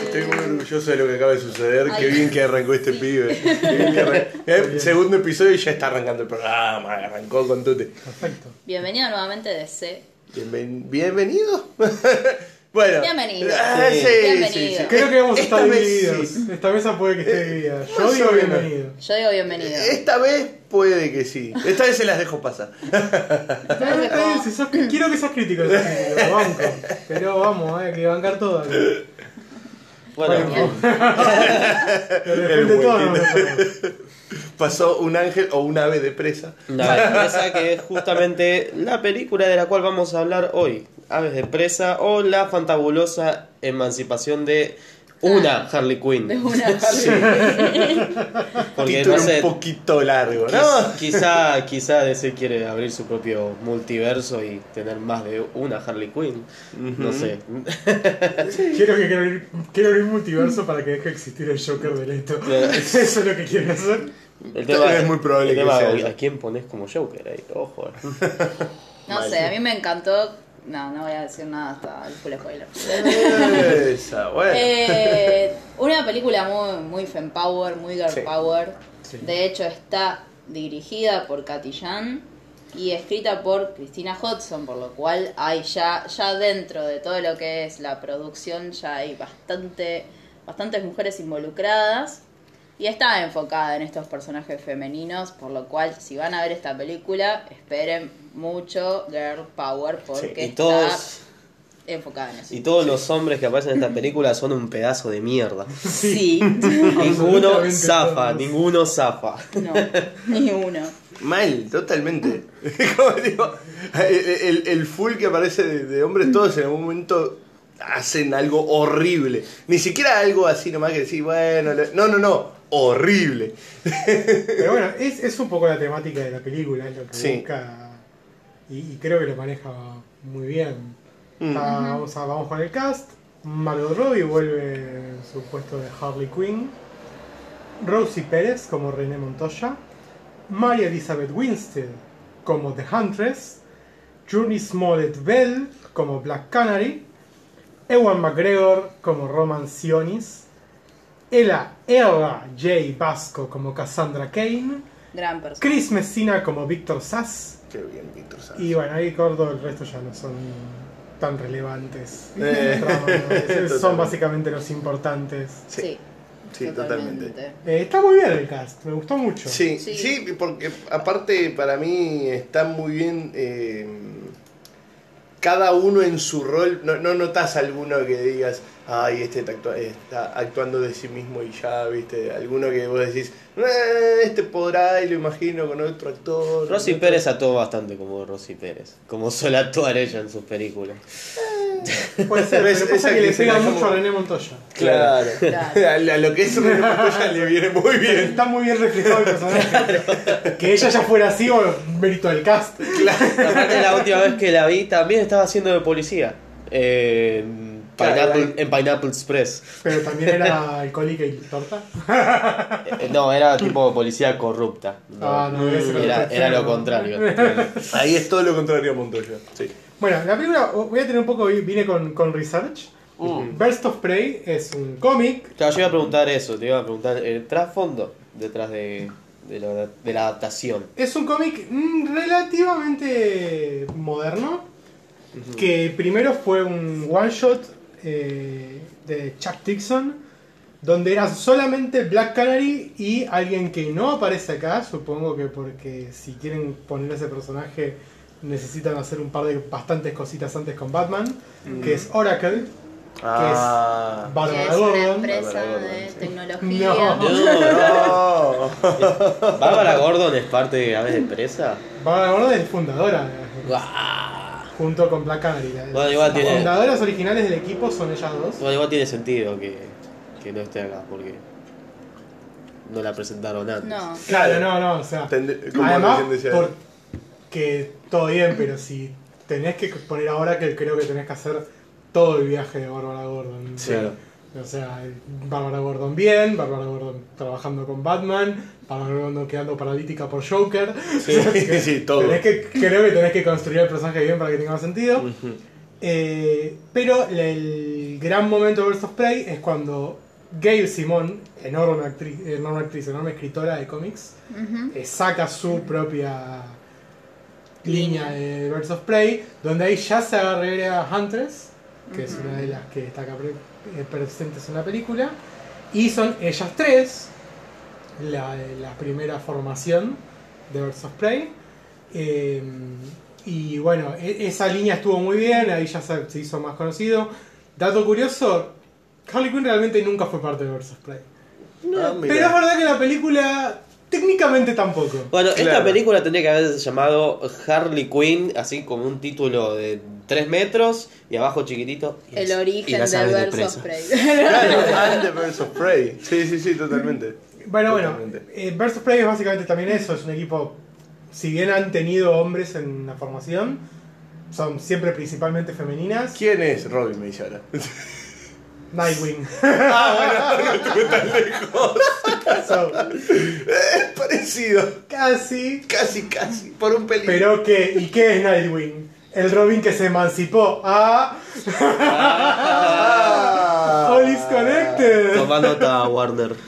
Estoy muy orgulloso de lo que acaba de suceder. Qué bien que arrancó este pibe. Qué bien que arran- Eh, Segundo episodio y ya está arrancando el programa. Arrancó con tute. Perfecto. Bienvenido nuevamente de C. Bienven- bienvenido. bueno. Bienvenido. Ah, sí, Bienvenido. sí, sí. Creo que vamos a Esta estar vez divididos. sí. Esta mesa puede que esté dividida. Yo digo bienvenido. Yo digo bienvenido. Esta vez puede que sí. Esta vez se las dejo pasar. Si sos- quiero que seas crítico, banco. Pero vamos, hay que bancar todo. acá. Bueno, Bien. Después de. Pasó un ángel o un ave de presa. la empresa que es justamente la película de la cual vamos a hablar hoy. Aves de presa o la fantabulosa emancipación de una Harley De Quinn. una Porque Título no sé, un poquito largo, ¿no? quiz- quizá, quizá DC quiere abrir su propio multiverso y tener más de una Harley Quinn. No sé. Quiero que quiero abrir, quiero abrir multiverso para que deje de existir el Joker de Leto. Eso es lo que quieren hacer. El Es muy probable el que tema, sea. ¿A quién pones como Joker ahí? Ojo. No sé, a mí me encantó. No, no voy a decir nada hasta el full spoiler. Esa, bueno. Eh, una película muy, muy fempower, muy girl Sí. power. Sí. De hecho, está dirigida por Katy Jan y escrita por Christina Hodson, por lo cual hay ya, ya dentro de todo lo que es la producción, ya hay bastante, bastantes mujeres involucradas. Y está enfocada en estos personajes femeninos, por lo cual si van a ver esta película, esperen mucho girl power porque Y está enfocada en eso. y todos los hombres que aparecen en esta película son un pedazo de mierda. Sí. Ninguno zafa, todos. ninguno zafa. No, ni uno. Mal, totalmente. Como digo, el, el- el full que aparece de, de hombres todos en algún momento hacen algo horrible. Ni siquiera algo así nomás que decir, bueno, le- no, no, no, horrible. Pero bueno, es, es un poco la temática de la película, es lo que Sí. busca. Y, y creo que lo maneja muy bien. Mm. Ah, vamos, a- vamos con el cast. Margot Robbie vuelve en su puesto de Harley Quinn. Rosie Pérez como René Montoya. María Elizabeth Winstead como The Huntress. Journey Smollett Bell como Black Canary. Ewan McGregor como Roman Sionis. Ella, Ella J. Vasco como Cassandra Kane. Gran persona. Chris Messina como Víctor Sass. Qué bien, Víctor Sanz. Y bueno, ahí corto, el resto ya no son tan relevantes. Eh, son básicamente los importantes. Sí. Sí, Sí, totalmente. Eh, está muy bien el cast, me gustó mucho. Sí, Sí. sí, porque aparte para mí está muy bien eh, cada uno en su rol. No, no notas alguno que digas, ay, este está, actua- está actuando de sí mismo y ya, viste. Alguno que vos decís, "Eh, este podrá y lo imagino con otro actor. Rosy otro- Pérez actuó bastante como Rosy Pérez. Como suele actuar ella en sus películas. Puede ser, pero pasa que que le pega mucho a René Montoya. Claro. Claro. A, a lo que es un ya le viene muy bien. Está muy bien reflejado el personaje. que ella ya fuera así, o mérito del cast. Aparte, la última vez que la vi también estaba haciendo de policía. Eh, Claro, Pineapple, en Pineapple Express. Pero también era alcohólica y torta. Eh, no, era tipo policía corrupta. No, Ah, no, ese era era, el era lo contrario. Ahí es todo lo contrario a Montoya. Sí. Bueno, la película, voy a tener un poco, vine con, con research. Burst of Prey es un cómic Claro, yo iba a preguntar eso, te iba a preguntar el trasfondo detrás de, de, la, de la adaptación. Es un cómic mm, relativamente moderno. Que primero fue un one shot eh, de Chuck Dixon. Donde era solamente Black Canary y alguien que no aparece acá. Supongo que porque si quieren poner ese personaje necesitan hacer un par de bastantes cositas antes con Batman. Que es Oracle. Ah. Que Bárbara es una Gordon. empresa Bárbara Gordon, de sí. tecnología. No. No. ¿Bárbara Gordon es parte de Aves de Presa? Bárbara Gordon es fundadora. de- Guau. Junto con Black Canary. Bueno, igual las tiene- fundadoras originales del equipo son ellas dos. Bueno, igual tiene sentido que, que no esté acá, porque no la presentaron antes. No. Claro, no, no, o sea. Tende- como Además, recién decía. porque todo bien, pero si tenés que poner ahora que creo que tenés que hacer todo el viaje de Bárbara Gordon. Sí. O sea, Bárbara Gordon bien, Bárbara Gordon trabajando con Batman, Bárbara Gordon quedando paralítica por Joker. Sí, sí, todo. Tenés que, creo que tenés que construir el personaje bien para que tenga más sentido. Eh, pero el gran momento de Birds of Prey es cuando Gail Simon, enorme actriz, enorme actriz, enorme escritora de cómics, eh, saca su propia línea de Birds of Prey, donde ahí ya se agarra a Huntress, que es una de las que está acá eh, presentes en la película, y son ellas tres, la, la primera formación de Birds of Prey. Eh, y bueno, e- esa línea estuvo muy bien, ahí ya se, se hizo más conocido. Dato curioso, Harley Quinn realmente nunca fue parte de Versus Prey. Ah, mira. Pero es verdad que la película técnicamente tampoco. Bueno, esta Claro. película tendría que haberse llamado Harley Quinn, así como un título de 3 metros y abajo chiquitito. y El las- origen del presa. Prey. Claro, Birds of Prey. Sí, sí, sí, totalmente. Bueno, bueno, Totalmente. eh, Versus Prey es básicamente también eso, es un equipo, si bien han tenido hombres en la formación, son siempre principalmente femeninas. ¿Quién es Robin? Me dice ahora. Nightwing. Ah, bueno, no estuve tan lejos. So, Es parecido. casi. Casi, casi. Por un pelín. Pero qué, ¿y qué es Nightwing? El Robin que se emancipó. Ah, Ah. All is connected. Toma nota, Warner.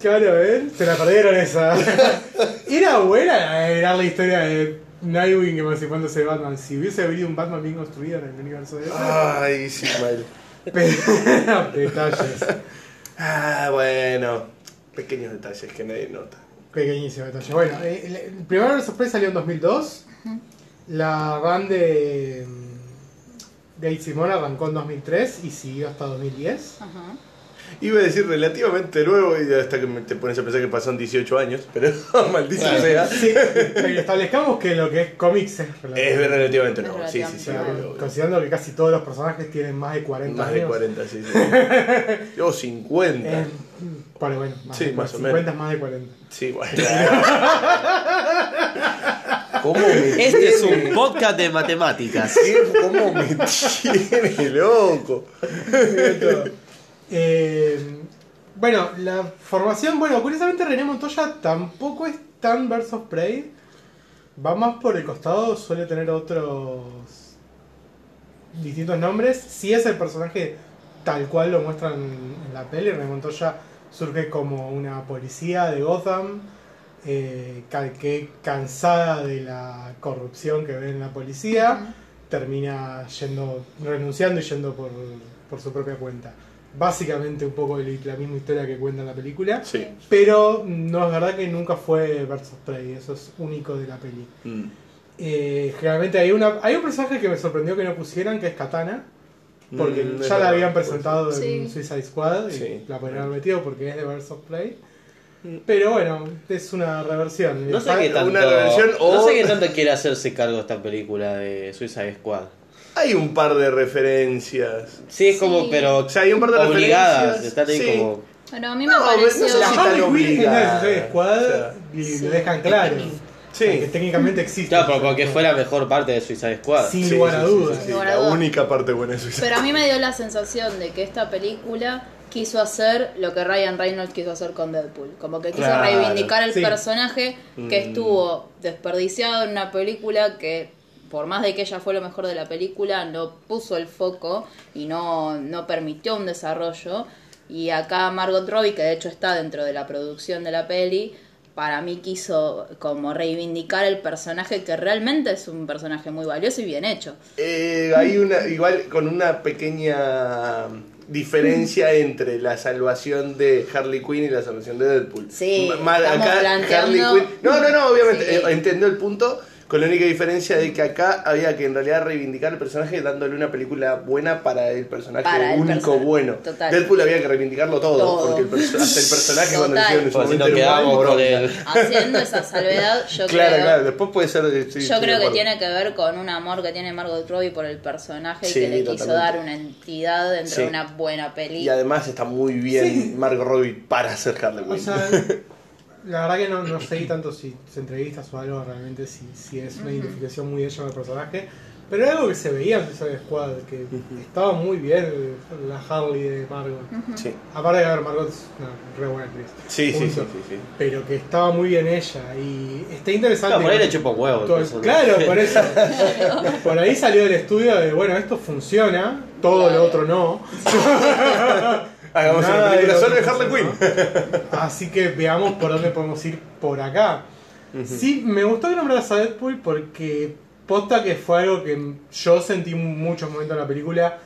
Claro, ¿eh? Se la perdieron esa. Era buena era la historia de Nightwing emancipándose de Batman. Si hubiese habido un Batman bien construido en el universo de ese. Ay, sí, mal. Pero- Detalles. Ah, bueno. Pequeños detalles que nadie nota. Pequeñísimo detalle. Bueno, eh, el, el primer Versus Prey salió en 2002. La run de Gates Simon arrancó en 2003 y siguió hasta 2010. Ajá. Iba a decir relativamente nuevo y hasta que me- te pones a pensar que pasan 18 años, pero maldito sea. Sí, pero establezcamos que lo que es cómics es Es relativamente. relativamente Es nuevo, sí, sí, sí. o obvio. considerando que casi todos los personajes tienen más de 40 Más años. de 40, sí, sí. Yo 50. eh, bueno, bueno, más Sí, de más o 50 menos. es más de 40. Sí, bueno. ¿Cómo me Este es un podcast de matemáticas. ¿Cómo me tiene loco? Eh, bueno, la formación, bueno, curiosamente René Montoya tampoco es tan versus Prey. Va más por el costado, suele tener otros distintos nombres. Si es el personaje tal cual lo muestran en la peli, René Montoya surge como una policía de Gotham, eh, que cansada de la corrupción que ve en la policía, termina yendo, renunciando y yendo por, por su propia cuenta. Básicamente un poco la misma historia que cuenta en la película. Sí. Pero no es verdad que nunca fue versus Prey, eso es único de la peli. Mm. Eh, generalmente hay una hay un personaje que me sorprendió que no pusieran, que es Katana. Porque Mm, ya la verdad, habían pues. presentado en Sí. Suicide Squad y Sí. la podrían haber metido porque es de versus Play. Pero bueno, es una reversión. No sé qué tanto. Una reversión o- No sé qué tanto quiere hacerse cargo esta película de Suicide Squad. Hay un par de referencias. Sí, es como, Sí. pero O sea, hay un par de obligadas. referencias. Están ahí Sí. como. Bueno, a mí me No, pareció. no sé La si Harley tan Quinn es Squad o sea, y Sí. lo dejan claro. Sí. Que técnicamente existe. Claro, pero porque fue la mejor parte de Suicide Squad. Sin lugar a dudas. La única parte buena de Suicide Pero a mí me dio la sensación de que esta película quiso hacer lo que Ryan Reynolds quiso hacer con Deadpool. Como que quiso Claro, reivindicar el sí. personaje que Mm. estuvo desperdiciado en una película que, por más de que ella fue lo mejor de la película, no puso el foco y no, no permitió un desarrollo. Y acá Margot Robbie, que de hecho está dentro de la producción de la peli, para mí quiso como reivindicar el personaje que realmente es un personaje muy valioso y bien hecho. Eh, hay una, igual con una pequeña diferencia entre la salvación de Harley Quinn y la salvación de Deadpool. Sí, Ma- ma- estamos planteando- Harley Quinn. No, no, no, obviamente, Sí. eh, entiendo el punto. Con la única diferencia de que acá había que en realidad reivindicar el personaje dándole una película buena para el personaje Para el único person- bueno. total. Deadpool había que reivindicarlo todo, Todo. porque el hasta el personaje cuando hicieron en su Pues momento era. Haciendo esa salvedad, yo Claro, creo, claro, después puede ser. sí, yo creo que tiene que ver con un amor que tiene Margot Robbie por el personaje y Sí, que le quiso totalmente. dar una entidad dentro Sí. de una buena peli. Y además está muy bien Sí. Margot Robbie para hacer Harley Quinn. O sea, la verdad que no, no sé tanto si se entrevistas o algo realmente, si, si es una identificación muy ella del personaje. Pero era algo que se veía en Suicide Squad, que estaba muy bien la Harley de Margot. sí. Aparte de ver, Margot es una re buena actriz. Sí, sí, sí, sí, sí. Pero que estaba muy bien ella. Y está interesante. No, por ahí le chupa huevo. el todo- claro, por eso. por ahí salió del estudio de, bueno, esto funciona, todo lo otro no. Hagamos Nada una película de solo de Harley Quinn. Así que veamos por dónde podemos ir por acá. Sí, me gustó que nombraras a Deadpool porque posta que fue algo que yo sentí muchos momentos en la película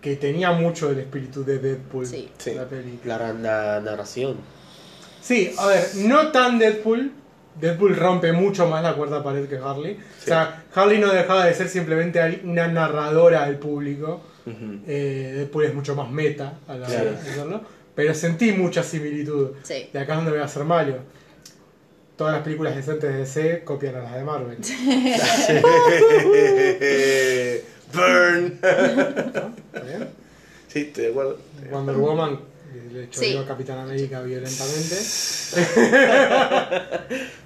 que tenía mucho del espíritu de Deadpool. Sí. Sí. La peli. La, la narración. Sí, a ver, no tan Deadpool. Deadpool rompe mucho más la cuarta pared que Harley. O sea, Harley no dejaba de ser simplemente una narradora al público. Eh, Deadpool es mucho más meta a la hora Claro. de hacerlo. Pero sentí mucha similitud. Sí. De acá es donde voy a ser malo. Todas las películas decentes de DC copian a las de Marvel. Burn. ¿Está bien? Sí, estoy de acuerdo. Wonder Woman le echó Sí. a Capitán América violentamente.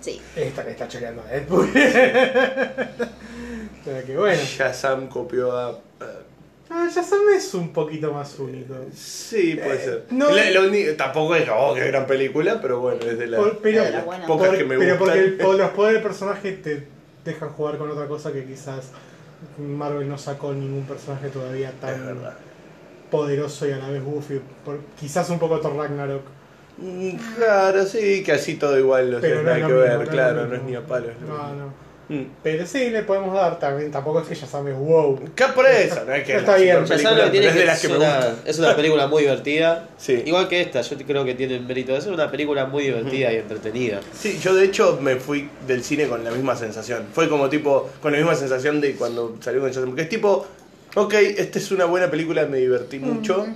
Sí. Esta le está choreando a Deadpool. o sea que bueno. Shazam copió a. a- Ah, Shazam es un poquito más único. Sí, puede ser. no- La- la uni- tampoco es oh, qué gran película, pero bueno, es de las Por- pero buena. pocas por- que me pero porque el- gustan. por los poderes del personaje te dejan jugar con otra cosa que quizás Marvel no sacó ningún personaje todavía tan poderoso y a la vez goofy. Por- quizás un poco Thor Ragnarok. Mm, Claro, sí, que así todo igual, o sea, Pero no nada que mismo, ver, no claro, no mismo. es ni a palos. lo No, no. Mm. Pero sí, le podemos dar también. Tampoco es que Shazam es wow. ¿Qué por eso? No es que Está es bien. película, lo que tiene es de que es me una, es una película muy divertida. Sí. Igual que esta, yo creo que tiene el mérito de ser una película muy divertida y entretenida. Sí, yo de hecho me fui del cine con la misma sensación. Fue como tipo, con la misma sensación de cuando salió con Shazam. Porque es tipo, ok, esta es una buena película, me divertí mucho.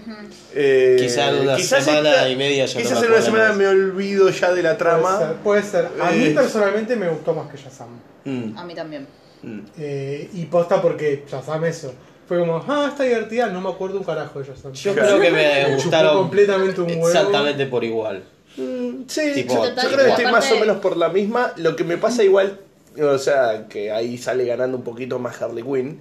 Eh, Quizá en una semana y media ya no Quizás me en una semana más. me olvido ya de la Puede ser, trama. puede ser. A mí Eh. personalmente me gustó más que Shazam. Mm, A mí también. mm. Eh, y posta porque Shazam eso. Fue como, ah, está divertida, no me acuerdo un carajo de Shazam. Yo creo que me gustaron completamente un huevo. exactamente por igual. Mm, Sí, Tipo, yo, creo que estoy más o menos por la misma. Lo que me pasa igual, o sea, que ahí sale ganando un poquito más Harley Quinn,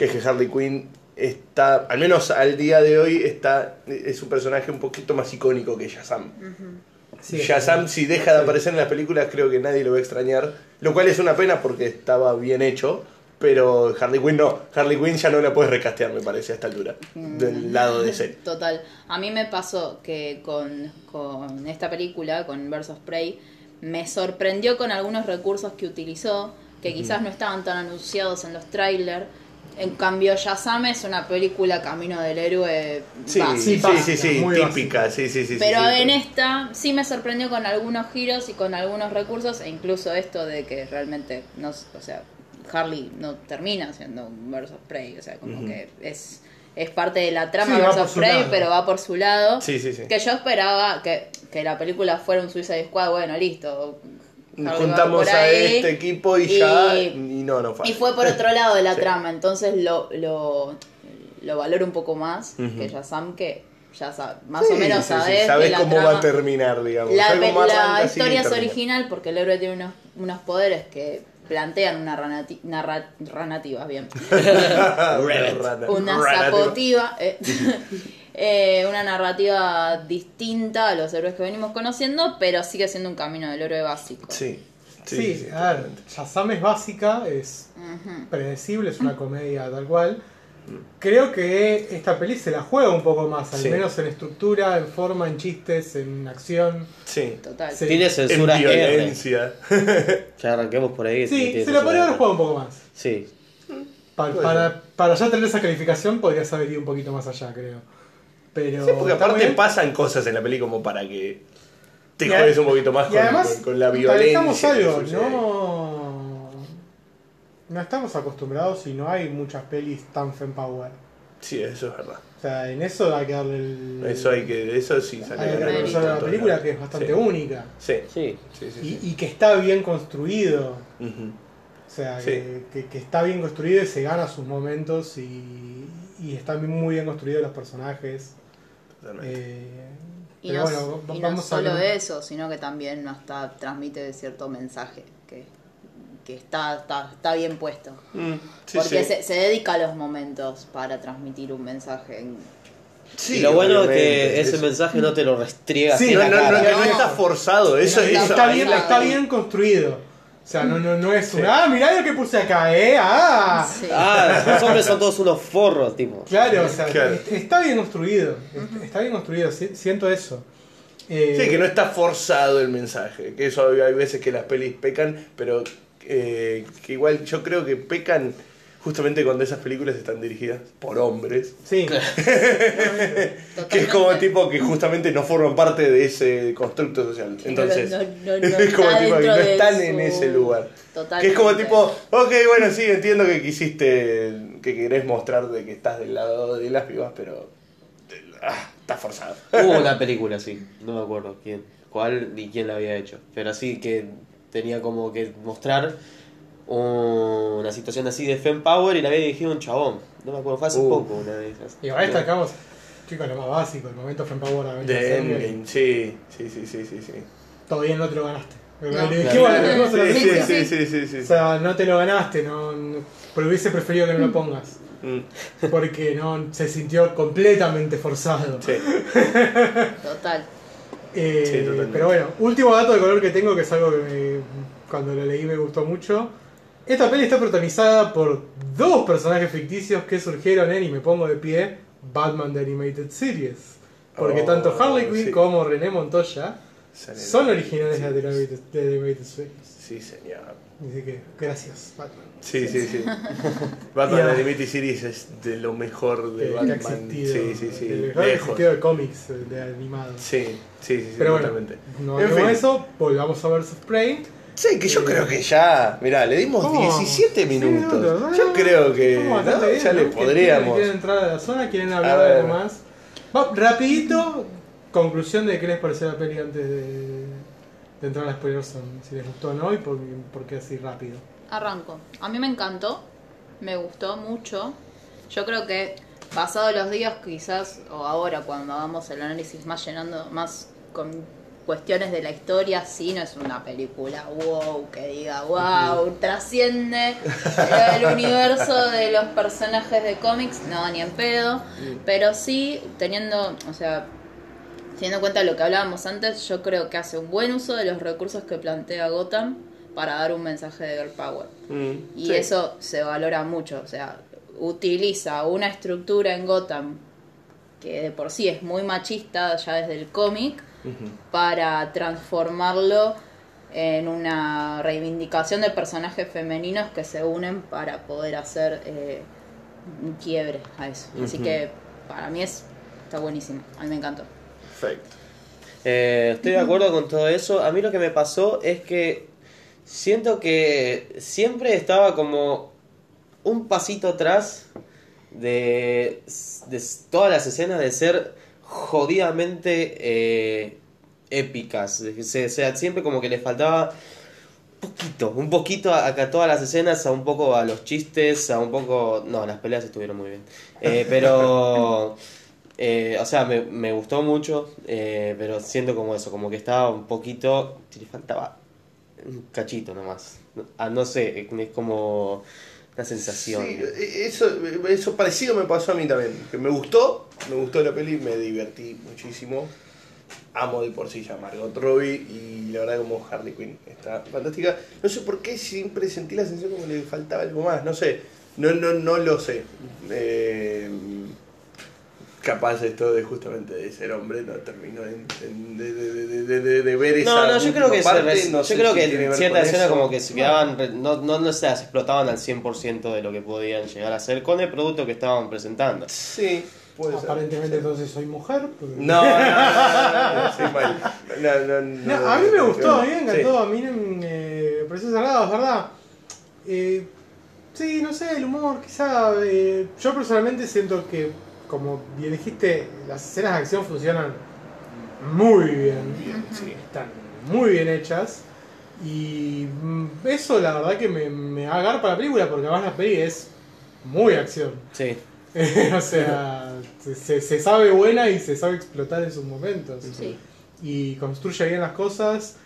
que es que Harley Quinn está, al menos al día de hoy, está es un personaje un poquito más icónico que Shazam. Sí, Shazam, si deja de aparecer en las películas, creo que nadie lo va a extrañar, lo cual es una pena porque estaba bien hecho. Pero Harley Quinn no, Harley Quinn ya no la puedes recastear, me parece, a esta altura, del lado de ese. Total. A mí me pasó que con, con esta película, con Versus Prey, me sorprendió con algunos recursos que utilizó, que quizás no estaban tan anunciados en los trailers. En cambio, Shazam es una película camino del héroe Sí, básica. sí, sí, típica, sí, sí, sí. Pero en esta sí me sorprendió con algunos giros y con algunos recursos, e incluso esto de que realmente, no, o sea, Harley no termina siendo un Versus Prey, o sea, como que es, es parte de la trama Versus su Prey, pero va por su lado. Sí, sí, sí. Que yo esperaba que, que la película fuera un Suicide Squad, bueno, listo. Juntamos a ahí, este equipo y, ya. y- no, no fue. y fue por otro lado de la Sí. trama, entonces lo, lo, lo valoro un poco más Ujú. que Shazam, que ya sab- más Sí, o menos sí, sabes, la cómo va a terminar, digamos. la, la historia es original porque el héroe tiene unos, unos poderes que plantean una ranati- narra- narrativa, bien. Una zapotiva. eh, eh, una narrativa distinta a los héroes que venimos conociendo, pero sigue siendo un camino del héroe básico. Sí. Sí, Sí, sí, a ver, Shazam es básica, es predecible, es una comedia tal cual. Creo que esta peli se la juega un poco más, al Sí. menos en estructura, en forma, en chistes, en acción. Sí. Total. Sí. Tiene En censura R. violencia. Ya arranquemos por ahí. Sí, se la podría haber jugado un poco más. Sí. Pa- Puede para, para ya tener esa calificación podrías haber ido un poquito más allá, creo. Pero Sí, porque aparte pasan cosas en la peli como para que te jodes un poquito más Y con, además, con- con la violencia. algo, no, no estamos acostumbrados y no hay muchas pelis tan fempower. Sí, eso es verdad. O sea, en eso hay que darle el... Eso hay que, eso sí sale hay que reconocer la película que es bastante Sí. única. Sí, Sí. sí, sí. Y, sí. y que está bien construido. O sea, Sí. que, que- que está bien construido y se gana sus momentos y, y están muy bien construidos los personajes. Totalmente. Eh, Y no, bueno, va- y no vamos a solo eso, sino que también está, transmite cierto mensaje que, que está, está, está bien puesto. Mm, sí, Porque sí. Se, se dedica a los momentos para transmitir un mensaje. en- Sí, y lo bueno es que ese mensaje no te lo restriega Sí, así en No, la no, no, cara. no, no está forzado. Eso, Está- eso, está, ahí bien, está bien construido. O sea, no, no, no es un, Sí. ah, mirá lo que puse acá, eh, ah. Sí. Ah, los hombres son todos unos forros, tipo. Claro, o sea, Claro. est- está bien construido. est- Está bien construido, si- siento eso. Eh, Sí, que no está forzado el mensaje. Que eso hay hay veces que las pelis pecan, pero eh, que igual yo creo que pecan justamente cuando esas películas están dirigidas por hombres. Sí. Que es como tipo que justamente no forman parte de ese constructo social. Entonces, no, no, no, no es como tipo que no están su- en ese lugar. Totalmente. Que es como tipo, ok, bueno, sí, entiendo que quisiste, que querés mostrar de que estás del lado de las pibas, pero ah, está forzado. Hubo una película así, no me acuerdo quién, cuál ni quién la había hecho, pero así que tenía como que mostrar una situación así de Fem Power y la había dirigido un chabón. No me acuerdo, fue hace Uh. poco una de esas. Y ahora destacamos, chicos, lo más básico, el momento Fan Power a De Endgame, sí, sí, sí, sí, sí. sí. Todavía no te lo ganaste. No. Le dijimos, Sí, sí, sí, sí, sí. O sea, no te lo ganaste, no, no- pero hubiese preferido que no lo pongas. Mm, Porque no se sintió completamente forzado. sí. Total. Eh, Sí, pero bueno, último dato de color que tengo, que es algo que me- cuando lo leí me gustó mucho. Esta peli está protagonizada por dos personajes ficticios que surgieron en, y me pongo de pie, Batman The Animated Series. Porque Oh, tanto Harley Quinn sí. como René Montoya Son originales sí, de The Animated, de The Animated Series. Sí, señor. Así que, gracias, Batman. Sí, sí, sí. Batman Ya. Animated Series es de lo mejor de Eh, que ha Batman. existido. Sí, sí, sí. El mejor que ha Lejos. existido de cómics, de animados. Sí, sí, sí, sí, Pero bueno, no En de fin. eso, volvamos a Versus Prey. Sí, que yo creo que ya. Mirá, le dimos ¿Cómo? 17 Sí, minutos. minutos, Yo creo que. Ya le podríamos. ¿Quieren entrar a la zona? ¿Quieren hablar de algo más? Va, rapidito, conclusión de qué les pareció la peli antes de, de entrar a la spoiler zone. Si les gustó o no y por, por qué así rápido. Arranco. A mí me encantó, me gustó mucho. Yo creo que pasados los días, quizás, o ahora cuando hagamos el análisis más llenando, más con cuestiones de la historia, sí, no es una película wow, que diga wow, trasciende el universo de los personajes de cómics, no, ni en pedo, pero sí, teniendo, o sea, teniendo en cuenta lo que hablábamos antes, yo creo que hace un buen uso de los recursos que plantea Gotham para dar un mensaje de girl power. Mm, Y sí. eso se valora mucho, o sea, utiliza una estructura en Gotham que de por sí es muy machista ya desde el cómic Para transformarlo en una reivindicación de personajes femeninos que se unen para poder hacer eh, un quiebre a eso. Así Ujú. que para mí es está buenísimo, a mí me encantó. Perfecto. Eh, estoy de acuerdo con todo eso. A mí lo que me pasó es que siento que siempre estaba como un pasito atrás de, de todas las escenas de ser jodidamente eh, épicas. O sea, siempre como que le faltaba poquito, un poquito a, a todas las escenas, a un poco a los chistes, a un poco... No, las peleas estuvieron muy bien. Eh, pero... eh, o sea, me, me gustó mucho, eh, pero siento como eso, como que estaba un poquito... Le faltaba un cachito nomás. Ah, no sé, es como una sensación. Sí, eh, eso, eso parecido me pasó a mí también. Que me gustó, me gustó la peli, me divertí muchísimo. Amo de por sí ya Margot Robbie y la verdad como Harley Quinn está fantástica. No sé por qué siempre sentí la sensación como le faltaba algo más, no sé. No, no, no lo sé. Eh, capaz esto de justamente de ser hombre no terminó en- en- de, de- de- de- de- de ver esa No, no, yo creo que, parte, no yo creo si que tiene que en ver cierta con escena eso. como que se quedaban, no, no, no se las explotaban al 100% de lo que podían llegar a hacer con el producto que estaban presentando. Sí, puede ser. Aparentemente entonces soy mujer. porque- No, no, no, no, no, soy mal. No, no, no, No, a mí me gustó, a mí me sí. encantó, a mí me pareció salado, es verdad. Eh, sí, no sé, el humor, quizá. eh, yo personalmente siento que, como bien dijiste, las escenas de acción funcionan muy bien. Bien, sí. Están muy bien hechas. Y mm, eso, la verdad, que me, me da garpa la película, porque además la peli es muy acción. Sí. o sea, se, se- se sabe buena y se sabe explotar en sus momentos Sí. y construye bien las cosas.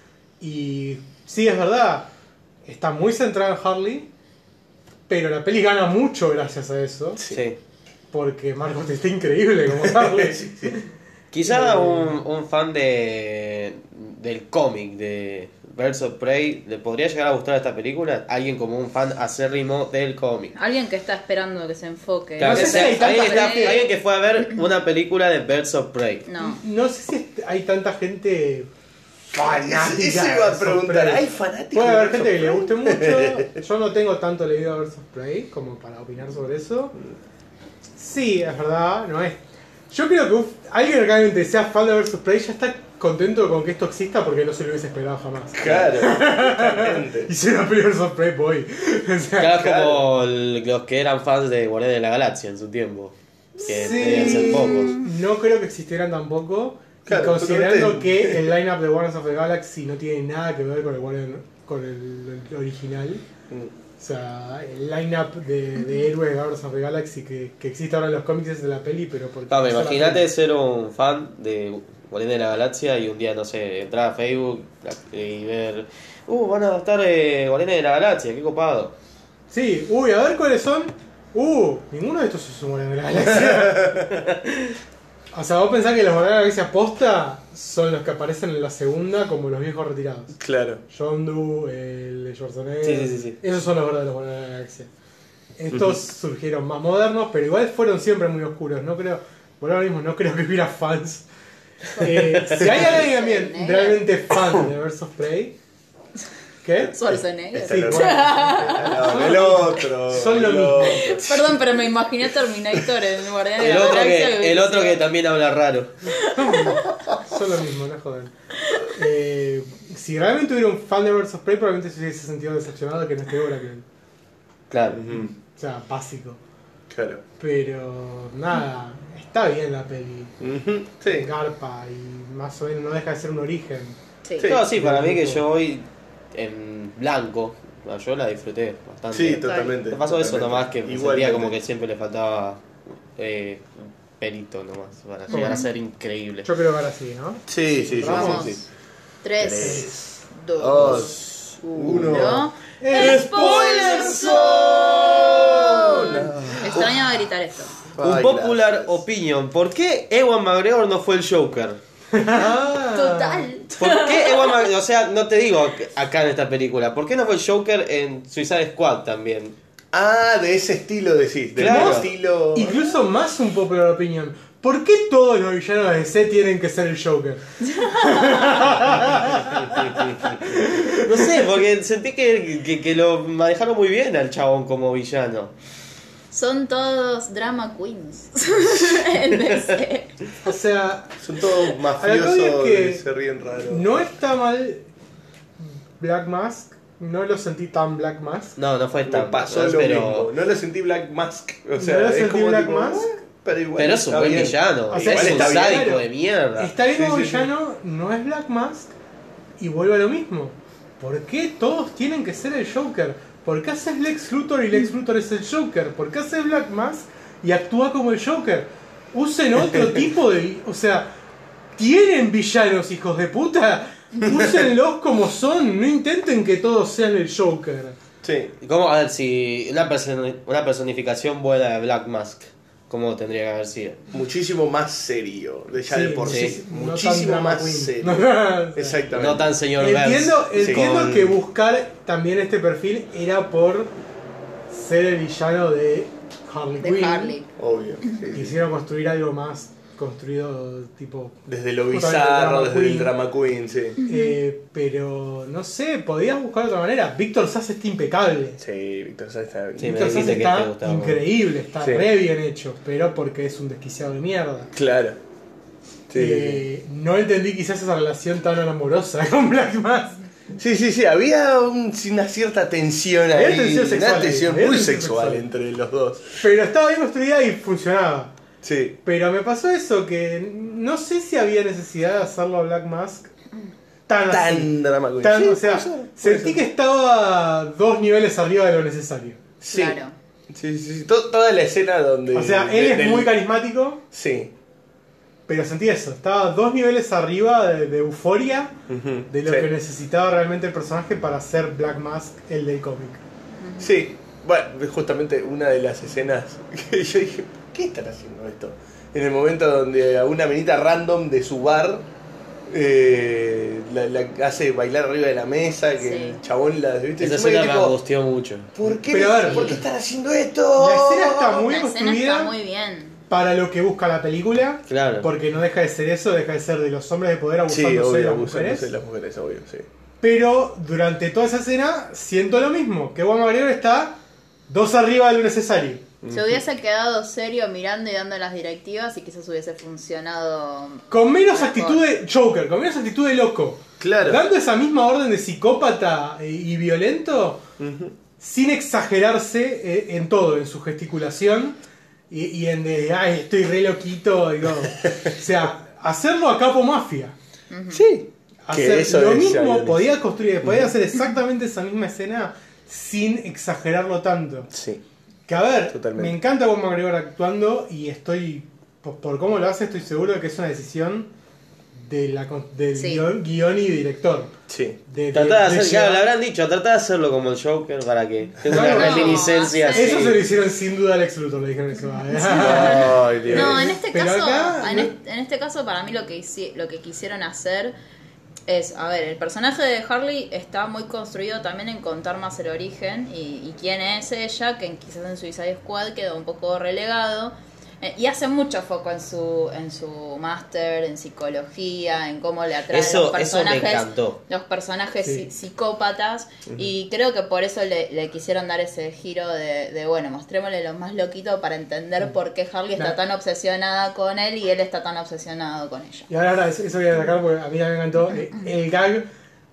Y sí, es verdad, está muy centrada en Harley, pero la peli gana mucho gracias a eso, Sí. Porque Margot está increíble como Harley. Quizá Eh, un, un fan de del cómic de Birds of Prey le podría llegar a gustar esta película. Alguien como un fan acérrimo del cómic. Alguien que está esperando que se enfoque. Claro, No que sé si sea- hay tanta alguien, que está- alguien que fue a ver una película de Birds of Prey. No. No sé si hay tanta gente Eso, eso iba a preguntar. ¿Hay fanáticos? Puede de haber Birds gente of que le Prey? guste mucho. Yo no tengo tanto leído a Birds of Prey como para opinar sobre eso. Sí, es verdad, no es. Yo creo que un- alguien que realmente sea fan de of Prey ya está contento con que esto exista porque no se lo hubiese esperado jamás. Claro, totalmente. Hicieron Birds of Prey, voy. O sea, Claro, Claro. como el- los que eran fans de Guardianes de la Galaxia en su tiempo. Que sí, debían ser pocos. No creo que existieran tampoco. y Claro, considerando que el lineup de Guardians of the Galaxy no tiene nada que ver con el, con el, el original. Mm. O sea, el lineup de, de héroes de Guardians of the Galaxy que, que existe ahora en los cómics es de la peli, pero porque. Claro, la imagínate ser un fan de Guardianes de la Galaxia y un día, no sé, entrar a Facebook y ver. Uh, van a adaptar eh, Guardianes de la Galaxia, qué copado. Sí, uy, a ver cuáles son. Uh, ninguno de estos es un Guardián de la Galaxia. o sea, vos pensás que los Guardianes de la Galaxia posta son los que aparecen en la segunda como los viejos retirados. Claro. John Doe, el Schwarzenegger. Sí, sí, sí, sí. Esos son los verdaderos Guardianes de la Galaxia. Estos surgieron más modernos, pero igual fueron siempre muy oscuros. No creo, por ahora mismo, no creo que hubiera fans. Eh, si hay alguien también realmente fan de of Prey, ¿qué? Schwarzenegger. Está Sí, el bueno. No, el otro. Son lo mismo. Perdón, pero me imaginé Terminator en Guardianes de El la otro, Galaxia. que, que el otro que también habla raro. Son lo mismo, no jodan. Eh, si realmente hubiera un fan de Birds of Prey, probablemente se hubiese sentido decepcionado que no esté Oracle. Claro. Ujú, O sea, básico. Claro. Pero nada, está bien la peli. Sí. Garpa y más o menos no deja de ser un origen. Sí. Sí. No, sí, para mí que yo voy en blanco. no, Yo la disfruté bastante. Sí, totalmente. Me pasó eso totalmente. nomás que me Igualmente. sentía como que siempre le faltaba eh, un pelito nomás para llegar a ser increíble. Yo creo que ahora sí, ¿no? Sí, sí, sí. Vamos. sí, sí. 3, Tres, 2, Dos, 1. uno. ¡Spoiler Zone! Extrañaba gritar esto. Un popular opinion. ¿Por qué Ewan McGregor no fue el Joker? Total. ¿Por qué Ewan McGregor? O sea, no te digo acá en esta película. ¿Por qué no fue el Joker en Suicide Squad también? Ah, de ese estilo decís. Del Claro. estilo. Incluso más un popular opinion. ¿Por qué todos los villanos de DC tienen que ser el Joker? No sé, porque sentí que, que- que lo manejaron muy bien al chabón como villano. Son todos drama queens. en DC. O sea, Son todos que mafiosos que y se ríen raro. no está mal Black Mask. No lo sentí tan Black Mask. No, no fue Me tan pasó mal, lo pero, mismo. No lo sentí Black Mask. O sea, ¿No lo es sentí como Black tipo, Mask? Pero igual. pero es un buen bien. villano. O sea, es un está bien. sádico Claro. de mierda. Está bien como sí, sí. villano, no es Black Mask. Y vuelve a lo mismo. ¿Por qué todos tienen que ser el Joker? ¿Por qué haces Lex Luthor y Lex Luthor es el Joker? ¿Por qué haces Black Mask y actúa como el Joker? Usen otro tipo de... O sea, ¿tienen villanos, hijos de puta? Úsenlos como son. No intenten que todos sean el Joker. Sí. ¿Y ¿Cómo? A ver, si una, una personificación buena de Black Mask, ¿cómo tendría que haber sido? Muchísimo más serio. De ya Sí, de por sí. no Muchísimo más queen. serio. Exactamente. No tan señor Entiendo, Burns entiendo con- que buscar también este perfil era por ser el villano de Harley De Quinn. Harley. Obvio. sí, sí. Quisieron construir algo más construido tipo... Desde lo bizarro, desde el drama queen, sí. eh, pero no sé, podías buscar otra manera. Víctor Sass está impecable. Sí, Víctor Sass está. Sí, Víctor Sass está gustaba. increíble, está Sí. re bien hecho, pero porque es un desquiciado de mierda. Claro. Sí, Eh, no entendí quizás esa relación tan amorosa con Black Mask. sí, sí, sí, había un- una cierta tensión ahí. Había tensión sexual una tensión muy sexual sexual. entre los dos. Pero estaba bien construida y funcionaba. Sí. Pero me pasó eso, que no sé si había necesidad de hacerlo a Black Mask tan, así. Tan Sí, o sea, puede ser, puede sentí ser. que estaba dos niveles arriba de lo necesario. Sí. Claro. Sí, sí, sí. To- toda la escena donde. O sea, de- él es del- muy carismático, Sí. pero sentí eso. Estaba dos niveles arriba de, de euforia de lo sí. que necesitaba realmente el personaje para ser Black Mask, el del cómic. Sí, bueno, es justamente una de las escenas que yo dije, ¿qué están haciendo esto? En el momento donde a una menita random de su bar eh, la, la hace bailar arriba de la mesa, que Sí. el chabón la... ¿viste? Esa escena me angustió mucho. ¿Por qué, Pero a ver, ¿por qué están haciendo esto? La escena está muy La construida está muy bien. para lo que busca la película. Claro. Porque no deja de ser eso, deja de ser de los hombres de poder Sí, abusándose de obvio, las abusándose mujeres. de las mujeres, obvio, sí. Pero durante toda esa escena siento lo mismo, que Juan McGregor está dos arriba de lo necesario. Se hubiese quedado serio mirando y dando las directivas y quizás hubiese funcionado. Con menos Mejor. actitud de Joker, con menos actitud de loco. Claro. Dando esa misma orden de psicópata y, y violento, sin exagerarse eh, en todo, en su gesticulación y, y en de, ay, estoy re loquito. digo. o sea, hacerlo a capo mafia. Sí. Que Hacer eso lo mismo, podía construir, podía hacer exactamente esa misma escena sin exagerarlo tanto. Sí. Que a ver, Totalmente. me encanta Juan McGregor actuando y estoy, por, por cómo lo hace, estoy seguro de que es una decisión de la, con- del Sí. guion, guion y director. Sí. De, de- Trata de hacer, claro, le habrán dicho, trata de hacerlo como el Joker para que tenga una No, reminiscencia. Eso se lo hicieron sin duda al ex Luthor, le dijeron eso. Dios. No, en este Pero caso, acá, en, no- este, en este caso para mí lo que hici- lo que quisieron hacer es, a ver, el personaje de Harley está muy construido también en contar más el origen y, quién es ella, que quizás en Suicide Squad quedó un poco relegado. Eh, y hace mucho foco en su en su máster, en psicología, en cómo le atraen Eso- los eso me personajes, encantó. los personajes Sí. psicópatas y creo que por eso le, le quisieron dar ese giro de, de, bueno, mostrémosle lo más loquito para entender por qué Harley está tan obsesionada con él y él está tan obsesionado con ella. Y ahora, ahora, eso voy a sacar porque a mí me encantó eh, el gag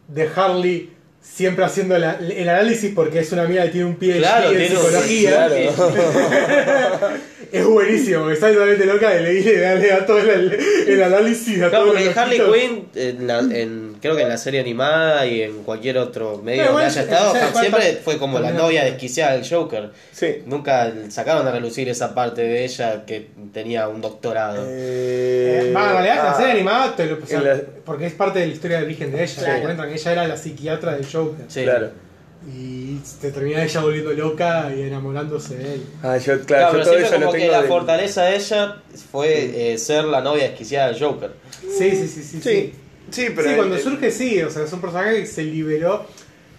de Harley siempre haciendo la- el análisis porque es una amiga que tiene un PhD Claro, en psicología. claro. Es buenísimo, está totalmente loca y le da, le da todo el, el análisis a Claro, porque Harley. Quinn, en la- en- creo que en la serie animada y en cualquier otro medio donde bueno, haya estado, siempre fue como la novia es- desquiciada del Joker. Sí. Nunca sacaron a relucir esa parte de ella que tenía un doctorado. Eh, Eh, va, en realidad, en la ah, serie animada, te lo- o sea, la- porque es parte de la historia de origen de ella. Claro. Te cuentan que ella era la psiquiatra del Joker. Sí. Claro. Y te termina ella volviendo loca y enamorándose de él. Ah, yo, Claro, claro, yo pero todo siempre eso lo como que tengo la fortaleza de ella fue eh, ser la novia desquiciada del Joker. Sí, sí, sí, sí. Sí, sí, pero. sí, cuando eh, surge sí, o sea, es un personaje que se liberó.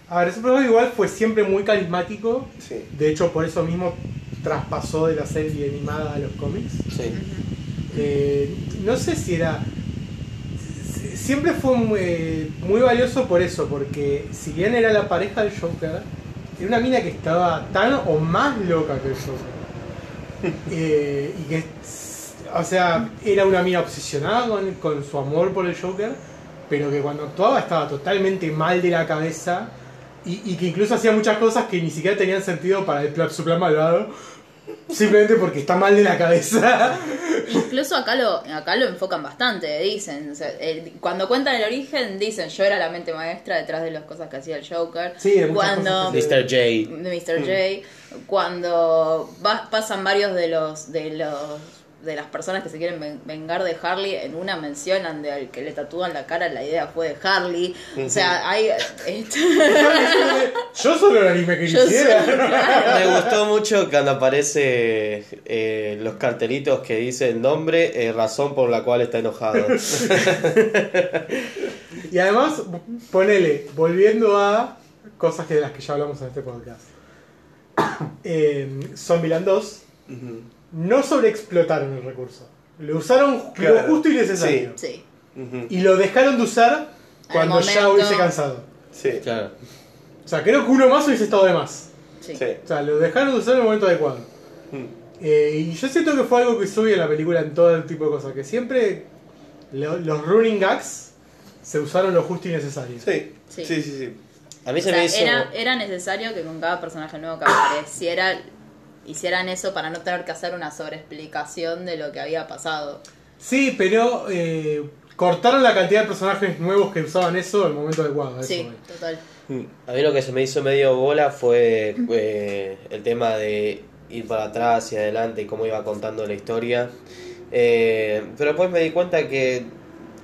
A ver, es un personaje igual fue siempre muy carismático. Sí. De hecho, por eso mismo traspasó de la serie animada a los cómics. Sí. Eh, no sé si era. Si- Siempre fue muy, muy valioso por eso, porque si bien era la pareja del Joker, era una mina que estaba tan o más loca que el Joker. Eh, y que, o sea, era una mina obsesionada con, con su amor por el Joker, pero que cuando actuaba estaba totalmente mal de la cabeza y, y que incluso hacía muchas cosas que ni siquiera tenían sentido para el su plan malvado, simplemente porque está mal de la cabeza. Incluso acá lo, acá lo enfocan bastante, dicen. o sea, el- cuando cuentan el origen, dicen yo era la mente maestra detrás de las cosas que hacía el Joker. Sí, de cuando Mr. J. de Mr. J, cuando va- pasan varios de los de los de las personas que se quieren ven- vengar de Harley, en una mencionan de al que le tatúan la cara, la idea fue de Harley. O sea, hay Yo solo el anime que Yo quisiera. claro. Me gustó mucho cuando aparece eh, los cartelitos que dice el nombre, eh, razón por la cual está enojado. Y además, ponele, volviendo a cosas que de las que ya hablamos en este podcast. Eh, Zombieland 2 Ujú. No sobreexplotaron el recurso. Lo usaron Claro, lo justo y necesario. sí. Y lo dejaron de usar cuando ya hubiese cansado. Sí. Claro. O sea, creo que uno más hubiese estado de más. Sí. Sí. O sea, lo dejaron de usar en el momento adecuado. Mm. Eh, y yo siento que fue algo que sube en la película en todo el tipo de cosas. Que siempre lo- los running gags se usaron lo justo y necesario. Sí. Sí. Sí, sí, sí. A mí O se sea, me hizo... era, era necesario que con cada personaje nuevo que apareciera hicieran eso para no tener que hacer una sobreexplicación de lo que había pasado. Sí, pero eh, cortaron la cantidad de personajes nuevos que usaban eso al momento adecuado. eso Sí, total. Mm. A mí lo que se me hizo medio bola fue eh, el tema de ir para atrás y adelante y cómo iba contando la historia. Eh, pero después me di cuenta que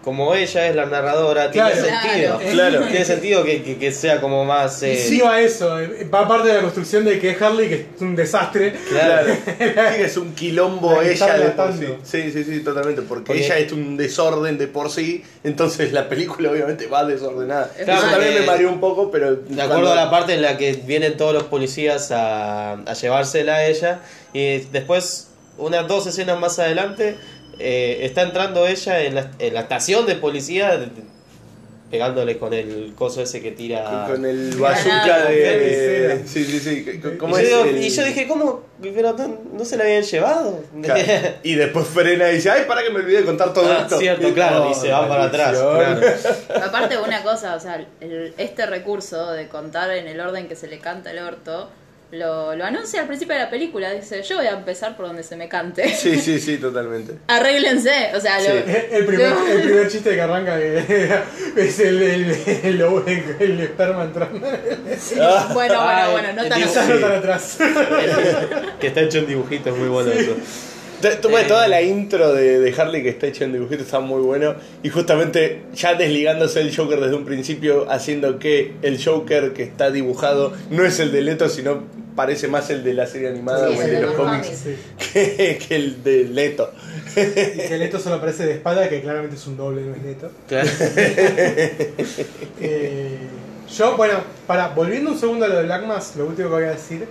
como ella es la narradora, Claro. tiene sentido. Claro. Claro. Tiene sentido que, que- que sea como más... Eh, sí va eso, eh, va parte de la construcción de que Harley, que es un desastre. claro. Sí, que es un quilombo ella de por sí. Sí, sí, sí, totalmente. Porque Porque- ella es un desorden de por sí. Entonces la película obviamente va desordenada. Claro, Eso también me mareó un poco, pero. De acuerdo a la parte en la que vienen todos los policías a, a llevársela a ella y después unas dos escenas más adelante, eh, está entrando ella en la, en la estación de policía, de- de- pegándole con el coso ese que tira. Con el bazooka de. Granada. Sí, sí, sí. Y ¿Cómo yo, es? el- y yo dije, ¿cómo? Pero no, no se la habían llevado. Claro. Y después frena y dice, ay, para que me olvidé de contar todo Ah, esto. cierto, claro, y se va para atrás. claro. Aparte una cosa, o sea, el- este recurso de contar en el orden que se le canta el orto, lo, lo anuncia al principio de la película, dice, yo voy a empezar por donde se me cante. Sí, sí, sí, totalmente. Arréglense, o sea, lo, Sí. El primer, el primer chiste que arranca es el, el, el, el- el esperma entrando. Ah, bueno, bueno, bueno, no tan dibujo. tan atrás. que está hecho en dibujitos, muy bueno eso. T- t- bueno, Eh. Toda la intro de, de Harley que está hecha en dibujito está muy bueno. Y justamente ya desligándose el Joker desde un principio, haciendo que el Joker que está dibujado no es el de Leto, sino parece más el de la serie animada Sí, o el el de de los los cómics que, que el de Leto. Y que Leto solo aparece de espalda, que claramente es un doble, no es Leto. Claro. Eh, yo, bueno, para, volviendo un segundo a lo de Black Mask, lo último que voy a decir.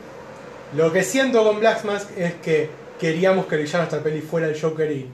Lo que siento con Black Mask es que queríamos que el villano de esta peli fuera el Joker y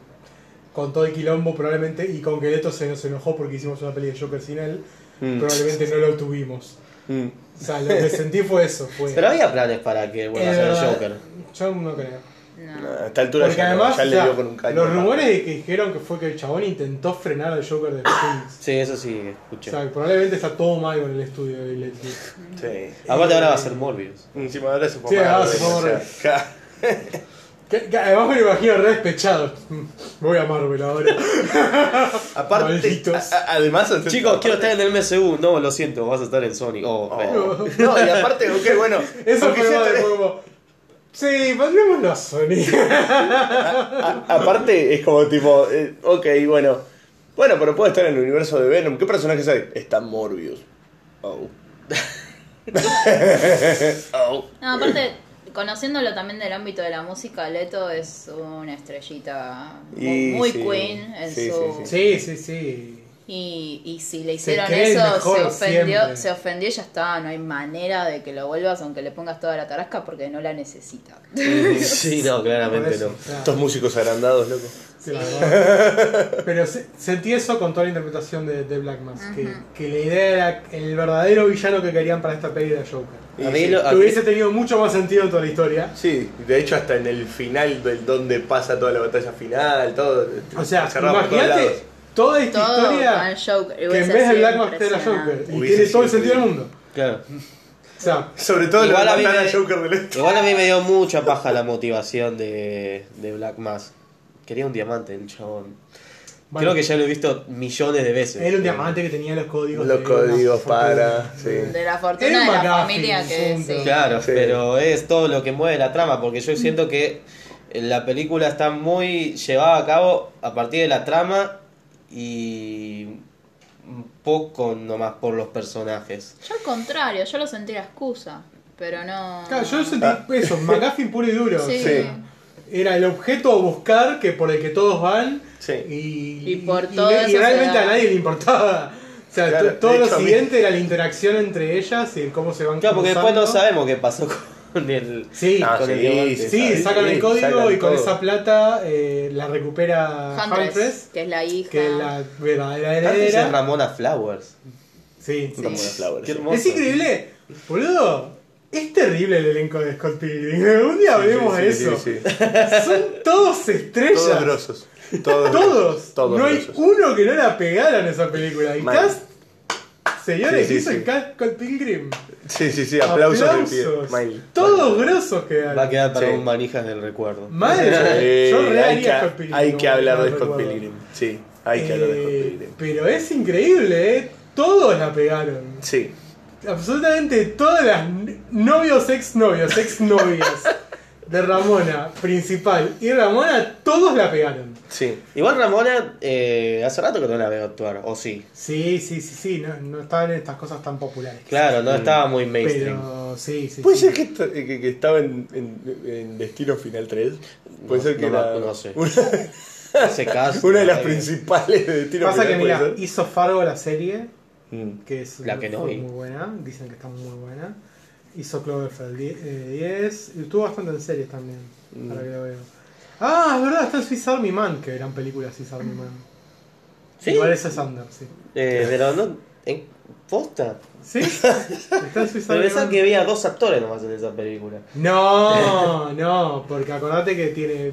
con todo el quilombo probablemente, y con que Leto se nos enojó porque hicimos una peli de Joker sin él, Mm. probablemente no lo tuvimos. Mm. O sea, lo que sentí fue eso. Fue, Pero había planes para que vuelva a ser el verdad, Joker. Yo no creo. No. A esta altura Porque ya, no, además, ya o le dio con un caño. los rumores de que dijeron que fue que el chabón intentó frenar al Joker de Phoenix. Sí, eso sí, O escuché. sea, probablemente está todo mal con el estudio de Leslie. Sí. Aparte ahora va a ser Morbius. Encima ahora se fue Sí, ahora se además me lo imagino re despechado. Voy a Marvel ahora. Aparte, a- además, Chicos, quiero estar en el MCU. No, lo siento, vas a estar en Sony. Oh, Oh. No, y aparte, ok, bueno. Eso aunque fue más de como. Sí, volvémoslo a Sony. a- aparte, es como tipo, eh, ok, bueno. Bueno, pero puede estar en el universo de Venom. ¿Qué personajes hay? Está Morbius. Oh. oh. No, aparte, conociéndolo también del ámbito de la música, Leto es una estrellita muy, Y muy sí. queen en Sí, su... sí, Sí, sí, sí. Y, y si le hicieron eso, se ofendió, siempre. se ofendió y ya está, no hay manera de que lo vuelvas aunque le pongas toda la tarasca porque no la necesita. Sí, no, claramente no. Estos músicos agrandados, loco. sí. Pero se- sentí eso con toda la interpretación de, de Black Mask. que, que la idea era el verdadero villano que querían para esta peli era Joker. Y hubiese tenido mucho más sentido en toda la historia. Sí, de hecho hasta en el final del donde pasa toda la batalla final, todo. O sea, cerrado por todos lados. imagínate toda esta Todo historia Joker. que en vez de Black Mask era. Joker. Y Hubiese tiene todo el sentido del mundo. Claro. O sea, Sobre todo Igual la a mí me- Joker del este. Igual a mí me dio mucha paja la motivación de, de Black Mask. Quería un diamante el chabón. Creo que ya lo he visto millones de veces. era un diamante que tenía los códigos. Los de códigos para, sí. De la fortuna un de la familia que sí. Claro, Sí. pero es todo lo que mueve la trama, porque yo siento que la película está muy llevada a cabo a partir de la trama y un poco nomás por los personajes. Yo al contrario, yo lo sentí la excusa, pero no... Claro, yo sentí Ah. eso, McGuffin puro y duro. Sí. Sí. Era el objeto a buscar que por el que todos van Sí. y, Y por y- todo y se realmente a nadie le importaba. O sea, Claro, to- todo lo siguiente era la interacción entre ellas y el cómo se van Claro, porque después no sabemos qué pasó con el... Sí, Ah, con el sí, diamante. sí, sí, sí, sacan el código sacan y con todo. esa plata eh, la recupera Huntress, que es la hija. que es la verdadera heredera. Ramona Flowers. Sí, sí. Ramona Flowers. Qué hermoso. Es increíble, boludo. Es terrible el elenco de Scott Pilgrim. Un día hablemos Sí, de sí, eso. sí, sí. Son todos estrellas. Todos grosos. Todos. Todos. Todos no hay uno que no la pegaran esa película. Y Mal. cast, señores, Sí, sí, hizo sí. el cast Scott Pilgrim. Sí, sí, sí. Aplausos, de pie. Aplausos. Mal. Todos grosos quedaron. Va a quedar para Sí. un manijas del recuerdo. Eh, Yo re hay, haría que, Scott Pilgrim. hay que hablar de Scott recuerdo. Pilgrim. Sí, hay que hablar de Scott Eh, Pilgrim. Pero es increíble, ¿eh? Todos la pegaron. Sí. Absolutamente todas las novios, exnovios, exnovias de Ramona principal y Ramona, todos la pegaron. Sí. Igual Ramona, eh, hace rato que no la veo actuar, o sí. Sí, sí, sí, sí, no, no estaban en estas cosas tan populares. Claro, no estaba muy mainstream. Pero sí, sí. ¿Puede sí. ser que, esto- que, que estaba en, en, en Destino Final 3? Puede No, ser que no era no sé. una, Ese cast, una de las eh, principales de Destino Pasa que Final. mira, puede ser. hizo Fargo la serie, Mm. que es La que no fue vi. muy buena, dicen que está muy buena. Hizo Cloverfield eh, 10, y estuvo bastante en series también, Mm. para que lo veo. Ah, es verdad, está Swiss Army Man, que eran películas Swiss Army Man. ¿Sí? Igual ese es Under, sí. Eh, pero no. ¿En posta? ¿Sí? Está Swiss Pero Army pensaba Man. que había dos actores nomás en esa película. No, no, porque acordate que tiene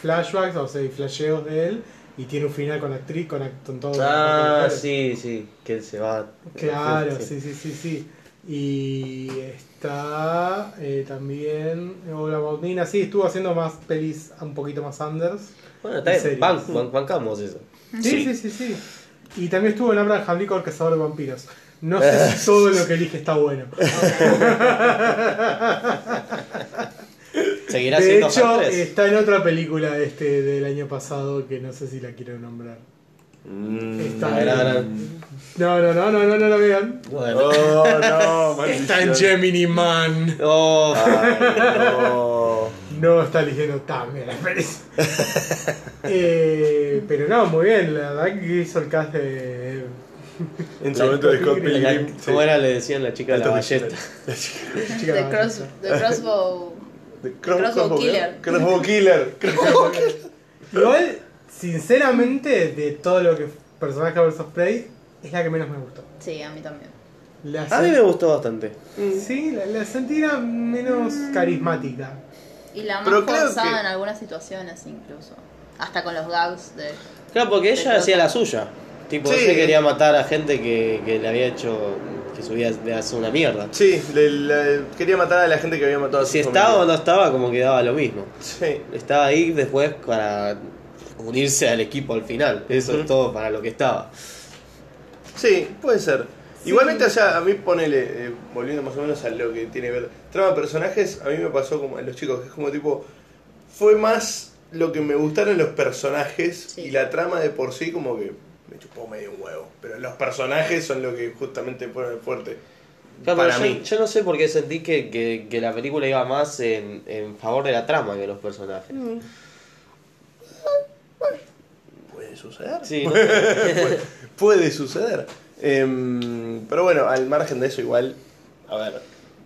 flashbacks, o sea, y flasheos de él, y tiene un final con actriz, con, con todo. Ah, sí, sí, que él se va. Claro, sí, sí, sí, sí. Y está eh, también Ola Baudina, sí, estuvo haciendo más pelis un poquito más unders. Bueno, está bien, Series. ban- ban- bancamos eso. Sí, sí, sí, sí. Y también estuvo en Abraham Lincoln, Cazador de Vampiros. No sé si todo lo que elige está bueno. ¿Seguirá De siendo hecho, está en otra película este del año pasado que no sé si la quiero nombrar. Está en... No, no, no, no, no, no la vean. Bueno. Oh, no, Está en. Gemini Man. Oh, Ay, no. No está eligiendo tan bien eh, pero no, muy bien. La verdad que hizo el cast de. En su momento de Scott Pilgrim. ¿Cómo era? Le decían la chica de la ballesta. chica The, de- cross, the Crossbow. The Crossbow Killer. Crossbow Killer. Igual, sinceramente, de todo lo que personaje vs Prey, es la que menos me gustó. Sí, a mí también. La A mí me gustó bastante. Sí, la, la sentí era menos carismática. Y la más Pero forzada que- en algunas situaciones incluso. Hasta con los gags de... Claro, porque ella De hacía la suya. Tipo, Sí. ella quería matar a gente que, que le había hecho. que su vida le hace una mierda. Sí, le- le- quería matar a la gente que había matado a su Si familia. estaba o no estaba, como que daba lo mismo. Sí. Estaba ahí después para unirse al equipo al final. Eso es todo para lo que estaba. Sí, puede ser. Igualmente, o sea, a mí ponele, eh, volviendo más o menos a lo que tiene que ver. Trama de personajes, a mí me pasó como a los chicos, que es como tipo. Fue más lo que me gustaron los personajes Sí. y la trama de por sí, como que me chupó medio un huevo. Pero los personajes son lo que justamente ponen el fuerte. Claro, para pero mí. yo, yo no sé por qué sentí que, que- que la película iba más en, en favor de la trama que los personajes. Puede suceder. Sí, no puede, puede suceder. Em, pero bueno, al margen de eso, igual, a ver,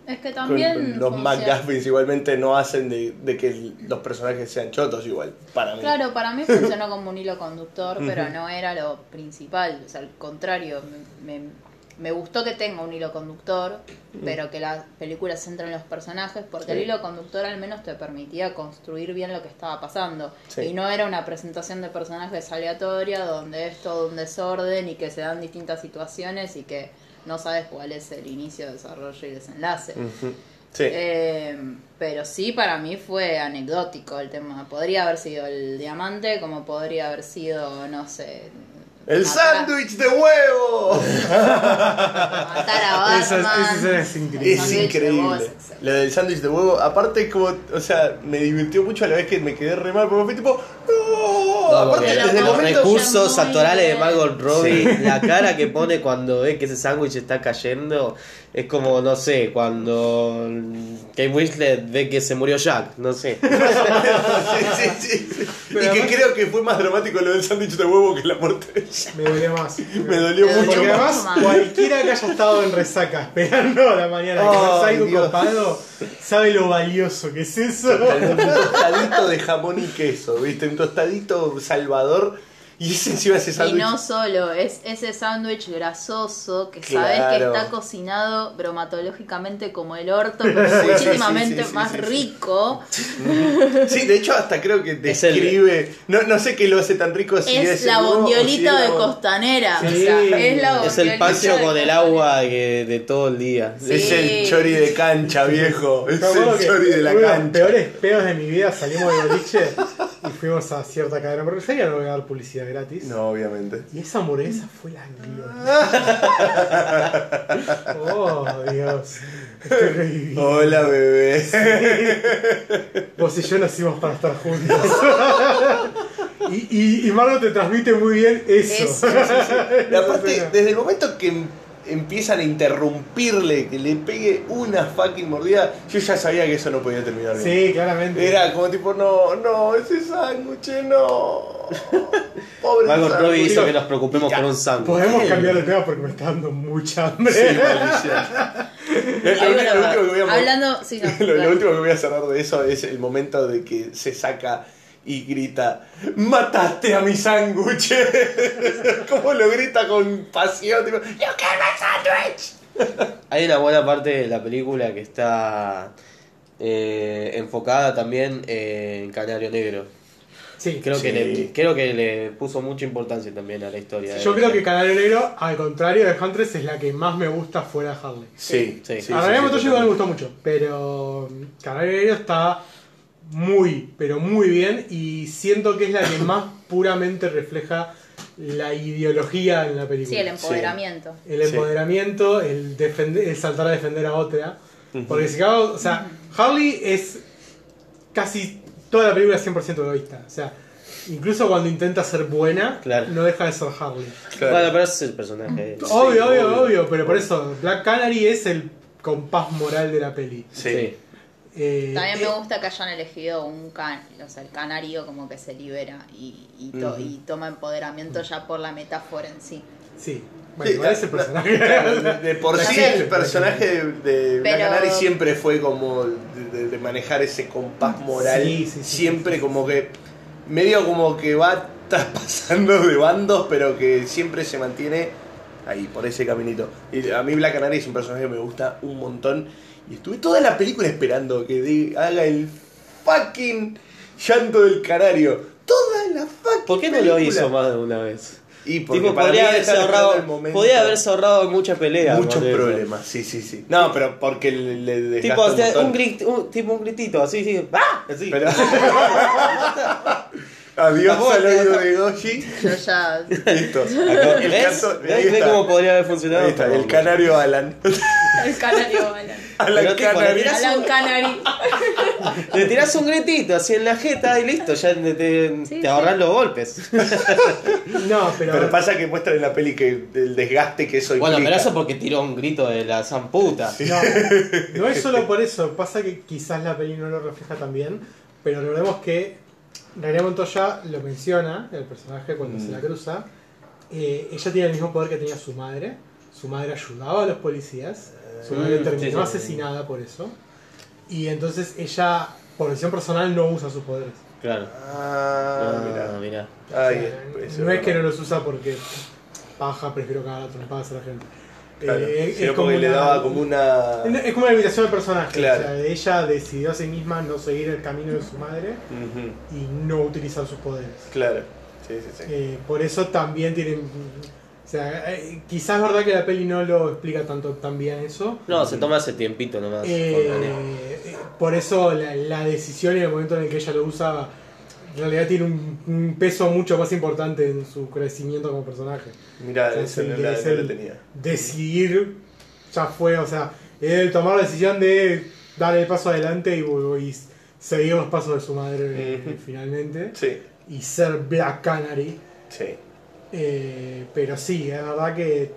Es que también... los McGuffins igualmente no hacen de, de que los personajes sean chotos igual, para mí. Claro, para mí funcionó como un hilo conductor, pero no era lo principal. O sea, al contrario, me, me- me gustó que tenga un hilo conductor, pero que la película se centra en los personajes, porque el hilo conductor al menos te permitía construir bien lo que estaba pasando. Sí. Y no era una presentación de personajes aleatoria donde es todo un desorden y que se dan distintas situaciones y que no sabes cuál es el inicio, desarrollo y desenlace. Sí. Eh, pero sí, para mí fue anecdótico el tema. Podría haber sido el diamante, como podría haber sido, no sé. ¡El sándwich de huevo! Matar a Batman. escena es increíble. Es increíble. es. Lo del sándwich de huevo, aparte como, o sea, me divirtió mucho a la vez que me quedé re mal, porque fue tipo, ¡No! No, aparte porque desde el los momento... recursos actorales de. Margot Robbie, la cara que pone cuando ve que ese sándwich está cayendo, es como, no sé, cuando Kate Winslet ve que se murió Jack, no sé. sí, sí, sí. Pero y que además- creo que fue más dramático lo del sándwich de huevo que la muerte de ella. Me dolió más. Me dolió Me mucho Porque más. además, más. cualquiera que haya estado en resaca esperando a la mañana que algo Dios. copado, sabe lo valioso que es eso. Un tostadito de jamón y queso, ¿viste? Un tostadito salvador. Y ese encima ese Y sándwich. no solo, es ese sándwich grasoso que sabes que está cocinado bromatológicamente como el orto, pero Sí, muchísimamente sí, sí, sí, más sí, sí. rico. Sí, de hecho, hasta creo que el- describe. No, no sé qué lo hace tan rico si es, la si bondiolita es la de costanera. Sí. O sea, es la Es el de con el agua que- de todo el día. Sí. Es el chori de cancha, viejo. Es el chori de la uno de los cancha. peores peos de mi vida salimos de boliche y fuimos a cierta cadena. Porque sabía no voy a dar publicidad gratis. No, obviamente. Y esa hamburguesa fue la gloria. oh, Dios. Estoy reviviendo. Hola, bebé. Vos y yo nacimos para estar juntos. y, y, y te transmite muy bien eso. Eso. Y aparte, desde el momento que empiezan a interrumpirle, que le pegue una fucking mordida, yo ya sabía que eso no podía terminar bien. Sí, claramente. Era como tipo, no, no, ese sándwich, no. Pobre Margot Robbie hizo que nos preocupemos Ya. por un sándwich. Podemos cambiar de tema porque me está dando mucha hambre. Sí, maldición. Lo, lo Ay, único- lo último que voy a Hablando, sí, no, lo, lo claro. último que voy a cerrar de eso es el momento de que se saca y grita, mataste a mi sándwich. Como lo grita con pasión, tipo, you killed my sandwich. Hay una buena parte de la película que está eh, enfocada también en Canario Negro. Sí. Creo, Sí. que le, creo que le puso mucha importancia también a la historia. Yo creo que Canario Negro, al contrario de Huntress, es la que más me gusta fuera de Harley. Sí, Sí. sí. a René sí, me gustó mucho, pero mm, Canario Negro está muy, pero muy bien y siento que es la que más puramente refleja la ideología en la película. Sí, el empoderamiento. El Sí. empoderamiento, el, defender, el saltar a defender a otra. Porque si cago- o sea, Harley es casi toda la película es 100% egoísta. O sea, incluso cuando intenta ser buena, Claro. no deja de ser Harley. Claro. Bueno, pero ese es el personaje. obvio, obvio, obvio. obvio, pero por eso Black Canary es el compás moral de la peli. Sí. Eh, También eh, me gusta que hayan elegido un can, o sea, el canario como que se libera y, y, to- Ujú. y toma empoderamiento ya por la metáfora en sí. Sí, bueno, Sí, igual es el la- personaje. de, por sí el personaje de, de Black Pero- Canary siempre fue como de, de- de manejar ese compás moral. Sí, sí, sí, siempre sí, sí, como que medio como que va traspasando de bandos, pero que siempre se mantiene ahí, por ese caminito. Y a mí Black Canary es un personaje que me gusta un montón. Y estuve toda la película esperando que de- haga el fucking llanto del canario. Toda la fucking ¿Por qué no lo hizo más de una vez? Y porque Tipo, podría haberse ahorrado, el momento- podía haberse ahorrado mucha pelea. Muchos problemas, sí, sí, sí. No, pero porque le, le Tipo, un o sea, montón. un, grit- un- tipo un gritito, así, sí. ¡Ah! Así. Pero- Adiós al oído de Goshi. Yo ya. Listo. Acá- El ¿Ves? canto- ¿Ves? ahí ¿Ves está. cómo podría haber funcionado? Ahí está, el canario Alan. El canario Alan. Alan Pero, Canary. tirás- Alan Canary. Le tirás un gritito así en la jeta y listo, ya te, te, Sí, te ahorrás sí. los golpes. No, pero, Pero pasa que muestra en la peli que el desgaste que eso Bueno, pero eso porque tiró un grito de la zamputa. No, no es solo por eso, pasa que quizás la peli no lo refleja tan bien, pero recordemos que René Montoya lo menciona, el personaje cuando se la cruza, eh, ella tiene el mismo poder que tenía su madre, su madre ayudaba a los policías, su madre Mm, terminó sí, sí, sí. asesinada por eso, y entonces ella, por decisión personal, no usa sus poderes. Claro. Ah, Ah, mira. mira. Ay, O sea, es- no es que no los usa porque paja, prefiero cagar a trompadas a la gente. Claro, Eh, sino porque le daba como una. es como una invitación al personaje. Claro. O sea, ella decidió a sí misma no seguir el camino de su madre y no utilizar sus poderes. Claro. Sí, sí, sí. Eh, por eso también tienen. O sea, eh, quizás es verdad que la peli no lo explica tanto tan bien eso. No, se toma ese tiempito nomás. Eh, por eso la, la decisión y el momento en el que ella lo usa en realidad tiene un, un peso mucho más importante en su crecimiento como personaje. Mira, eso no, la- no el tenía. Decidir ya fue, o sea, él tomar la decisión de dar el paso adelante y, y seguir los pasos de su madre eh, finalmente Sí, y ser Black Canary. sí. Eh, pero sí, es verdad que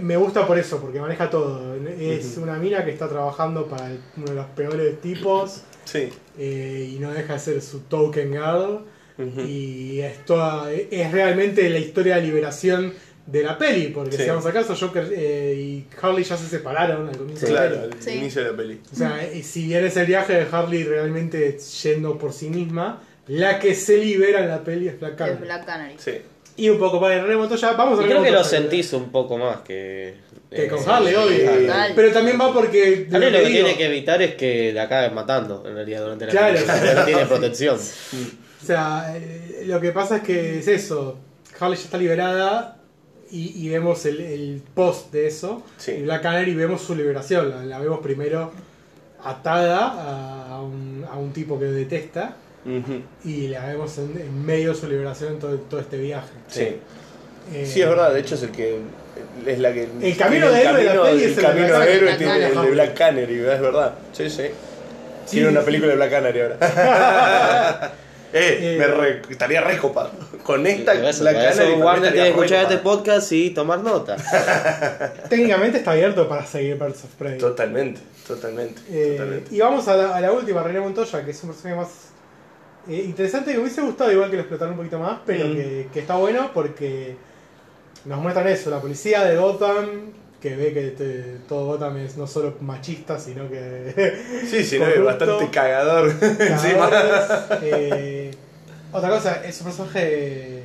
me gusta por eso, porque maneja todo. Es una mina que está trabajando para el- uno de los peores tipos Sí. Eh, y no deja de ser su token girl. Ujú. Y es, toda, es realmente la historia de liberación de la peli, porque Sí. si vamos a caso, Joker eh, y Harley ya se separaron al comienzo de la Claro, peli. al Sí. inicio de la peli. O sea, eh, si bien es el viaje de Harley realmente yendo por sí misma, la que se libera en la peli es Black Es Canary. Black Canary. Sí. Y un poco para René Montoya, vamos a Y creo que lo sentís un poco más que. Que con Harley, obvio. Total. Pero también va porque. Harley lo que digo, tiene que evitar es que la acaben matando, en realidad, durante la Claro. no tiene protección. O sea, eh, lo que pasa es que es eso. Harley ya está liberada y, y vemos el, el post de eso. Sí. Y Black Canary vemos su liberación. La, la vemos primero atada a, a un, a un tipo que detesta y la vemos en, en medio de su liberación en todo, todo este viaje. Sí. Eh, Sí, es verdad, de hecho es el que es la que El camino de héroe de la camino- peli es el camino de héroe tiene Black el de Canary. Black Canary, es verdad. Sí, sí. Sí, Tiene una sí, película de Black Canary ahora. eh, Eh, me re- estaría re copado. Con esta eso, Black Canary Warner tiene que escuchar este podcast y tomar nota. Técnicamente está abierto para seguir Birds of Prey. Totalmente, totalmente, Eh, totalmente. y vamos a la, a la última, René Montoya, que es un personaje más eh, interesante que me hubiese gustado igual que lo explotaron un poquito más, pero Mm. que, que está bueno porque nos muestran eso, la policía de Gotham, que ve que te- todo Gotham es no solo machista, sino que... Sí, sí, no, es corrupto, bastante cagador encima. eh, Otra cosa, es un personaje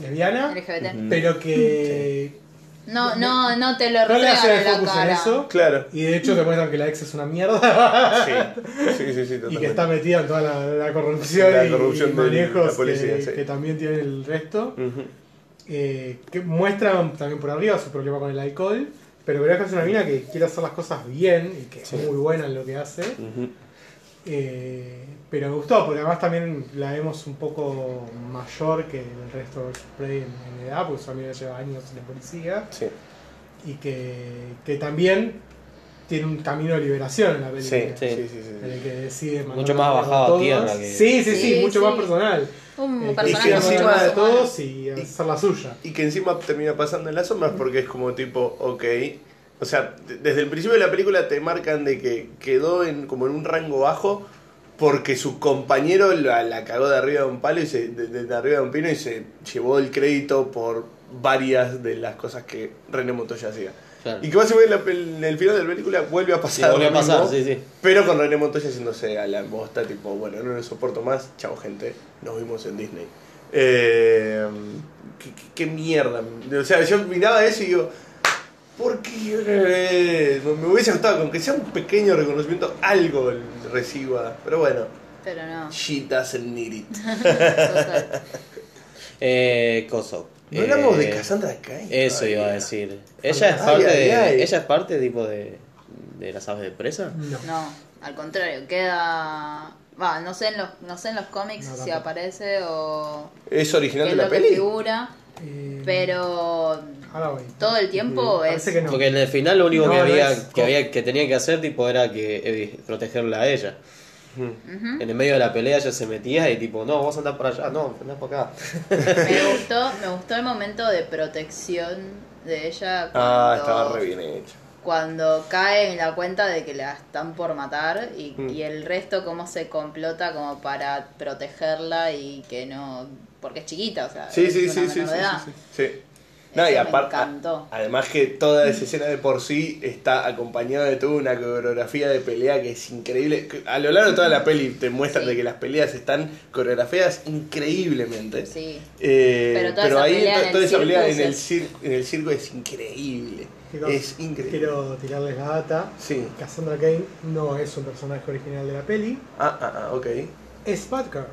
lesbiana, LGBT. Ujú. pero que No, no, no te lo no le hace en la focus en cara. eso. Claro. Y de hecho te muestran que la ex es una mierda Sí, sí, sí, sí, y totalmente. que está metida en toda la, la corrupción, La y- corrupción y, de la manejos policía, que, sí. que también tiene el resto. Ujú. Eh, que muestran también por arriba su problema con el alcohol, pero creo que es una mina que quiere hacer las cosas bien y que Sí. es muy buena en lo que hace. Ujú. Eh, pero me gustó, porque además también la vemos un poco mayor que el resto de Spray en, en edad, porque su amiga lleva años en la policía, Sí. y que, que también tiene un camino de liberación en la película. sí, Sí. sí, sí, sí. En el que decide Mucho más a bajado a tierra que- Sí, sí, sí, Sí, mucho sí. más personal. Un Eh, personaje y que encima de todos y hacer la suya. Y que encima termina pasando en las sombras porque es como tipo, ok. O sea, de- desde el principio de la película te marcan de que quedó en, como en un rango bajo porque su compañero la, la cagó de arriba de un palo y se, de, de- arriba de un pino y se llevó el crédito por varias de las cosas que René Montoya hacía. Claro. Y que básicamente en, el final de la película vuelve a Sí, pasar. volvió a pasar, mismo, sí, sí. Pero con René Montoya haciéndose a la bosta, tipo, bueno, no lo soporto más, chao gente, nos vimos en Disney. Eh, ¿qué, qué- qué mierda. O sea, yo miraba eso y digo, ¿por qué? Eh, me hubiese gustado, con que sea un pequeño reconocimiento, algo reciba. Pero bueno, Pero no. she doesn't need it. Eh, Coso. No hablamos Eh, de Cassandra Cain. Eso todavía. iba a decir. Ella es Ay, parte ay, de. ay. Ella es parte tipo de. de las aves de presa. No. No, al contrario, queda. Va, no sé en los, no sé en los cómics No, si aparece o ¿Es original de la peli? figura, Eh, pero ahora voy. todo el tiempo es. Parece que no. Porque en el final lo único No, que no había es- que había que tenía que hacer tipo era que eh, protegerla a ella. Ujú. En el medio de la pelea ella se metía y tipo, no, vamos a andar para allá, no, andar para acá. Me gustó, me gustó el momento de protección de ella cuando, Ah, estaba re bien hecho. cuando cae en la cuenta de que la están por matar y, Mm. y el resto cómo se complota como para protegerla y que no porque es chiquita, o sea, Sí, es sí, una sí, sí, menor sí, de edad. sí, sí. Sí. No, y aparte, además que toda esa escena de por sí está acompañada de toda una coreografía de pelea que es increíble. A lo largo de toda la peli te muestran Sí. de que las peleas están coreografiadas increíblemente. Sí. Eh, Pero toda pero esa ahí pelea to- en el toda esa pelea en circo el, en circo es increíble. Chicos, Es increíble. Quiero tirarles la data. Sí. Cassandra Cain no es un personaje original de la peli, Ah, ah, ah, ok. es Batgirl.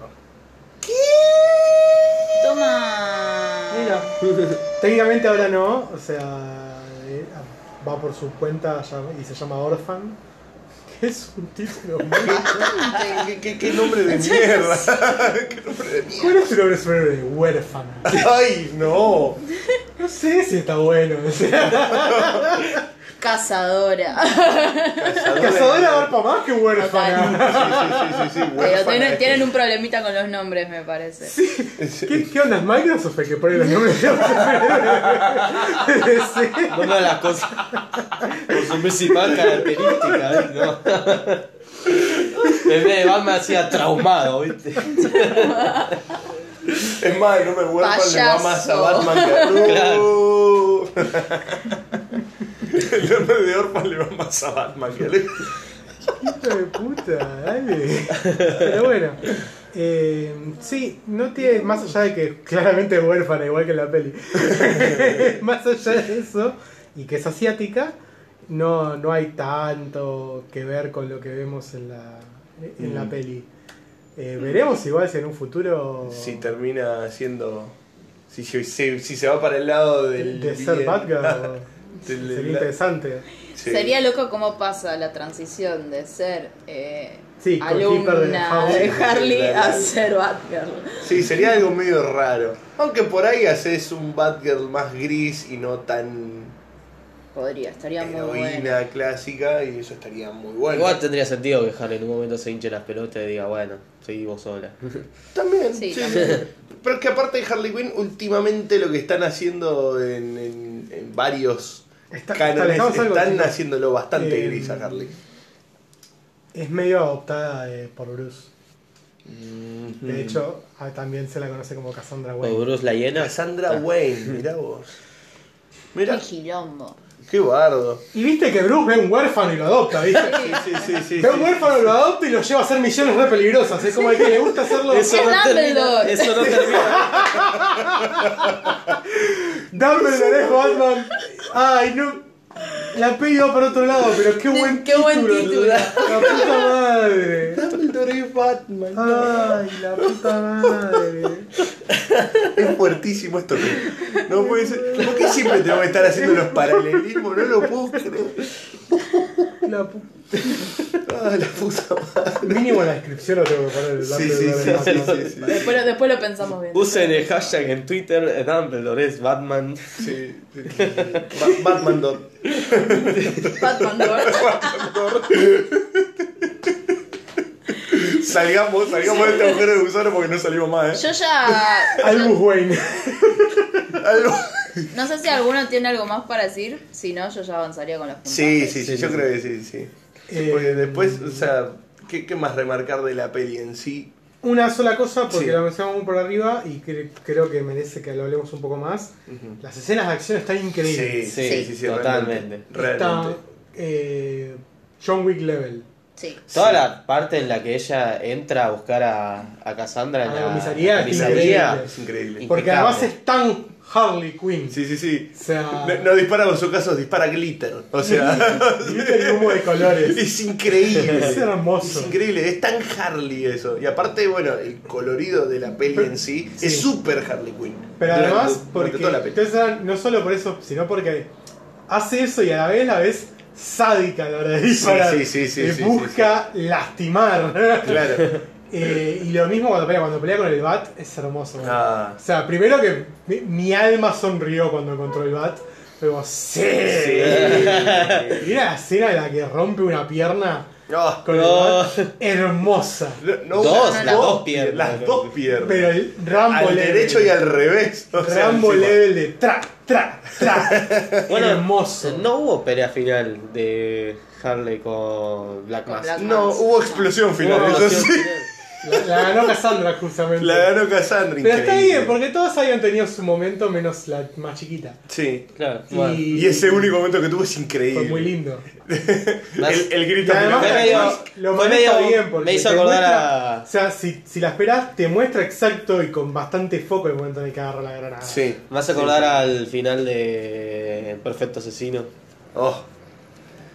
Toma. Mira. Técnicamente ahora no, o sea, eh, va por su cuenta y se llama Orphan, que es un título muy... ¿Qué, qué- qué nombre de mierda? ¿Qué nombre de mierda? ¿Cuál es su nombre de huérfana? ¡Ay, no! No sé si está bueno. o sea, Cazadora. Cazadora abarca más que huérfana. Sí, sí, sí, sí, sí, Pero huérfana tienen, un problemita con los nombres, me parece. ¿Qué, ¿Qué onda? ¿Es Microsoft el que pone los nombres de los? Sí. Una de las cosas por su principal característica. ¿no? En vez de Batman hacía traumado, ¿viste? Es más, el nombre huérfano le va más a. Batman que a Claro. El nombre de Orphan le va más a Batman que a Hijo de puta, dale. Pero bueno. eh, sí, no tiene. Más allá de que claramente es huérfana, igual que en la peli. más allá de eso, y que es asiática, no, no hay tanto que ver con lo que vemos en la, en la Mm. peli. Eh, veremos igual si en un futuro. Si termina siendo. Si, si, si- si se va para el lado de, del. de ser. Batgirl. Del- sería la- interesante. Sí. Sería loco cómo pasa la transición de ser eh, Sí, de alumna Harley. de Harley a ser Batgirl. Sí, sería algo medio raro. Aunque por ahí haces un Batgirl más gris y no tan Podría, estaría muy heroína bueno. clásica y eso estaría muy bueno. Igual tendría sentido que Harley en un momento se hinche las pelotas y diga, bueno, seguí vos sola. También, Sí, sí, también. sí. Pero es que aparte de Harley Quinn, últimamente lo que están haciendo en, en- en varios Está- algo, están haciéndolo bastante Eh, gris a Harley. Es medio adoptada eh, por Bruce. Mm. De hecho, ah, también se la conoce como Cassandra O Wayne. Bruce la hiena. Cassandra Ah. Wayne, mirá vos. Mirá, Qué quilombo. Qué bardo. Y viste que Bruce ve un huérfano y lo adopta, ¿viste? Sí, sí, sí. Ve un sí. huérfano, lo adopta y lo lleva a hacer misiones re peligrosas. Es como el que le gusta hacerlo. Eso Es no termina. Eso no termina. Dumbledore es Batman. Ay, no. La peli va para otro lado, pero qué buen Qué buen título. La puta madre. Dumbledore es Batman. Ay, la puta madre. Es fuertísimo esto. No puede ser. ¿Por qué siempre tenemos que estar haciendo los paralelismos? No lo puedo creer. La pu- Ah, la puta madre. Mínimo en la descripción lo tengo que poner. el Sí, sí, sí, Batman. sí, sí, sí. Después, lo- después lo pensamos bien. Usen el hashtag en Twitter, Dumbledore es Batman. Sí. Ba- Batman Door. Salgamos, salgamos de este agujero de gusano porque no salimos más, ¿eh? Yo ya. Albus Wayne. No sé si alguno tiene algo más para decir. Si no, yo ya avanzaría con los puntajes. Sí, sí, sí, yo creo que sí, sí. Eh, Porque después, o sea, ¿qué, qué más remarcar de la peli en sí? Una sola cosa, porque Sí. la mencionamos muy por arriba y cre- creo que merece que lo hablemos un poco más. Las escenas de acción están increíbles. sí, sí, sí, Sí, totalmente. Realmente. Está eh, John Wick level. Sí. Toda la parte en la que ella entra a buscar a, a Cassandra en A la la comisaría, es increíble. Es increíble. Porque Impecable. además es tan Harley Quinn. Sí, sí, sí. O sea, No, no dispara con su caso, dispara glitter. O sea, viste el humo de colores. es increíble. Es hermoso. Es increíble, es tan Harley eso. Y aparte, bueno, el colorido de la peli en sí, Sí. es súper Harley Quinn. Pero Durante- además, porque toda la peli. entonces, no solo por eso, sino porque hace eso y a la vez la ves sádica a la hora de disparar. sí, sí, sí, sí, busca lastimar. Claro. Eh, y lo mismo cuando pelea, cuando pelea con el bat, es hermoso. Ah. O sea, primero que mi, mi alma sonrió cuando encontró el bat. Luego, ¡sí! Y la escena en la que rompe una pierna con el No. bat, hermosa. no, no, Dos, las las dos piernas. Las dos piernas. Pero el Rambo al level. derecho y al revés. O sea, Rambo level de tra, tra, tra. Bueno, hermoso. No hubo pelea final de Harley con Black Mask. Black No, hubo explosión final. Hubo Explosión sí. final. La, la ganó Cassandra justamente. La ganó Cassandra. Pero está bien, porque todos habían tenido su momento menos la más chiquita. Sí. Claro, Y, bueno. Y ese único momento que tuvo es increíble. fue muy lindo. El, el grito además, medio- además lo maneja medio- bien porque me hizo te acordar muestra- a- O sea, si, si la esperás, te muestra exacto y con bastante foco el momento en el que agarra la granada. Sí. Me hace acordar al final de Perfecto Asesino. Oh,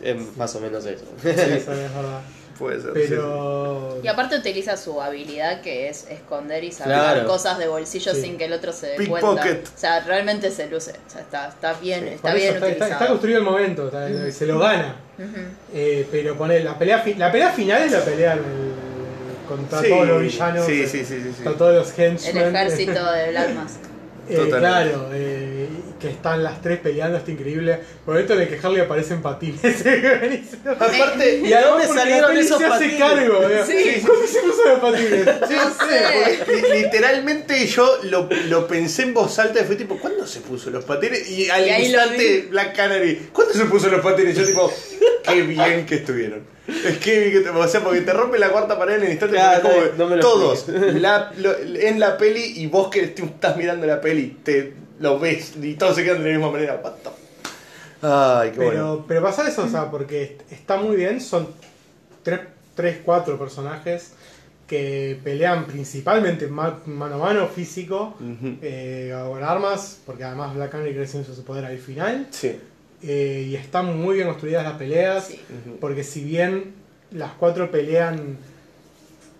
Es más o menos eso. Sí, eso es verdad. Puede ser. Pero. Y aparte utiliza su habilidad que es esconder y sacar Claro. cosas de bolsillo Sí. sin que el otro se dé cuenta. O sea, realmente se luce. O sea, está, está bien, está bien está, está- utilizado. está construido el momento, está- se lo gana. Eh, pero poner la pelea, la pelea final es la pelea el- contra Sí, todos los villanos, sí, sí, sí, sí, sí. contra todos los El henchmen. ejército de Black Mask. Eh, claro, eh, que están las tres peleando, está increíble. Por esto de que Harley aparece en patines. Aparte, y además dónde salieron esos se hace patines? cargo. Sí. ¿Cómo se puso los patines? No sé. li- literalmente yo lo, lo pensé en voz alta y fue tipo, ¿cuándo se puso los patines? Y al Y ahí lo instante Black Canary, ¿cuándo se puso los patines? Yo tipo, qué bien que estuvieron. Es que o sea, porque te rompe la cuarta pared en el instante Claro, como no me lo todos la- lo- en la peli y vos que estás mirando la peli, te lo ves y todos se quedan de la misma manera. What the- Ay, qué Pero, bueno. pero pasa eso, o sea, porque est- está muy bien. Son tres, tres cuatro personajes que pelean principalmente ma- mano a mano, físico, eh, con armas, porque además Black Canary crece en su poder al final. Sí. Eh, y están muy bien construidas las peleas, Sí. porque si bien las cuatro pelean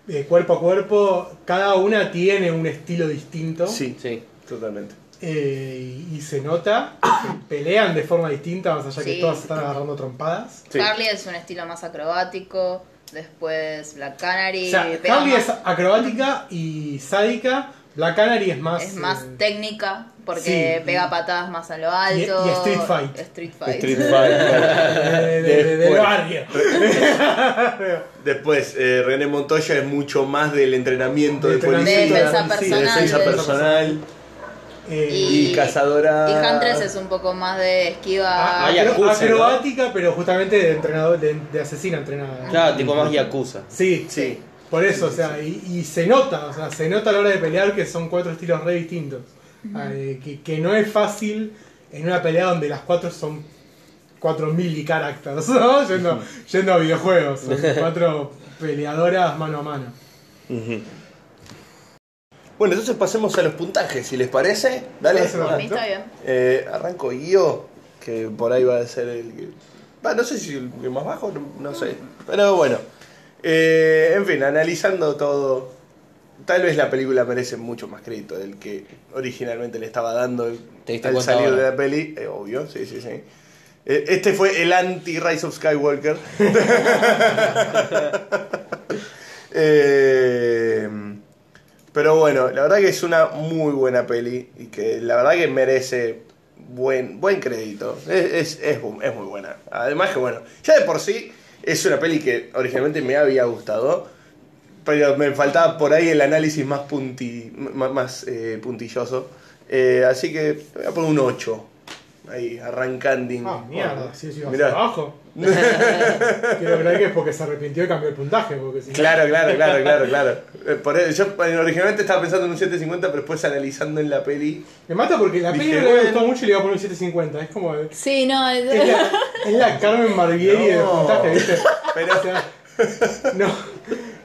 eh, cuerpo a cuerpo, cada una tiene un estilo distinto. Sí, Sí. totalmente. Eh, y, se nota que pelean de forma distinta, más allá que Sí. todas están agarrando trompadas. Sí. Harley es un estilo más acrobático. Después Black Canary. O sea, pega Harley más- es acrobática y sádica, Black Canary es más... es más eh, técnica porque sí. pega patadas más a lo alto. y Street Fight. Street Fight. Street Fighter. de, de- de- del Después. barrio. Después, eh, René Montoya es mucho más del entrenamiento de, De policía. De defensa Sí, de personal. defensa de- personal. Eh, Y, cazadora. Y Huntress es un poco más de esquiva. Ah, Yakuza, acrobática, pero justamente de entrenador, de, de asesina entrenada. Claro, tipo más Yakuza. Sí, Sí. por eso, o sea, y, y se nota, o sea, se nota a la hora de pelear que son cuatro estilos re distintos. Eh, que, que no es fácil en una pelea donde las cuatro son cuatro mili characters, ¿no? Yendo, yendo a videojuegos. Son cuatro peleadoras mano a mano. Bueno, entonces pasemos a los puntajes, si les parece. Dale. Mí está bien. Eh, arranco yo, que por ahí va a ser el que... Va, no sé si el que más bajo, no, no sé. Pero bueno. Eh, en fin, analizando todo, tal vez la película merece mucho más crédito del que originalmente le estaba dando ¿Te diste al salir ahora? de la peli. Eh, obvio, sí, sí, sí. Eh, Este fue el anti-Rise of Skywalker. Eh, pero bueno, la verdad que es una muy buena peli y que la verdad que merece buen, buen crédito. Es, es, es es muy buena. Además que bueno, ya de por sí es una peli que originalmente me había gustado, pero me faltaba por ahí el análisis más, punti, más, más, eh, puntilloso. Eh, así que voy a poner un 8. Ahí, arrancando. Ah, mierda, sí, sí, va Abajo. Quiero creer que es porque se arrepintió y cambió el puntaje. Porque si no- Claro, claro, claro, claro, claro. Eh, Por eso, yo originalmente estaba pensando en un 750, pero después analizando en la peli. Me mata porque la Dije, peli no le bueno. gustó mucho y le iba a poner un 750. Es como. Es Sí, no, es- la, es la Carmen Barbieri de No. puntaje, ¿viste? Pero- O sea, no,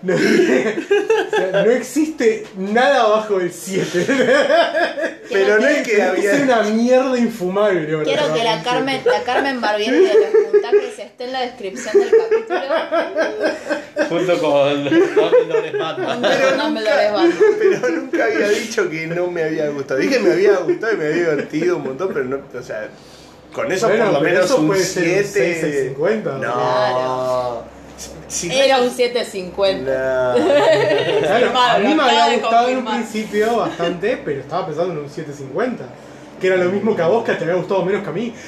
no, o sea, no existe nada abajo del 7. Pero no es que había. una mierda infumable. boludo, Quiero que la Carmen, la Carmen Barbieri de los puntajes esté en la descripción del capítulo. Junto con Dumbledore es Batman. Pero no me lo nunca- desbando. Pero nunca había dicho que no me había gustado. Dije que me había gustado y me había divertido un montón, pero no. O sea, con eso Bueno, por lo menos eso un puede ser un 7. 6, 650, No. Claro. Si- Era un 750. No. Claro, a mí me había gustado en un principio bastante, pero estaba pensando en un 750. Que era lo mismo que a vos, que te había gustado menos que a mí.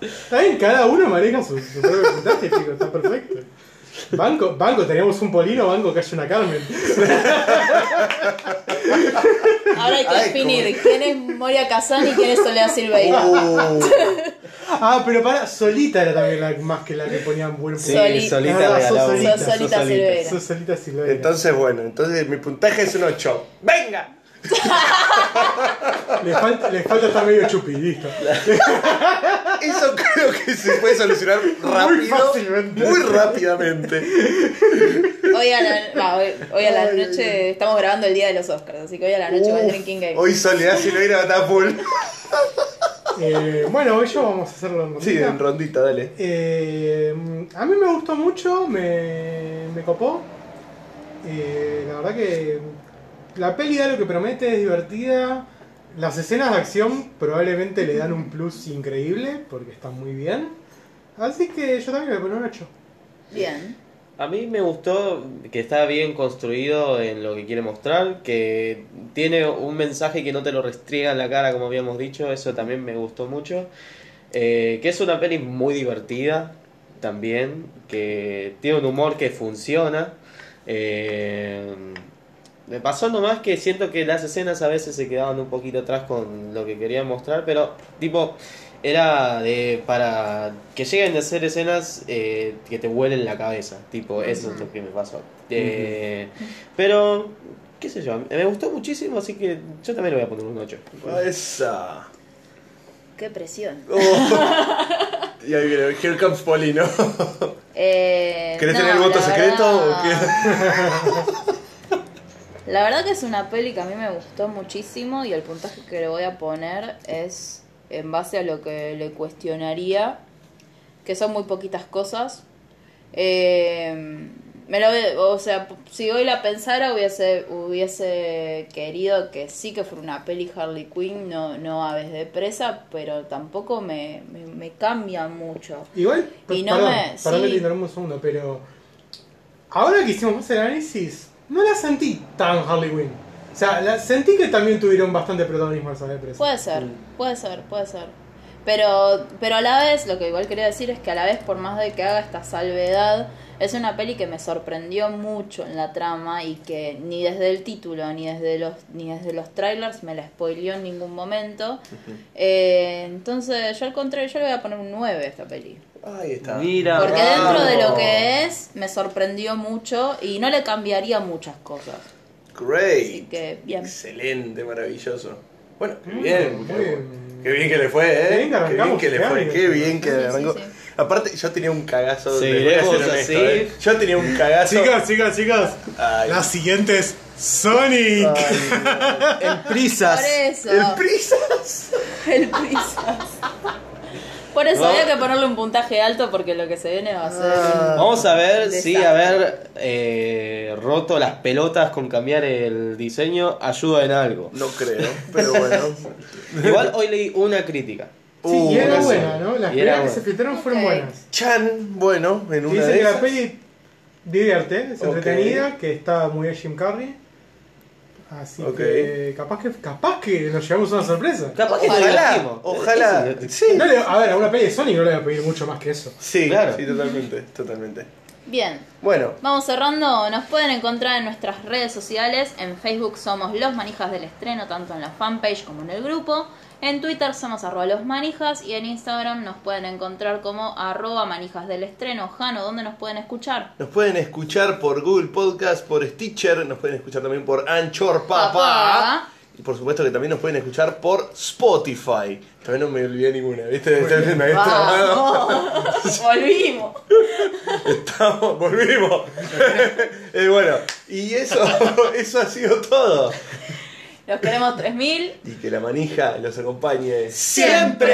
Está bien, cada uno maneja su, su propio puntaje, chicos, está perfecto. Banco, banco, teníamos un polino, banco que haya una Carmen. Ahora hay que Ay, definir quién es Moria Kazan y quién es Soledad Silveira. Uh, Ah, pero para, solita era también la, más que la que ponían buen Sí. Soli- solita Ah, sos solita. Sos solita Silveira. Sos solita Silveira. entonces, bueno, entonces mi puntaje es un 8. ¡Venga! Le falta, le falta estar medio chupi, listo. Eso creo que se puede solucionar rápido. fácilmente. Muy rápidamente. Hoy a la, va, hoy, hoy a la noche estamos grabando el día de los Oscars, así que hoy a la noche va Uf, Drinking Game. Hoy Soledad Silveira está full. Eh, bueno, hoy yo vamos a hacerlo en Sí, rondita. en rondita, dale. Eh, a mí me gustó mucho, me, me copó. Eh, la verdad que la peli da lo que promete, es divertida. Las escenas de acción probablemente le dan un plus increíble porque están muy bien. Así que yo también le pongo un 8. Bien. A mí me gustó que está bien construido en lo que quiere mostrar, que tiene un mensaje que no te lo restriega en la cara, como habíamos dicho, eso también me gustó mucho. Eh, que es una peli muy divertida también, que tiene un humor que funciona. Eh, me pasó nomás que siento que las escenas a veces se quedaban un poquito atrás con lo que querían mostrar, pero tipo, era de para que lleguen a ser escenas eh, que te vuelen la cabeza, tipo, eso es lo que me pasó. Eh, Pero, qué sé yo, me gustó muchísimo, así que yo también le voy a poner un 8. Esa. Qué presión. Oh. Y ahí viene, here comes Polino. Eh, ¿Querés no, tener el voto secreto verdad- La verdad que es una peli que a mí me gustó muchísimo y el puntaje que le voy a poner es en base a lo que le cuestionaría, que son muy poquitas cosas. Eh, me lo, o sea, si hoy la pensara hubiese hubiese querido que sí que fuera una peli Harley Quinn, no, no Aves de Presa, pero tampoco me, me, me cambia mucho. Igual, Y no perdón, me- perdón que sí. te interrumpa un segundo, pero ahora que hicimos más el análisis, no la sentí tan Harley Quinn. O sea, la, sentí que también tuvieron bastante protagonismo esa depresión. Puede ser, puede ser, puede ser. Pero, pero a la vez, lo que igual quería decir es que a la vez, por más de que haga esta salvedad, es una peli que me sorprendió mucho en la trama y que ni desde el título ni desde los ni desde los trailers me la spoileó en ningún momento. Eh, entonces, yo al contrario, yo le voy a poner un 9 a esta peli. Ahí está. Mira, Porque bravo. dentro de lo que es, me sorprendió mucho y no le cambiaría muchas cosas. Así Great. que, bien. Excelente, maravilloso. Bueno, qué Mm, bien. muy qué bien. Qué bien que le fue, ¿eh? Qué bien que arrancamos Qué bien que le este fue, qué bien que Sí, sí, arrancó. sí. Aparte, yo tenía un cagazo. de- honesto, así. ¿eh? Yo tenía un cagazo. Chicos, chicos, chicos. Ay. La siguiente es Sonic. En prisas. Por eso. El prisas. El prisas. Por eso No. había que ponerle un puntaje alto porque lo que se viene va a ser. un- Vamos a ver si desastre. haber eh, roto las pelotas con cambiar el diseño ayuda en algo. No creo, pero bueno. Igual hoy leí una crítica. Sí, y era eso. buena, ¿no? Las primeras que buena. se filtraron fueron buenas. Chan, bueno, en una Dice de que la peli divierte, es Ok. entretenida, que está muy bien Jim Carrey. Así Ok. que capaz que capaz que nos llevamos una sorpresa. Capaz que Ojalá, ojalá. Sí, Sí, No le- a ver, a una peli de Sonic no le voy a pedir mucho más que eso. sí, Claro. sí, totalmente, totalmente. Bien. Bueno, Vamos cerrando, nos pueden encontrar en nuestras redes sociales, en Facebook somos Los Manijas del Estreno, tanto en la fanpage como en el grupo, en Twitter somos arroba los manijas y en Instagram nos pueden encontrar como arroba manijas del estreno. Jano, ¿dónde nos pueden escuchar? nos pueden escuchar por Google Podcast, por Stitcher, nos pueden escuchar también por Anchor Papá. Papá. Y por supuesto que también nos pueden escuchar por Spotify. También no me olvidé ninguna, ¿viste? ¡Volvimos! Estamos, volvimos. Eh, bueno, y eso, eso ha sido todo. Los queremos 3000. Y que la manija los acompañe Siempre.